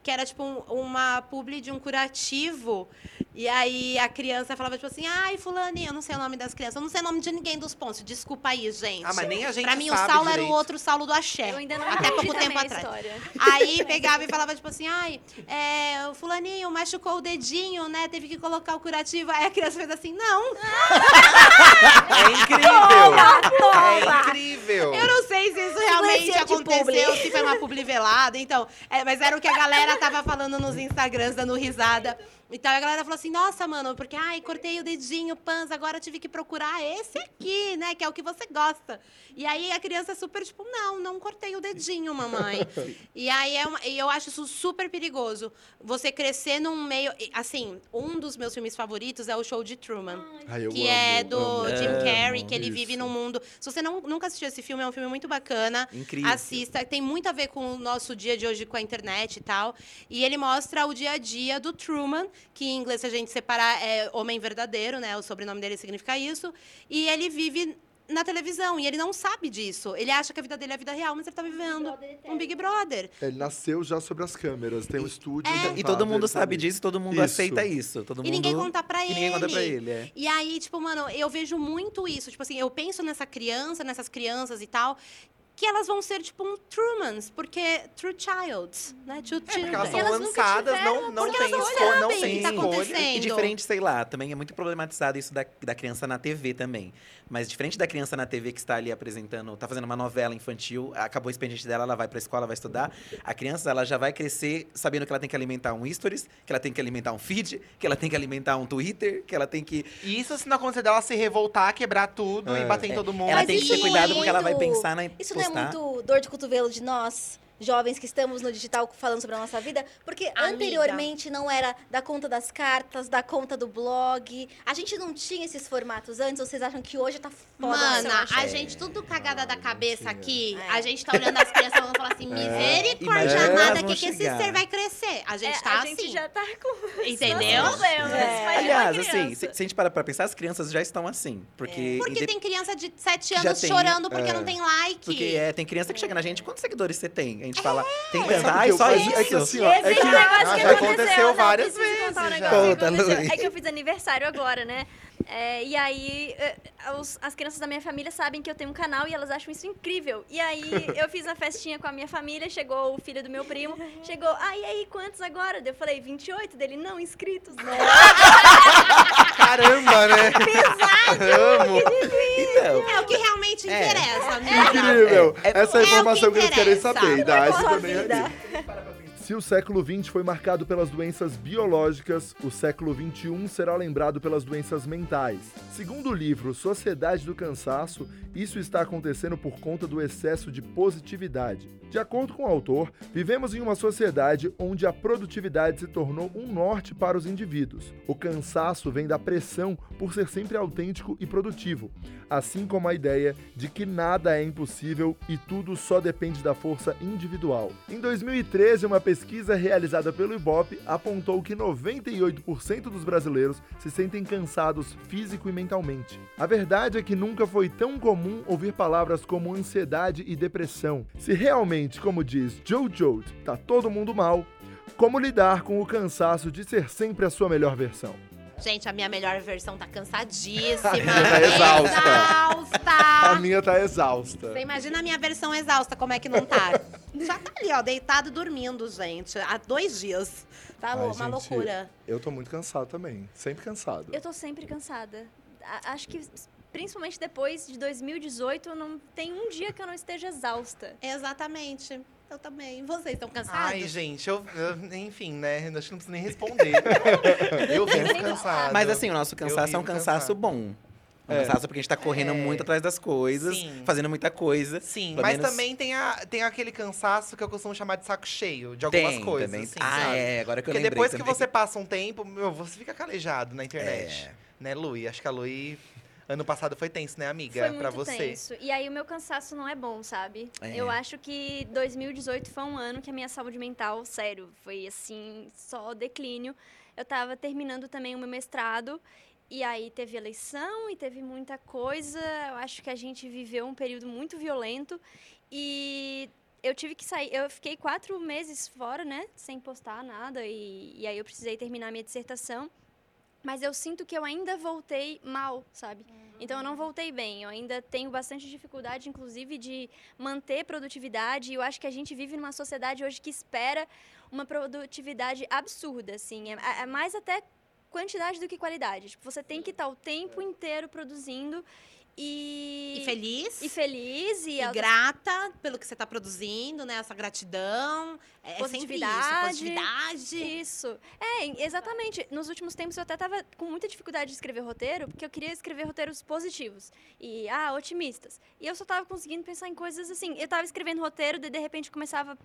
Que era tipo um- uma publi de um curativo. E aí a criança falava, tipo assim, ai, fulaninha, eu não sei o nome das crianças, eu não sei o nome de ninguém dos Pôncios, desculpa aí, gente. Ah, mas nem a gente Pra mim, o Saulo era o direito. outro Saulo do Axé. Eu ainda não Até pouco tempo atrás. história. Aí pegava e falava, tipo assim, ai, é, o fulaninho machucou o dedinho, né? Teve que colocar o curativo. Aí a criança fez assim, não. É incrível! É incrível! Eu não sei se isso realmente aconteceu, publi. se foi uma publi velada, então. é, mas era o que a galera tava falando nos Instagrams, dando risada. Então a galera falou assim, nossa, mano, porque ai, cortei o dedinho, pans, agora eu tive que procurar esse aqui, né? Que é o que você gosta. E aí a criança é super, tipo, não, não cortei o dedinho, mamãe. e aí é uma, e eu acho isso super perigoso. Você crescer num meio. Assim, um dos meus filmes favoritos é o show de Truman Ai, eu que amo, é do amo. Jim Amo, Carrey, que ele isso. vive num mundo. Se você não, nunca assistiu esse filme, é um filme muito bacana. Incrível. Assista, tem muito a ver com o nosso dia de hoje com a internet e tal. E ele mostra o dia a dia do Truman, que em inglês, se a gente separar, é homem verdadeiro, né? O sobrenome dele significa isso. E ele vive na televisão e ele não sabe disso. Ele acha que a vida dele é a vida real, mas ele tá vivendo um Big Brother. Ele nasceu já sobre as câmeras, tem um estúdio. E montado, todo mundo sabe disso, todo mundo Isso. aceita isso. Todo E mundo... ninguém conta pra E ele. ninguém conta pra ele, é. E aí, tipo, mano, eu vejo muito isso. Tipo assim, eu penso nessa criança, nessas crianças e tal, que elas vão ser, tipo, um Trumans, porque True Childs, né? True É, porque elas Children. são elas nunca lançadas, não, tiveram, não tem escolha, não o tem tá escolha. E diferente, sei lá, também é muito problematizado isso da, da criança na TV também. Mas diferente da criança na TV que está ali apresentando, tá fazendo uma novela infantil, acabou o expediente dela, ela vai pra escola, vai estudar. A criança, ela já vai crescer sabendo que ela tem que alimentar um stories, que ela tem que alimentar um feed, que ela tem que alimentar um Twitter, que ela tem que... E isso se não acontecer dela se revoltar, quebrar tudo É. e bater em todo mundo. Ela Mas tem que ter isso cuidado é porque ela vai pensar na Isso não é muito dor de cotovelo de nós, jovens que estamos no digital falando sobre a nossa vida, porque Amiga. anteriormente não era da conta das cartas, da conta do blog. A gente não tinha esses formatos antes, ou vocês acham que hoje tá foda? Mana, a gente tudo cagada da cabeça tinha. aqui, É. a gente tá olhando as crianças e falar assim, misericórdia imagina amada, elas que, que esse ser vai crescer? A gente É, tá a assim. gente já tá com Entendeu? problemas. É. Aliás, assim, se, se a gente parar pra pensar, as crianças já estão assim. Porque, Porque inde- tem criança de 7 Já anos tem, chorando porque é. não tem like. porque é, tem criança que chega na gente, quantos seguidores você tem? A gente fala, tem ai, que eu só isso. É que assim, ó, é que... negócio que já aconteceu não, várias um vezes, que já. Conta, aconteceu. Luiz. É que eu fiz aniversário agora, né? É, e aí, é, os- as crianças da minha família sabem que eu tenho um canal e elas acham isso incrível. E aí, eu fiz uma festinha com a minha família, chegou o filho do meu primo, chegou, ah, e aí, quantos agora? Eu falei, 28 dele, não, inscritos. Não. Caramba, né? Amo. Então, É o que realmente É. interessa, amiga. Incrível! É- é- Essa é a é que informação que eles querem interessa. saber. Idade Sua também vida. aqui. Se o século XX foi marcado pelas doenças biológicas, o século XXI será lembrado pelas doenças mentais. Segundo o livro Sociedade do Cansaço, isso está acontecendo por conta do excesso de positividade. De acordo com o autor, vivemos em uma sociedade onde a produtividade se tornou um norte para os indivíduos. O cansaço vem da pressão por ser sempre autêntico e produtivo, assim como a ideia de que nada é impossível e tudo só depende da força individual. Em 2013, uma pesquisa realizada pelo Ibope apontou que 98% dos brasileiros se sentem cansados físico e mentalmente. A verdade é que nunca foi tão comum ouvir palavras como ansiedade e depressão. Se realmente, como diz Jojo, tá todo mundo mal, como lidar com o cansaço de ser sempre a sua melhor versão? Gente, a minha melhor versão tá cansadíssima. Tá exausta. A exausta. minha tá exausta. Você imagina a minha versão exausta, como é que não tá? Já tá ali, ó, deitado dormindo, gente. Há dois dias. Tá Ai, uma gente, loucura. Eu tô muito cansado também. Sempre cansado. Eu tô sempre cansada. A- acho que, principalmente depois de 2018, não tem um dia que eu não esteja exausta. Exatamente. Eu também. Vocês estão cansados? Ai, gente, eu, eu- enfim, né? Acho que não preciso nem responder. eu vivo cansado. Mas assim, o nosso cansaço é um cansaço cansado. bom. Um É. cansaço porque a gente tá correndo É. muito atrás das coisas, Sim. fazendo muita coisa. Sim, mas menos- também tem, a, tem aquele cansaço que eu costumo chamar de saco cheio, de algumas Tem coisas. também. assim, ah, sabe? é, agora que eu Porque depois que você passa um tempo, meu, você fica calejado na internet. É. Né, Lui? Acho que a Lui, ano passado foi tenso, né, amiga? Foi muito pra você. tenso. E aí o meu cansaço não é bom, sabe? É. Eu acho que 2018 foi um ano que a minha saúde mental, sério, foi assim, só declínio. Eu tava terminando também o meu mestrado. E aí teve eleição e teve muita coisa. Eu acho que a gente viveu um período muito violento. E eu tive que sair. Eu fiquei quatro meses fora, né? Sem postar nada. E, e aí eu precisei terminar minha dissertação. Mas eu sinto que eu ainda voltei mal, sabe? Então eu não voltei bem. Eu ainda tenho bastante dificuldade, inclusive, de manter produtividade. E eu acho que a gente vive numa sociedade hoje que espera uma produtividade absurda, assim. É, é mais até quantidade do que qualidade. Tipo, você tem que estar o tempo inteiro produzindo e... E feliz? E feliz. E, E grata pelo que você tá produzindo, né? Essa gratidão. É, é sempre isso. Positividade. Positividade. Isso. É, exatamente. Nos últimos tempos eu até tava com muita dificuldade de escrever roteiro, porque eu queria escrever roteiros positivos e, ah, otimistas. E eu só tava conseguindo pensar em coisas assim. Eu tava escrevendo roteiro, daí de repente começava.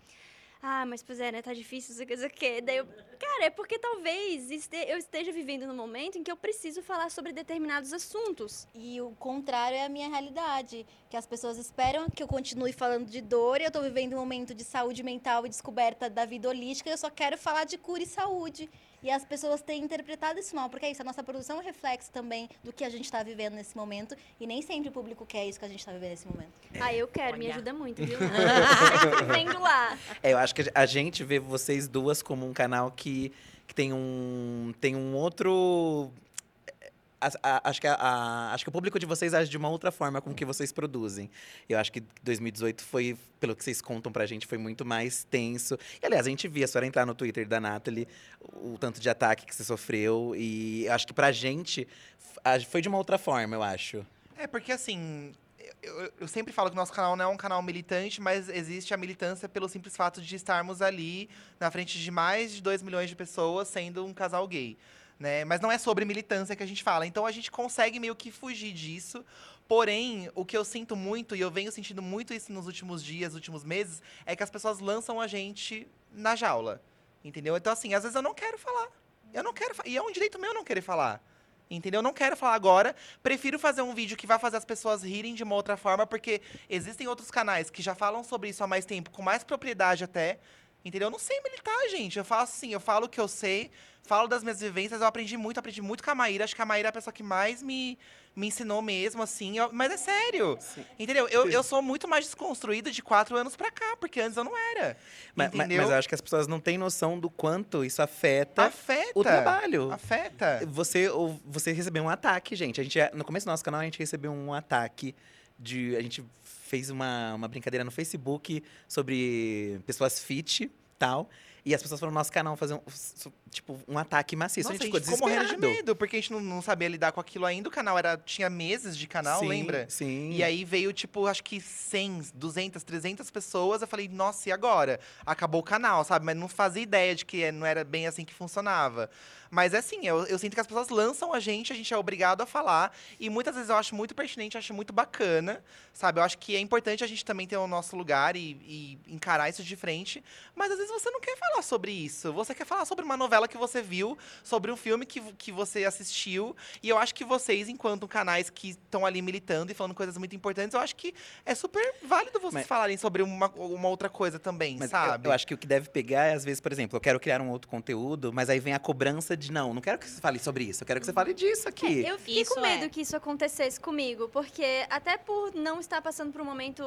Ah, mas pois é, né? Tá difícil, não sei o que. Daí eu. Cara, é porque talvez este- eu esteja vivendo num momento em que eu preciso falar sobre determinados assuntos. E o contrário é a minha realidade. Que as pessoas esperam que eu continue falando de dor e eu tô vivendo um momento de saúde mental e descoberta da vida holística e eu só quero falar de cura e saúde. E as pessoas têm interpretado isso mal, porque é isso, a nossa produção é um reflexo também do que a gente tá vivendo nesse momento. E nem sempre o público quer isso que a gente tá vivendo nesse momento. Ah, eu quero, me Olha. ajuda muito, viu? Vendo lá. É, eu acho que a gente vê vocês duas como um canal que, que tem um tem um outro a- a- acho que a, acho que o público de vocês age de uma outra forma com o que vocês produzem. Eu acho que 2018 foi, pelo que vocês contam pra gente, foi muito mais tenso. E aliás, a gente via, a senhora entrar no Twitter da Nathalie, o, tanto de ataque que você sofreu. E acho que pra gente foi de uma outra forma, eu acho. É, porque assim, eu- eu sempre falo que o nosso canal não é um canal militante, mas existe a militância pelo simples fato de estarmos ali na frente de mais de 2 milhões de pessoas sendo um casal gay. Né? Mas não é sobre militância que a gente fala. Então a gente consegue meio que fugir disso. Porém, o que eu sinto muito, e eu venho sentindo muito isso nos últimos dias, últimos meses, é que as pessoas lançam a gente na jaula. Entendeu? Então, assim, às vezes eu não quero falar. Eu não quero. E é um direito meu não querer falar. Entendeu? Eu não quero falar agora. Prefiro fazer um vídeo que vai fazer as pessoas rirem de uma outra forma, porque existem outros canais que já falam sobre isso há mais tempo, com mais propriedade até. Entendeu? Eu não sei militar, gente. Eu faço assim, eu falo o que eu sei, falo das minhas vivências, eu aprendi muito, aprendi muito com a Maíra. Acho que a Maíra é a pessoa que mais me, me ensinou mesmo, assim. eu- mas é sério. Entendeu? Eu, eu sou muito mais desconstruída de quatro anos pra cá, porque antes eu não era. Mas, mas, mas eu acho que as pessoas não têm noção do quanto isso afeta Afeta. o trabalho. Afeta. Você, ou, você recebeu um ataque, gente. A gente. No começo do nosso canal, a gente recebeu um ataque de. A gente fez uma, uma brincadeira no Facebook sobre pessoas fit tal. E as pessoas foram no nosso canal fazer um, tipo, um ataque maciço. Nossa, a gente ficou ficou morrendo de medo, porque a gente não, não sabia lidar com aquilo ainda. O canal era, tinha meses de canal, Sim, lembra? Sim. E aí veio, tipo, acho que 100, 200, 300 pessoas. Eu falei, nossa, e agora? Acabou o canal, sabe? Mas não fazia ideia de que não era bem assim que funcionava. Mas é assim, eu, eu sinto que as pessoas lançam a gente, a gente é obrigado a falar. E muitas vezes eu acho muito pertinente, acho muito bacana, sabe? Eu acho que é importante a gente também ter o nosso lugar e, e encarar isso de frente. Mas às vezes você não quer falar sobre isso. Você quer falar sobre uma novela que você viu, sobre um filme que, que você assistiu. E eu acho que vocês, enquanto canais que estão ali militando e falando coisas muito importantes, eu acho que é super válido vocês Mas- falarem sobre uma, uma outra coisa também, Mas eu- sabe? Eu, acho que o que deve pegar é, às vezes, por exemplo, eu quero criar um outro conteúdo, mas aí vem a cobrança de não, não quero que você fale sobre isso, eu quero que você fale disso aqui. Eu fiquei Isso com medo é. que isso acontecesse comigo, porque até por não estar passando por um momento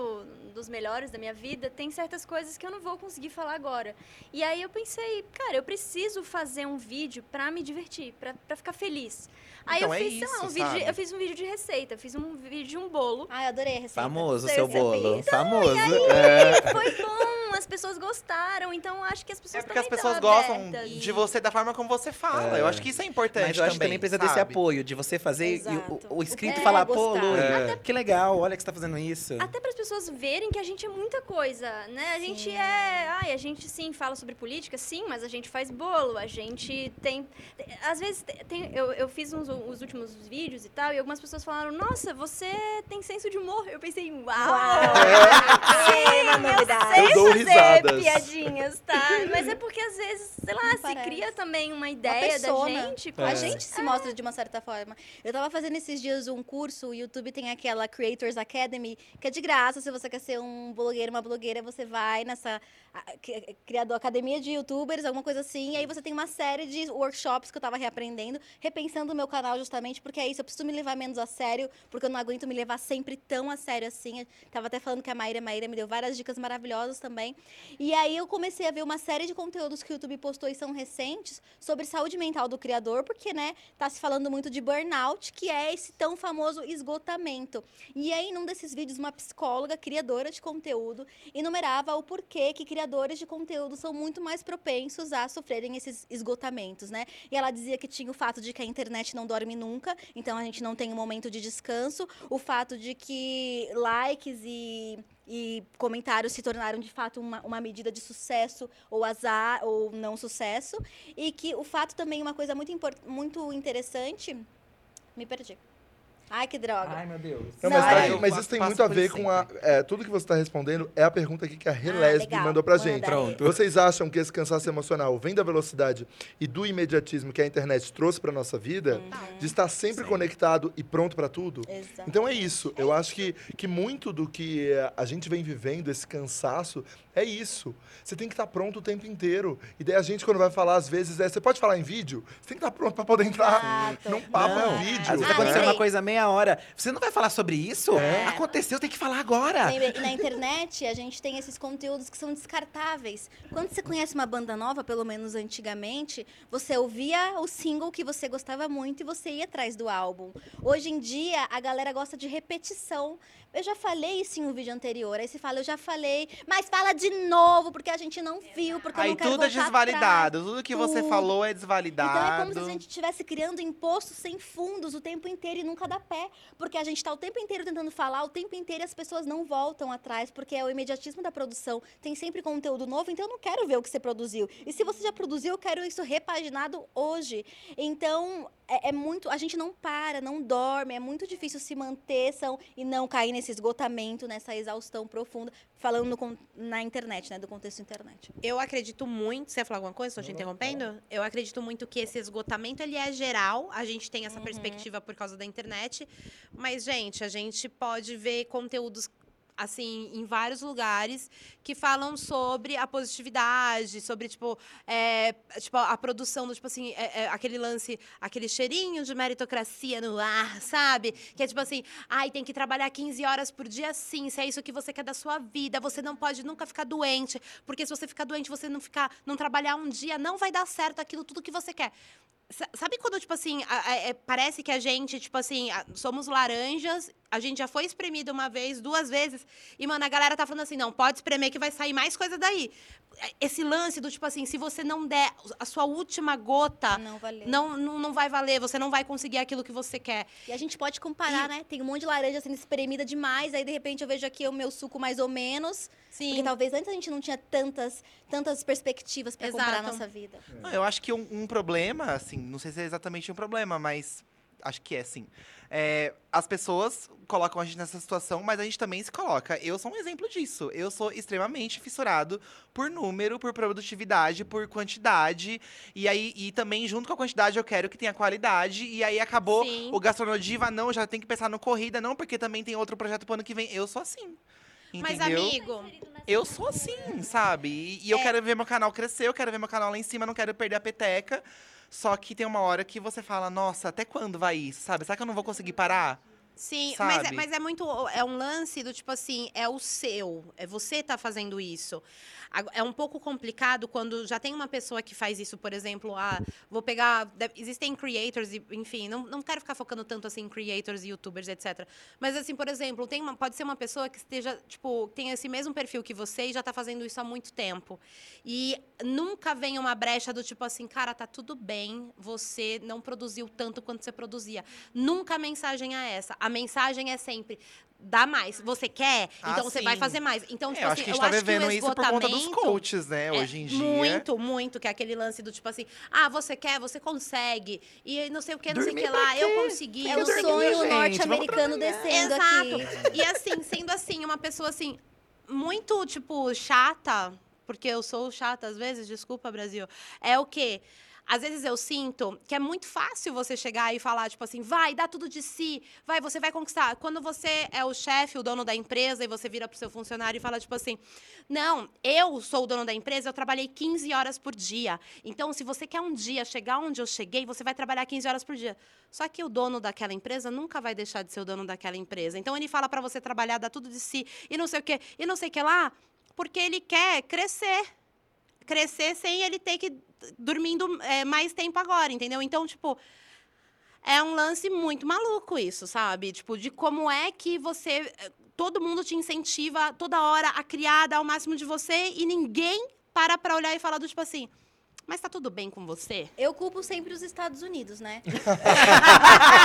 dos melhores da minha vida, tem certas coisas que eu não vou conseguir falar agora. E aí eu pensei, cara, eu preciso fazer um vídeo pra me divertir, pra ficar feliz. Aí Então eu é fiz, sei lá, isso, um vídeo, de- sabe? eu fiz um vídeo de receita, eu fiz um vídeo de um bolo. Ai, eu adorei a receita. Famoso o Eu seu bolo. Famoso. E foi bom, as pessoas gostaram, então eu acho que as É pessoas porque as pessoas gostam abertas. de você da forma como você fala. É. Eu acho que isso é importante Mas eu acho que também precisa desse sabe? apoio, de você fazer e Exato. o, o inscrito É, falar, pô. Lu, É. que legal, olha que você tá fazendo isso. Até para as pessoas verem que a gente é muita coisa, né? A gente Sim. é, ai, a gente sim fala sobre política, sim, mas a gente faz bolo, a gente tem, tem- às vezes tem- tem, eu, eu fiz uns, os últimos vídeos e tal, e algumas pessoas falaram, nossa, você tem senso de humor. Eu pensei, uau, Uau! sim, É uma novidade. eu Eu sei dou fazer risadas. piadinhas, tá? Mas é porque às vezes, sei lá, se Parece. cria também uma Uma ideia da persona. gente. A É. gente se mostra de uma certa forma. Eu tava fazendo esses dias um curso, o YouTube tem aquela Creators Academy, que é de graça. Se você quer ser um blogueiro, uma blogueira, você vai nessa a- criador academia de youtubers, alguma coisa assim. E aí você tem uma série de workshops que eu tava reaprendendo, repensando o meu canal justamente porque é isso. Eu preciso me levar menos a sério, porque eu não aguento me levar sempre tão a sério assim. Eu tava até falando que a Maíra, a Maíra me deu várias dicas maravilhosas também. E aí eu comecei a ver uma série de conteúdos que o YouTube postou e são recentes sobre saúde mental do criador, porque, né, tá se falando muito de burnout, que é esse tão famoso esgotamento. E aí, num desses vídeos, uma psicóloga, criadora de conteúdo, enumerava o porquê que criadores de conteúdo são muito mais propensos a sofrerem esses esgotamentos, né? E ela dizia que tinha o fato de que a internet não dorme nunca, então a gente não tem um momento de descanso, o fato de que likes e e comentários se tornaram de fato uma, uma medida de sucesso ou azar ou não sucesso. E que o fato também uma coisa muito muito interessante me perdi ai que droga Ai, meu Deus. Não, mas, é. tá- mas isso tem muito a ver com a. é, tudo que você está respondendo é a pergunta aqui que a Relesb legal. mandou pra Manda gente. Pronto. Vocês acham que esse cansaço emocional vem da velocidade e do imediatismo que a internet trouxe pra nossa vida? De estar sempre Sim. conectado e pronto pra tudo? Exato. Então é isso. Eu acho que, que muito do que eh, a gente vem vivendo, esse cansaço, é isso. Você tem que estar pronto o tempo inteiro. E daí a gente, quando vai falar, às vezes, é. Você pode falar em vídeo? Você tem que estar pronto pra poder entrar Exato. num papo Não, em vídeo. Às vezes Ah, aconteceu lembrei. uma coisa meia hora. Você não vai falar sobre isso? É. Aconteceu, tem que falar agora. E na internet a gente tem esses conteúdos que são descartáveis. Quando você conhece uma banda nova, pelo menos antigamente, você ouvia o single que você gostava muito e você ia atrás do álbum. Hoje em dia, a galera gosta de repetição. Eu já falei isso em um vídeo anterior. Aí você fala, eu já falei, mas fala de novo, porque a gente não viu, porque eu Aí não quero tudo é desvalidado. atrás. Tudo que você Tudo. falou é Então é desvalidado. como se a gente estivesse criando impostos sem fundos o tempo inteiro e nunca dá pé, porque a gente está o tempo inteiro tentando falar, o tempo inteiro as pessoas não voltam atrás, porque é o imediatismo da produção. Tem sempre conteúdo novo, então eu não quero ver o que você produziu. E se você já produziu, eu quero isso repaginado hoje. Então, é, é muito. A gente não para, não dorme, é muito difícil se manter são, e não cair nesse esgotamento, nessa exaustão profunda, falando na internet, né? Do contexto internet. Eu acredito muito. Você ia falar alguma coisa? Estou te interrompendo? Eu acredito muito que esse esgotamento ele é geral. A gente tem essa perspectiva por causa da internet. Mas, gente, a gente pode ver conteúdos assim em vários lugares que falam sobre a positividade sobre tipo, é, tipo a produção do tipo assim é- é aquele lance aquele cheirinho de meritocracia no ar sabe? Que é tipo assim ai tem que trabalhar 15 horas por dia sim se é isso que você quer da sua vida você não pode nunca ficar doente porque se você ficar doente você não ficar não trabalhar um dia não vai dar certo aquilo tudo que você quer Sabe quando, tipo assim, a- a- é, parece que a gente, tipo assim, a- somos laranjas, a gente já foi espremido uma vez, duas vezes, e, mano, a galera tá falando assim, não, pode espremer que vai sair mais coisa daí. É, Esse lance do, tipo assim, se você não der a sua última gota, Não valeu. não, não, não vai valer, você não vai conseguir aquilo que você quer. E a gente pode comparar, né? Tem um monte de laranja sendo espremida demais, aí de repente eu vejo aqui o meu suco mais ou menos. Sim. Porque talvez antes a gente não tinha tantas, tantas perspectivas para comparar a nossa vida. Não, eu acho que um, um problema, assim, não sei se é exatamente um problema, mas acho que é sim. É, as pessoas colocam a gente nessa situação, mas a gente também se coloca. Eu sou um exemplo disso. Eu sou extremamente fissurado por número, por produtividade, por quantidade. E aí, e também, junto com a quantidade, eu quero que tenha qualidade. E aí acabou Sim. o Gastronodiva, não, já tem que pensar no corrida, não, porque também tem outro projeto pro ano que vem. Eu sou assim. Mas, Entendeu? amigo, Eu sou assim, sabe? E, e eu É. quero ver meu canal crescer, eu quero ver meu canal lá em cima, não quero perder a peteca. Só que tem uma hora que você fala, nossa, até quando vai isso, sabe? Será que eu não vou conseguir parar? Sim, mas é, mas é muito. É um lance do tipo assim, é o seu. É você tá fazendo isso. É um pouco complicado quando já tem uma pessoa que faz isso, por exemplo, ah, vou pegar. Existem creators, e, enfim, não, não quero ficar focando tanto assim em creators, youtubers, etc. Mas assim, por exemplo, tem uma, pode ser uma pessoa que esteja, tipo, tem esse mesmo perfil que você e já tá fazendo isso há muito tempo. E nunca vem uma brecha do tipo assim, cara, tá tudo bem, você não produziu tanto quanto você produzia. Nunca a mensagem é essa. A mensagem é sempre dá mais. Você quer? Ah, Então você vai sim. fazer mais. Então, É, tipo eu assim, acho que a gente tá vivendo isso por conta dos coaches, né? é Hoje em dia. Muito, muito, que é aquele lance do tipo assim, ah, você quer, você consegue. E não sei o que, não sei o Dormir que lá, eu consegui. É o sonho norte-americano descendo Exato. aqui. E assim, sendo assim, uma pessoa assim, muito, tipo, chata, porque eu sou chata às vezes, desculpa, Brasil, é o quê? Às vezes eu sinto que é muito fácil você chegar e falar, tipo assim, vai, dá tudo de si, vai, você vai conquistar. Quando você é o chefe, o dono da empresa, e você vira pro seu funcionário e fala, tipo assim, não, eu sou o dono da empresa, eu trabalhei 15 horas por dia. Então, se você quer um dia chegar onde eu cheguei, você vai trabalhar 15 horas por dia. Só que o dono daquela empresa nunca vai deixar de ser o dono daquela empresa. Então, ele fala para você trabalhar, dar tudo de si, e não sei o quê, e não sei o que lá, porque ele quer crescer crescer sem ele ter que dormindo é, mais tempo agora, entendeu? Então, tipo, é um lance muito maluco isso, sabe? Tipo, de como é que você. eh, Todo mundo te incentiva toda hora a criar, dar o máximo de você e ninguém para pra olhar e falar do tipo assim. Mas tá tudo bem com você? Eu culpo sempre os Estados Unidos, né?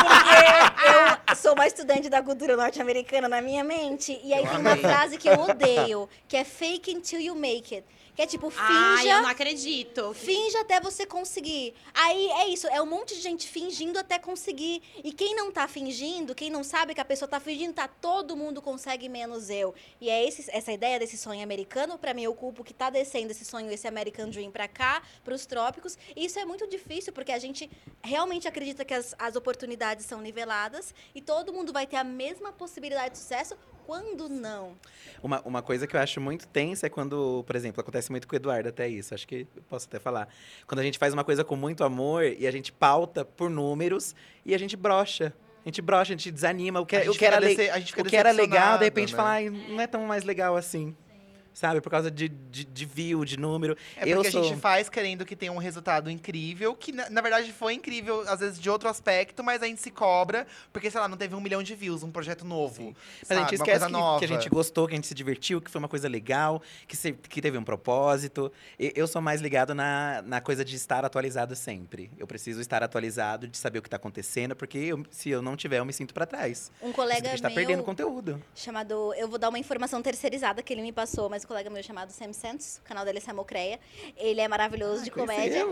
Porque eu sou uma estudante da cultura norte-americana na minha mente. E aí Eu tem uma amei. frase que eu odeio, que é fake until you make it. Que é tipo, Ah, finja. eu não acredito. Finja até você conseguir. Aí é isso, é um monte de gente fingindo até conseguir. E quem não tá fingindo, quem não sabe que a pessoa tá fingindo, tá todo mundo consegue menos eu. E é esse, essa ideia desse sonho americano, pra mim, eu culpo que tá descendo esse sonho, esse American Dream pra cá, pros trópicos. E isso é muito difícil, porque a gente realmente acredita que as, as oportunidades são niveladas e todo mundo vai ter a mesma possibilidade de sucesso. Quando não? Uma, uma coisa que eu acho muito tensa é quando, por exemplo, acontece muito com o Eduardo até isso, acho que eu posso até falar. Quando a gente faz uma coisa com muito amor e a gente pauta por números e a gente brocha. A gente brocha, a gente desanima. O que, A o gente que, era, dece- a gente fica o que era legal, de repente, né? falar, "Ai, não é tão mais legal assim. Sabe? Por causa de, de, de view, de número. É porque eu a sou... gente faz querendo que tenha um resultado incrível, que na, na verdade foi incrível, às vezes de outro aspecto, mas a gente se cobra, porque, sei lá, não teve um milhão de views, um projeto novo. Mas a gente Uma esquece coisa que, nova. que a gente gostou, que a gente se divertiu, que foi uma coisa legal, que, se- que teve um propósito. E- eu sou mais ligado na, na coisa de estar atualizado sempre. Eu preciso estar atualizado, de saber o que está acontecendo, porque eu- se eu não tiver, eu me sinto para trás. Um A colega gente tá meu perdendo conteúdo. chamado. Eu vou dar uma informação terceirizada que ele me passou, mas colega meu chamado Sam Santos, o canal dele é Samocreia. Ele é maravilhoso de comédia.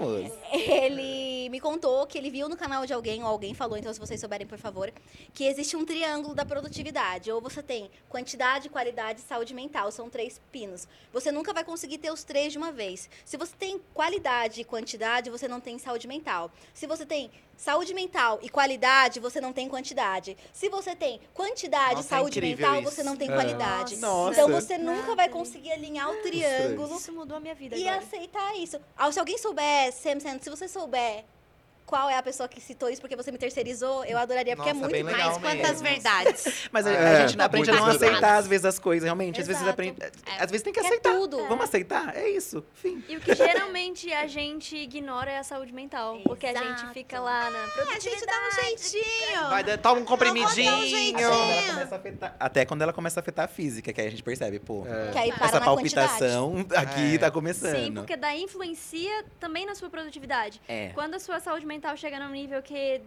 Ele me contou que ele viu no canal de alguém, ou alguém falou, então se vocês souberem, por favor, que existe um triângulo da produtividade. Ou você tem quantidade, qualidade e saúde mental. São três pinos. Você nunca vai conseguir ter os três de uma vez. Se você tem qualidade e quantidade, você não tem saúde mental. Se você tem saúde mental e qualidade, você não tem quantidade. Se você tem quantidade e é saúde mental, isso. você não tem É. qualidade. Nossa. Então você nunca vai conseguir alinhar o triângulo Isso mudou a minha vida e agora. aceitar isso. Ah, se alguém souber, Sam se você souber qual é a pessoa que citou isso porque você me terceirizou, eu adoraria, porque Nossa, é muito Mas quantas verdades? Mas a, É, a gente aprende a não muito aceitar, verdade. às vezes, as coisas, realmente. Às vezes, Exato. aprende, às vezes tem que aceitar. tudo. Vamos aceitar? É isso. Fim. E o que geralmente a gente ignora é a saúde mental. Porque a gente Exato. fica lá na A gente dá um jeitinho. Vai, toma um comprimidinho. Um jeitinho. Até quando, ela começa a afetar, até quando ela começa a afetar a física, que aí a gente percebe, pô, Que aí para essa na quantidade. palpitação aqui É. tá começando. Sim, porque daí influencia também na sua produtividade. É. Quando a sua saúde mental chega num nível que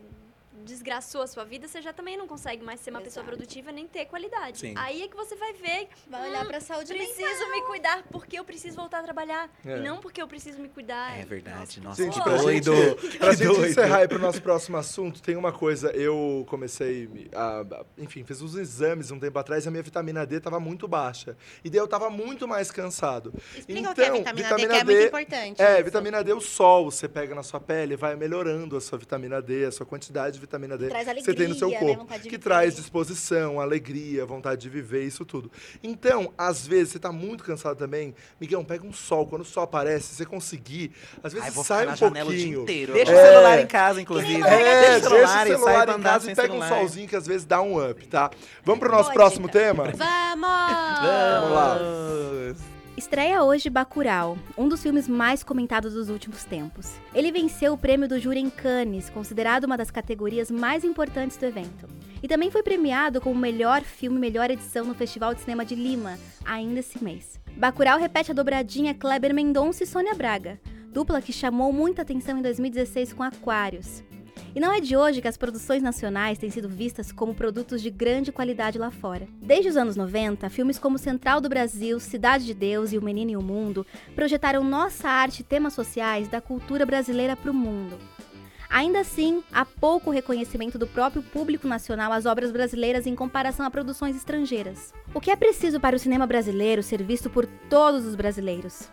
desgraçou a sua vida, você já também não consegue mais ser uma pessoa Exato. produtiva nem ter qualidade. Sim. Aí é que você vai ver, Vai olhar pra saúde preciso mental. me cuidar porque eu preciso voltar a trabalhar. É. E não porque eu preciso me cuidar. É verdade. Nossa, Gente, que pra doido. gente, pra gente doido. encerrar e pro nosso próximo assunto, tem uma coisa. Eu comecei, a, a- enfim, fiz uns exames um tempo atrás e a minha vitamina D tava muito baixa. E daí eu tava muito mais cansado. Explica o que é a Então, vitamina, D, que é vitamina muito D importante. É, isso. vitamina D, o sol, você pega na sua pele, vai melhorando a sua vitamina D, a sua quantidade de vitamina D Traz que você tem no seu alegria, né? corpo. De que viver. traz disposição, alegria, vontade de viver, isso tudo. Então, às vezes, você tá muito cansado também, Miguel, pega um sol. Quando o sol aparece, você conseguir, às vezes Ai, sai um na janela o dia pouquinho. inteiro. Deixa agora. o celular É. em casa, inclusive. É, deixa deixa o celular, e sai pra em andar casa e pega um celular. solzinho que às vezes dá um up, tá? Vamos pro nosso Boa próximo dica. tema? Vamos! Vamos lá. Estreia hoje Bacurau, um dos filmes mais comentados dos últimos tempos. Ele venceu o prêmio do júri em Cannes, considerado uma das categorias mais importantes do evento. E também foi premiado como melhor filme e melhor edição no Festival de Cinema de Lima, ainda esse mês. Bacurau repete a dobradinha Kleber Mendonça e Sônia Braga, dupla que chamou muita atenção em 2016 com Aquários. E não é de hoje que as produções nacionais têm sido vistas como produtos de grande qualidade lá fora. Desde os anos 90, filmes como Central do Brasil, Cidade de Deus e O Menino e o Mundo projetaram nossa arte e temas sociais da cultura brasileira para o mundo. Ainda assim, há pouco reconhecimento do próprio público nacional às obras brasileiras em comparação a produções estrangeiras. O que é preciso para o cinema brasileiro ser visto por todos os brasileiros?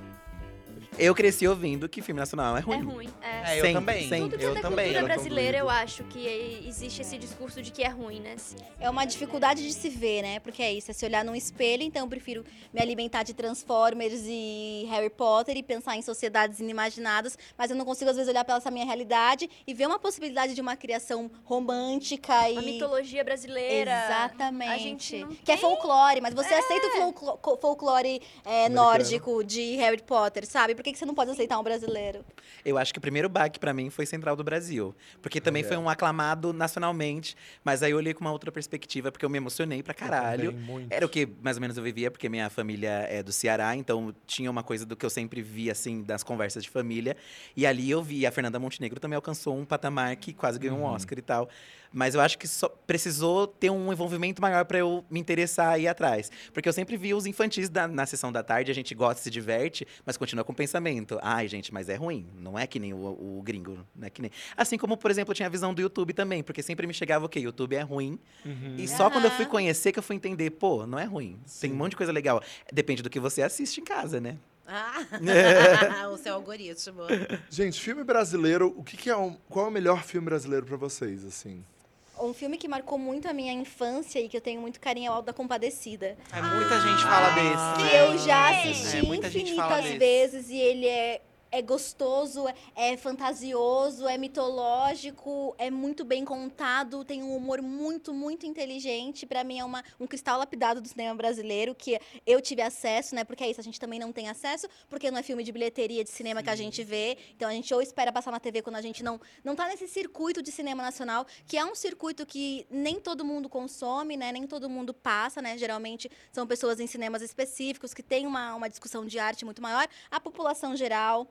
Eu cresci ouvindo que filme nacional é ruim. É ruim. É. É, eu Sempre, também. sempre. Tudo que eu é também. cultura brasileira, eu acho que é- existe esse discurso de que é ruim, né? É uma dificuldade de se ver, né? Porque é isso, é se olhar num espelho, então eu prefiro me alimentar de Transformers e Harry Potter e pensar em sociedades inimaginadas, mas eu não consigo às vezes olhar pela essa minha realidade e ver uma possibilidade de uma criação romântica e A mitologia brasileira. Exatamente. A gente não Que é tem- folclore, mas você aceita o co- folclore é, nórdico de Harry Potter, sabe? Por que, que você não pode aceitar um brasileiro? Eu acho que o primeiro baque pra mim foi Central do Brasil. Porque também É. foi um aclamado nacionalmente. Mas aí eu olhei com uma outra perspectiva, porque eu me emocionei pra caralho. Também, muito. Era o que mais ou menos eu vivia, porque minha família é do Ceará, então tinha uma coisa do que eu sempre vi, assim, das conversas de família. E ali eu vi, a Fernanda Montenegro também alcançou um patamar que quase ganhou um Oscar e tal. Mas eu acho que só precisou ter um envolvimento maior pra eu me interessar e ir atrás. Porque eu sempre vi os infantis da- na sessão da tarde, a gente gosta, se diverte, mas continua com o pensamento. Ai, gente, mas é ruim. Não é que nem o, o gringo, não é que nem... Assim como, por exemplo, eu tinha a visão do YouTube também, porque sempre me chegava o quê? YouTube é ruim, Uhum. e só quando eu fui conhecer que eu fui entender, pô, não é ruim. Tem um monte de coisa legal. Depende do que você assiste em casa, né? Ah, o seu algoritmo. Gente, filme brasileiro, o que, que é um, qual é o melhor filme brasileiro pra vocês, assim? Um filme que marcou muito a minha infância e que eu tenho muito carinho é o Alto da Compadecida. É, muita gente fala desse. Que né? eu já assisti É, gente fala infinitas vezes e ele é, é gostoso, é, é fantasioso, é mitológico, é muito bem contado, tem um humor muito, muito inteligente. Pra mim é uma, um cristal lapidado do cinema brasileiro que eu tive acesso, né? Porque é isso, a gente também não tem acesso, porque não é filme de bilheteria de cinema que a gente vê. Então a gente ou espera passar na TV quando a gente não não tá nesse circuito de cinema nacional, que é um circuito que nem todo mundo consome, né? Nem todo mundo passa, né? Geralmente são pessoas em cinemas específicos que têm uma, uma discussão de arte muito maior. A população geral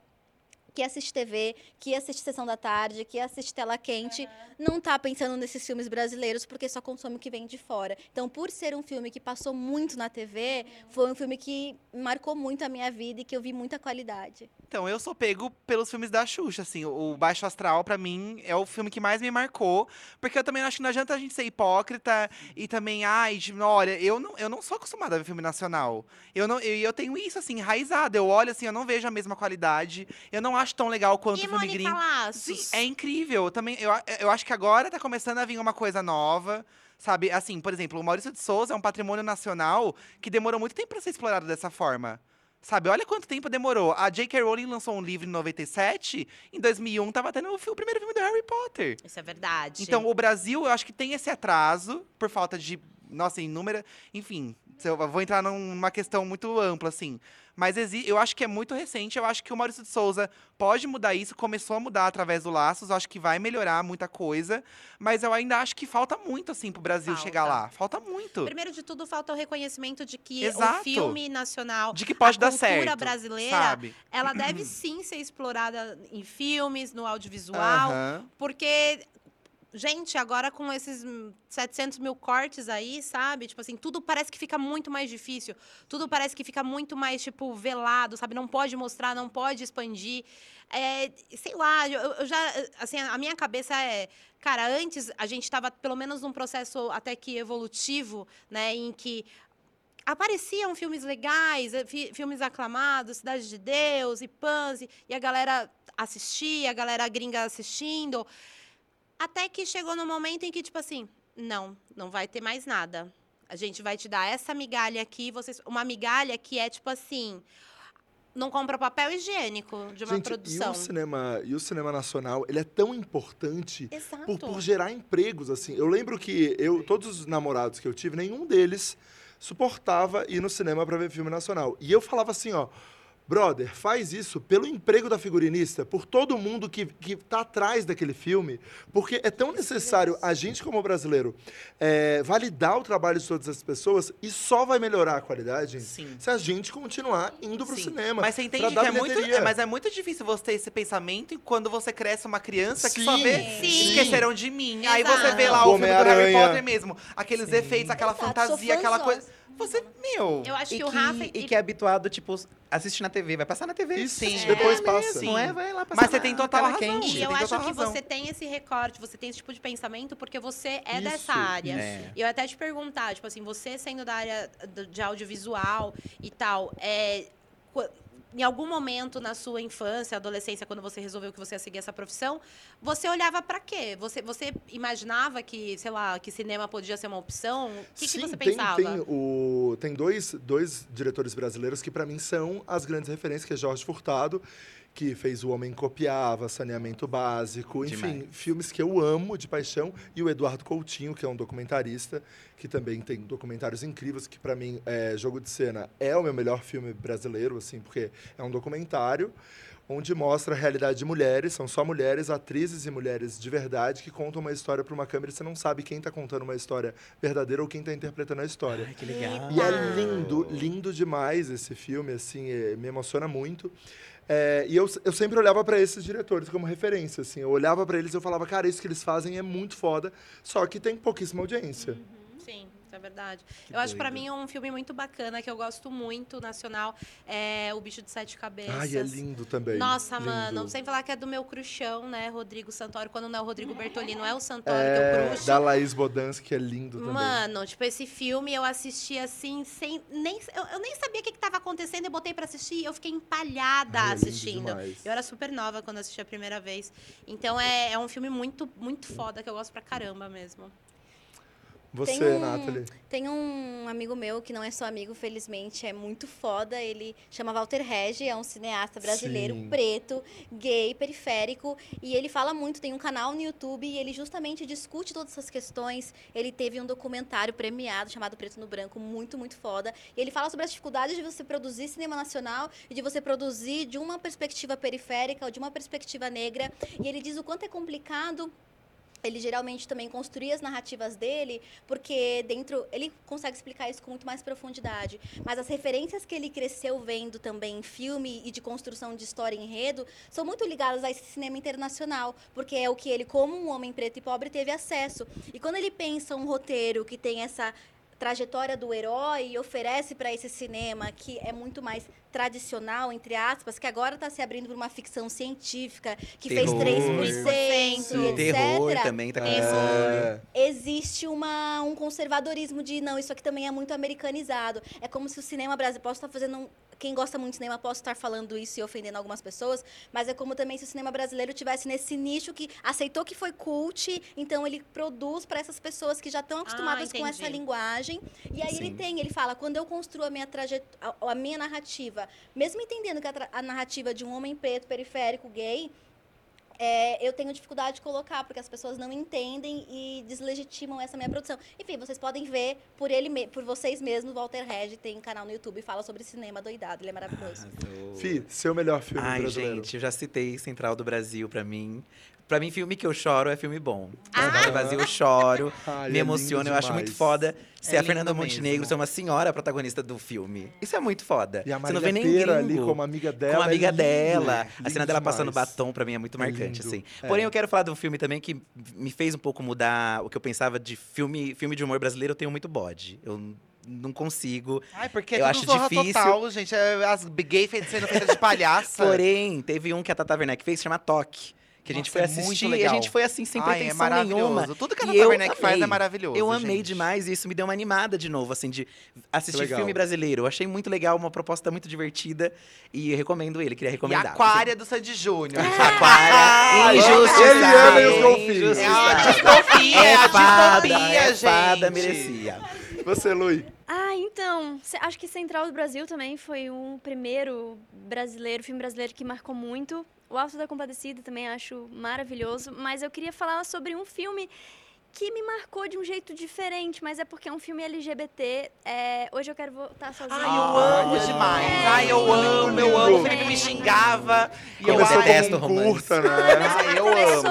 que assiste TV, que assiste Sessão da Tarde, que assiste Tela Quente, não tá pensando nesses filmes brasileiros porque só consome o que vem de fora. Então, por ser um filme que passou muito na TV, foi um filme que marcou muito a minha vida e que eu vi muita qualidade. Então, eu sou pego pelos filmes da Xuxa, assim. O Baixo Astral, pra mim, é o filme que mais me marcou. Porque eu também acho que não adianta a gente ser hipócrita e também, ai, de- olha, eu não, eu não sou acostumada a ver filme nacional. Eu, não, eu, eu tenho isso, assim, enraizado. Eu olho, assim, eu não vejo a mesma qualidade. Eu não acho tão legal quanto E o filme gringo. Sim, é incrível. Eu Também, eu, eu acho que agora tá começando a vir uma coisa nova. Sabe, assim, por exemplo, o Maurício de Souza é um patrimônio nacional que demorou muito tempo para ser explorado dessa forma. Sabe, olha quanto tempo demorou. A J.K. Rowling lançou um livro em 97, em 2001 tava tendo o, o primeiro filme do Harry Potter. Isso é verdade. Então, o Brasil, eu acho que tem esse atraso por falta de, nossa, inúmera, enfim, eu vou entrar num- numa questão muito ampla assim. Mas eu acho que é muito recente, eu acho que o Maurício de Souza pode mudar isso, começou a mudar através do Laços, acho que vai melhorar muita coisa, mas eu ainda acho que falta muito assim pro Brasil Falta. chegar lá. Falta muito. Primeiro de tudo, falta o reconhecimento de que Exato. o filme nacional, De que pode a dar cultura certo. brasileira, sabe? ela deve sim ser explorada em filmes, no audiovisual, Aham. porque gente, agora com esses hum, 700 mil cortes aí, sabe? Tipo assim, tudo parece que fica muito mais difícil. Tudo parece que fica muito mais, tipo, velado, sabe? Não pode mostrar, não pode expandir. É, sei lá, eu, eu já... Assim, a minha cabeça é... Cara, antes a gente estava pelo menos num processo até que evolutivo, né? Em que apareciam filmes legais, eh, fi- filmes aclamados, Cidade de Deus e Pans, e e a galera assistia, a galera gringa assistindo. Até que chegou no momento em que, tipo assim, não, não vai ter mais nada. A gente vai te dar essa migalha aqui, vocês, uma migalha que é tipo assim, não compra papel higiênico de uma Gente, produção. E o, cinema, e o cinema nacional, ele é tão importante por, por gerar empregos, assim. Eu lembro que eu, todos os namorados que eu tive, nenhum deles suportava ir no cinema para ver filme nacional. E eu falava assim, ó, brother, faz isso pelo emprego da figurinista, por todo mundo que, que tá atrás daquele filme, porque é tão necessário a gente, como brasileiro, é, validar o trabalho de todas as pessoas e só vai melhorar a qualidade Sim. se a gente continuar indo pro Sim. cinema. Mas você entende que é muito, é, mas é muito difícil você ter esse pensamento quando você cresce uma criança que só Sim, vê sim. Esqueceram de Mim. Aí Exato. você vê lá o filme do Harry. Potter mesmo. Aqueles efeitos, aquela Exato, fantasia, aquela coisa. Você, meu. Eu acho E que, o que, Rafa... e que é habituado, tipo, assistir na TV. Vai passar na TV. Isso, Sim. depois É passa. mesmo. Não é? Vai lá passar Mas você tem total razão. quente. E Você eu tem acho que razão. você tem esse recorte, você tem esse tipo de pensamento porque você é Isso, dessa área. É. E eu até te perguntar, tipo assim, você sendo da área de audiovisual e tal, é, em algum momento na sua infância, adolescência, quando você resolveu que você ia seguir essa profissão, você olhava pra quê? Você, você imaginava que, sei lá, que cinema podia ser uma opção? O que, que Sim, você tem, pensava? Tem, o, tem dois, dois diretores brasileiros que, para mim, são as grandes referências, que é Jorge Furtado, que fez O Homem Copiava, Saneamento Básico, enfim, Demais. filmes que eu amo de paixão, e o Eduardo Coutinho, que é um documentarista, que também tem documentários incríveis, que para mim, é, Jogo de Cena é o meu melhor filme brasileiro, assim, porque é um documentário onde mostra a realidade de mulheres, são só mulheres, atrizes e mulheres de verdade, que contam uma história para uma câmera e você não sabe quem está contando uma história verdadeira ou quem está interpretando a história. Ai, que legal. E é lindo, lindo demais esse filme, assim, é, me emociona muito. É, e eu, eu sempre olhava para esses diretores como referência, assim. Eu olhava para eles e eu falava, cara, isso que eles fazem é muito foda, só que tem pouquíssima audiência. Sim, isso é verdade. eu acho que pra doido. mim um filme muito bacana, que eu gosto muito, nacional, é O Bicho de Sete Cabeças. Ai, é lindo também. Nossa, lindo. mano, sem falar que é do meu crushão, né, Rodrigo Santoro. Quando não é o Rodrigo Bertolino, é o Santoro que É, eu cruxo. da Laís Bodansky, que é lindo também. Mano, tipo, esse filme eu assisti assim, sem. Nem, eu, eu nem sabia o que, que tava acontecendo, eu botei pra assistir e eu fiquei empalhada Ai, é assistindo. demais. Eu era super nova quando assisti a primeira vez. Então é, é um filme muito, muito foda que eu gosto pra caramba mesmo. Você, Tem um- Nathalie. Tem um amigo meu que não é só amigo, felizmente, é muito foda. Ele chama Walter Regi, é um cineasta brasileiro, Sim. preto, gay, periférico. E ele fala muito, tem um canal no YouTube e ele justamente discute todas essas questões. Ele teve um documentário premiado chamado Preto no Branco, muito, muito foda. E ele fala sobre as dificuldades de você produzir cinema nacional e de você produzir de uma perspectiva periférica ou de uma perspectiva negra. E ele diz o quanto é complicado ele geralmente também construía as narrativas dele, porque dentro ele consegue explicar isso com muito mais profundidade. Mas as referências que ele cresceu vendo também em filme e de construção de história e enredo são muito ligadas a esse cinema internacional, porque é o que ele, como um homem preto e pobre, teve acesso. E quando ele pensa um roteiro que tem essa trajetória do herói e oferece para esse cinema que é muito mais tradicional, entre aspas, que agora está se abrindo para uma ficção científica que Terror. fez 3% Sim. etc Terror também tá existe uma, um conservadorismo de não, isso aqui também é muito americanizado. É como se o cinema brasileiro. Posso estar fazendo. Um, quem gosta muito de cinema, posso estar falando isso e ofendendo algumas pessoas, mas é como também se o cinema brasileiro tivesse nesse nicho que aceitou que foi cult, então ele produz para essas pessoas que já estão acostumadas com essa linguagem. E aí ele Sim. tem, ele fala, quando eu construo a minha trajetória, a minha narrativa, mesmo entendendo que a, a narrativa de um homem preto, periférico, gay, é, eu tenho dificuldade de colocar, porque as pessoas não entendem e deslegitimam essa minha produção. Enfim, vocês podem ver por ele me- por vocês mesmos, o Walter Regi tem um canal no YouTube e fala sobre cinema doidado, ele é maravilhoso. Arrasou. Fi, seu melhor filme Ai, brasileiro. gente, eu já citei Central do Brasil pra mim. Pra mim, filme que eu choro é filme bom. Ah! Brasil eu choro, Ai, me é emociona, lindo eu acho muito foda ser É a Fernanda Montenegro, mesmo. ser uma senhora protagonista do filme. Isso é muito foda. E a Você não vê nem gringo. ali como amiga dela. com a é amiga lindo, dela. A lindo cena dela passando demais. batom, pra mim, é muito É marcante, assim. é. Porém, eu quero falar de um filme também que me fez um pouco mudar o que eu pensava de filme, filme de humor brasileiro. Eu tenho muito bode. Eu não consigo. Ai, porque Eu é acho difícil. total, gente. É, As gay sendo feitas de palhaça. Porém, teve um que a Tata Werneck fez, chama Toque. Que a gente Nossa, foi é muito assistir e a gente foi assim, sem Ai, é pretensão maravilhoso. nenhuma. Tudo que a E Tata Werneck faz é maravilhoso, Eu amei gente. demais e isso me deu uma animada de novo, assim, de assistir filme brasileiro. Eu achei muito legal, uma proposta muito divertida e eu recomendo ele, queria E recomendar. Aquária do Sandy Júnior. Aquária. Ai, Injustiçado. ele ama e os golfinhos. É a distopia, é a fada, distopia, é fada, gente. merecia. Você, Lui. Ah, então, acho que Central do Brasil também foi um primeiro brasileiro, filme brasileiro que marcou muito. O Alto da Compadecida também acho maravilhoso, mas eu queria falar sobre um filme que me marcou de um jeito diferente, mas é porque é um filme LGBT. É, hoje eu quero voltar sozinha. Ai, eu amo é demais. lindo. Ai, eu amo, eu amo. O. Felipe me xingava. E eu detesto como um romance. curta, né? Ai, eu amo.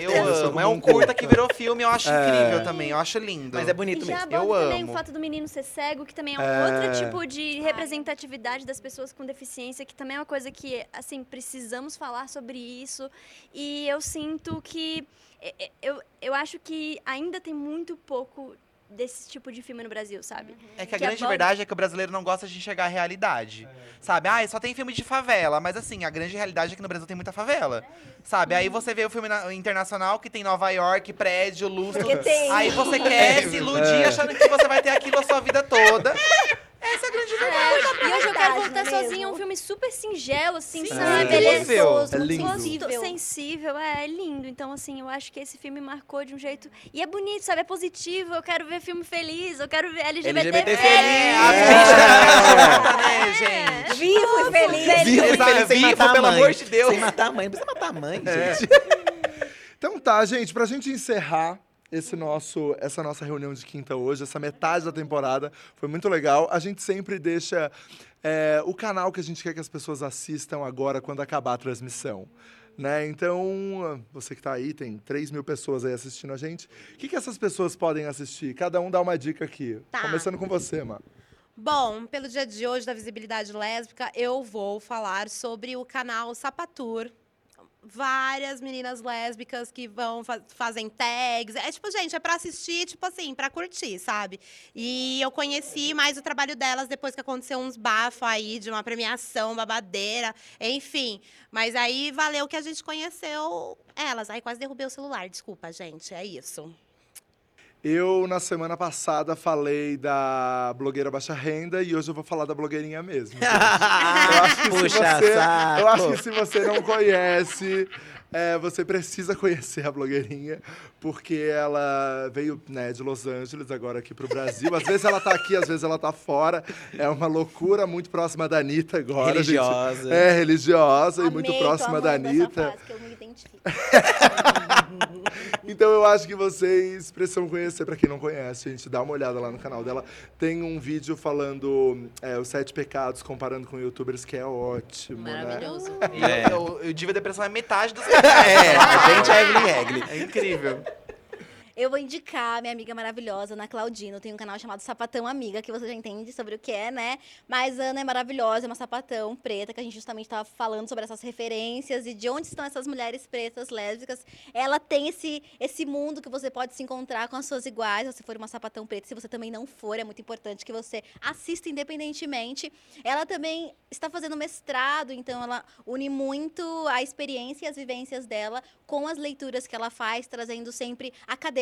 Eu amo. É um curta que virou filme, eu acho É. incrível também. Eu acho lindo. Mas é bonito mesmo. Eu também amo. o fato do menino ser cego, que também é um É. outro tipo de representatividade das pessoas com deficiência, que também é uma coisa que, assim, precisamos falar sobre isso. E eu sinto que. É, é, Eu, eu acho que ainda tem muito pouco desse tipo de filme no Brasil, sabe? É que a que grande aborda- verdade é que o brasileiro não gosta de enxergar a realidade. Sabe? Ah, só tem filme de favela. Mas assim, a grande realidade é que no Brasil tem muita favela. Sabe? Aí você vê o filme na- internacional que tem Nova York, prédio, lustro. Porque tem. Aí você quer se iludir É. achando que você vai ter aquilo a sua vida toda. Essa é a grande verdade. É, e hoje eu quero voltar é mesmo? sozinha, um filme super singelo, assim, Sim, sabe? é Ele é gostoso, É muito lindo. sensível. é, é lindo. Então, assim, eu acho que esse filme marcou de um jeito. E é bonito, sabe? É positivo. Eu quero ver filme feliz, eu quero ver LGBT, LGBT feliz. É, É. gente? Vivo e feliz. Vivo, Exato, sem vivo, matar a pelo mãe. amor de Deus. Sem matar a mãe. Não precisa matar a mãe, É. gente. Então tá, gente, pra gente encerrar esse nosso, essa nossa reunião de quinta hoje, essa metade da temporada, foi muito legal. A gente sempre deixa é, o canal que a gente quer que as pessoas assistam agora quando acabar a transmissão. Né? Então, você que tá aí, tem 3 mil pessoas aí assistindo a gente. O que, que essas pessoas podem assistir? Cada um dá uma dica aqui. Tá. Começando com você, Má. Bom, pelo dia de hoje da visibilidade lésbica, eu vou falar sobre o canal Sapatur. Várias meninas lésbicas que vão fa fazem tags. É tipo, gente, é pra assistir, tipo assim, pra curtir, sabe? E eu conheci mais o trabalho delas depois que aconteceu uns bafos aí de uma premiação babadeira, enfim. Mas aí valeu que a gente conheceu elas. Aí quase derrubei o celular, desculpa, gente. É isso. Eu, na semana passada, falei da blogueira baixa renda e hoje eu vou falar da blogueirinha mesmo. eu, acho Puxa você, eu acho que se você não conhece, é, você precisa conhecer a blogueirinha, porque ela veio né, de Los Angeles agora aqui pro Brasil. Às vezes ela tá aqui, às vezes ela tá fora. É uma loucura muito próxima da Anitta agora, Religiosa. gente. É, religiosa e muito Amei, próxima da Anitta. frase, que eu me identifico. Então eu acho que vocês precisam conhecer, pra quem não conhece, gente, dá uma olhada lá no canal dela. Tem um vídeo falando é, os sete pecados, comparando com youtubers, que é ótimo, né? Maravilhoso. E É. eu, eu, eu Diva Depressão é metade dos É, a gente é Evelyn Regli. É incrível. Eu vou indicar minha amiga maravilhosa, Ana Claudino. Tem um canal chamado Sapatão Amiga, que você já entende sobre o que é, né? Mas Ana é maravilhosa, é uma sapatão preta, que a gente justamente estava falando sobre essas referências e de onde estão essas mulheres pretas, lésbicas. Ela tem esse, esse mundo que você pode se encontrar com as suas iguais, se você for uma sapatão preta. Se você também não for, é muito importante que você assista independentemente. Ela também está fazendo mestrado, então ela une muito a experiência e as vivências dela com as leituras que ela faz, trazendo sempre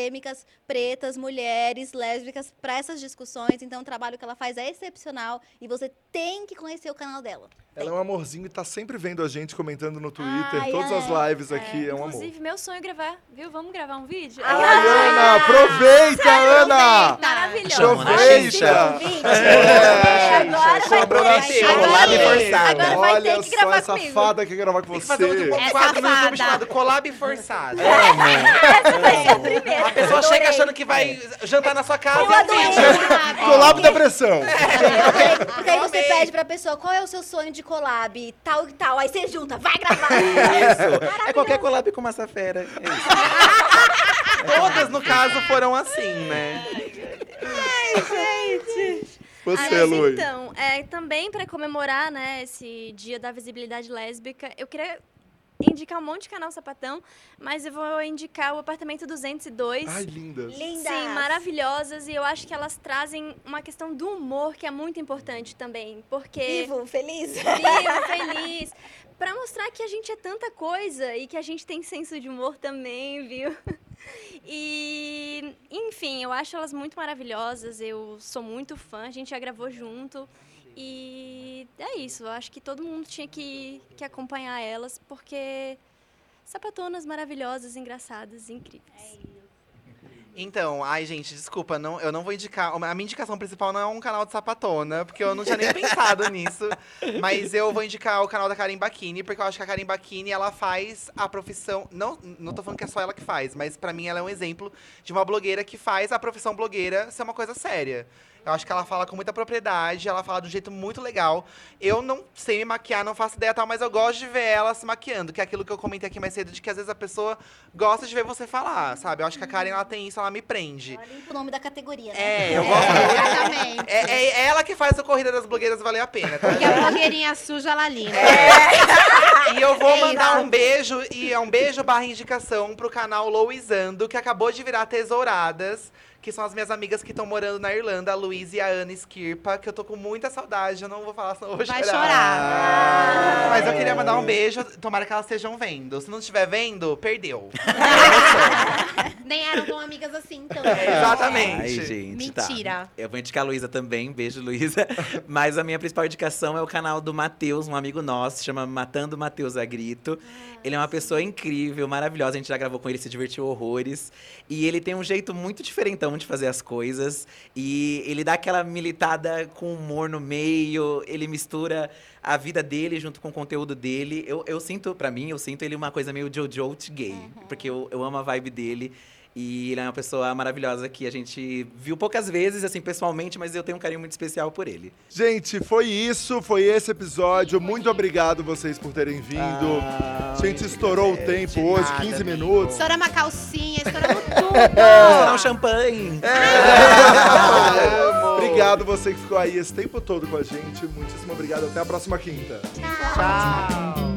acadêmicas pretas, mulheres, lésbicas para essas discussões. Então o trabalho que ela faz é excepcional e você tem que conhecer o canal dela. Ela é um amorzinho e tá sempre vendo a gente, comentando no Twitter. Ai, Todas é. as lives aqui, é, um amor. Inclusive, meu sonho é gravar, viu? Vamos gravar um vídeo? Ai, Ai, Ana, aproveita, Ana! Maravilhoso. Aproveita! Convite. É, agora vai ter. Collab forçada. Agora vai ter Olha que só, gravar essa comigo. fada quer gravar com Tem que você. fazer um, um É quadro no YouTube safada. chamado Collab Forçado. Essa vai ser a primeira. A pessoa Adorei. chega achando que vai jantar na sua casa Eu é adorei. Colabo da pressão. Porque, porque aí você pede pra pessoa qual é o seu sonho de collab, tal e tal. Aí você junta, vai gravar. Isso. É qualquer collab com Massa Fera. É isso. Todas, no caso, foram assim, né? Você, Ah, mas Lui. então, é, também para comemorar né, esse dia da visibilidade lésbica, eu queria indicar um monte de canal sapatão, mas eu vou indicar o apartamento 202. Ai, lindas. Lindas. Sim, maravilhosas. E eu acho que elas trazem uma questão do humor que é muito importante também. Porque. Vivo, feliz. Vivo, feliz. Pra mostrar que a gente é tanta coisa e que a gente tem senso de humor também, viu? E, enfim, eu acho elas muito maravilhosas. Eu sou muito fã, a gente já gravou junto. E é isso, eu acho que todo mundo tinha que, que acompanhar elas, porque sapatonas maravilhosas, engraçadas, incríveis. Então, ai, gente, desculpa, não, eu não vou indicar. A minha indicação principal não é um canal de sapatona, porque eu não tinha nem pensado nisso. Mas eu vou indicar o canal da Karen Bakini, porque eu acho que a Karen Bakini, ela faz a profissão. Não, não tô falando que é só ela que faz, mas pra mim ela é um exemplo de uma blogueira que faz a profissão blogueira ser uma coisa séria. Eu acho que ela fala com muita propriedade, ela fala de um jeito muito legal. Eu não sei me maquiar, não faço ideia tal, mas eu gosto de ver ela se maquiando, que é aquilo que eu comentei aqui mais cedo, de que às vezes a pessoa gosta de ver você falar, sabe? Eu acho que a Karen, ela tem isso, ela me prende. Ela limpa o nome da categoria, né? É, eu gosto muito. Exatamente. É, é ela que faz a corrida das blogueiras valer a pena, tá? Porque a blogueirinha suja, ela limpa. E eu vou É mandar isso. um beijo, e é um beijo barra indicação pro canal Louisando, que acabou de virar Tesouradas, que são as minhas amigas que estão morando na Irlanda, a Luiz e a Ana Skirpa, que eu tô com muita saudade, eu não vou falar, senão eu vou Vai chorar. chorar. Mas eu queria mandar um beijo, tomara que elas estejam vendo. Se não estiver vendo, perdeu. Nem eram tão amigas assim, então. Exatamente. Ai, gente, tá. Mentira. Eu vou indicar a Luísa também, beijo, Luísa. Mas a minha principal indicação é o canal do Matheus, um amigo nosso, chama Matando Matheus a Grito. Ele é uma pessoa incrível, maravilhosa, a gente já gravou com ele, se divertiu horrores. E ele tem um jeito muito diferentão de fazer as coisas. E ele dá aquela militada com humor no meio, ele mistura a vida dele junto com o conteúdo dele. Eu, eu sinto, pra mim, eu sinto ele uma coisa meio Jojo gay. Porque eu, eu amo a vibe dele. E ele é uma pessoa maravilhosa que a gente viu poucas vezes, assim, pessoalmente, mas eu tenho um carinho muito especial por ele. Gente, foi isso, foi esse episódio. Muito obrigado vocês por terem vindo. Ah, a gente estourou o tempo hoje, nada, 15 amigo. minutos. Estouramos a calcinha, estouramos tudo. Estourar um champanhe. obrigado você que ficou aí esse tempo todo com a gente. Muitíssimo obrigado. Até a próxima quinta. Tchau.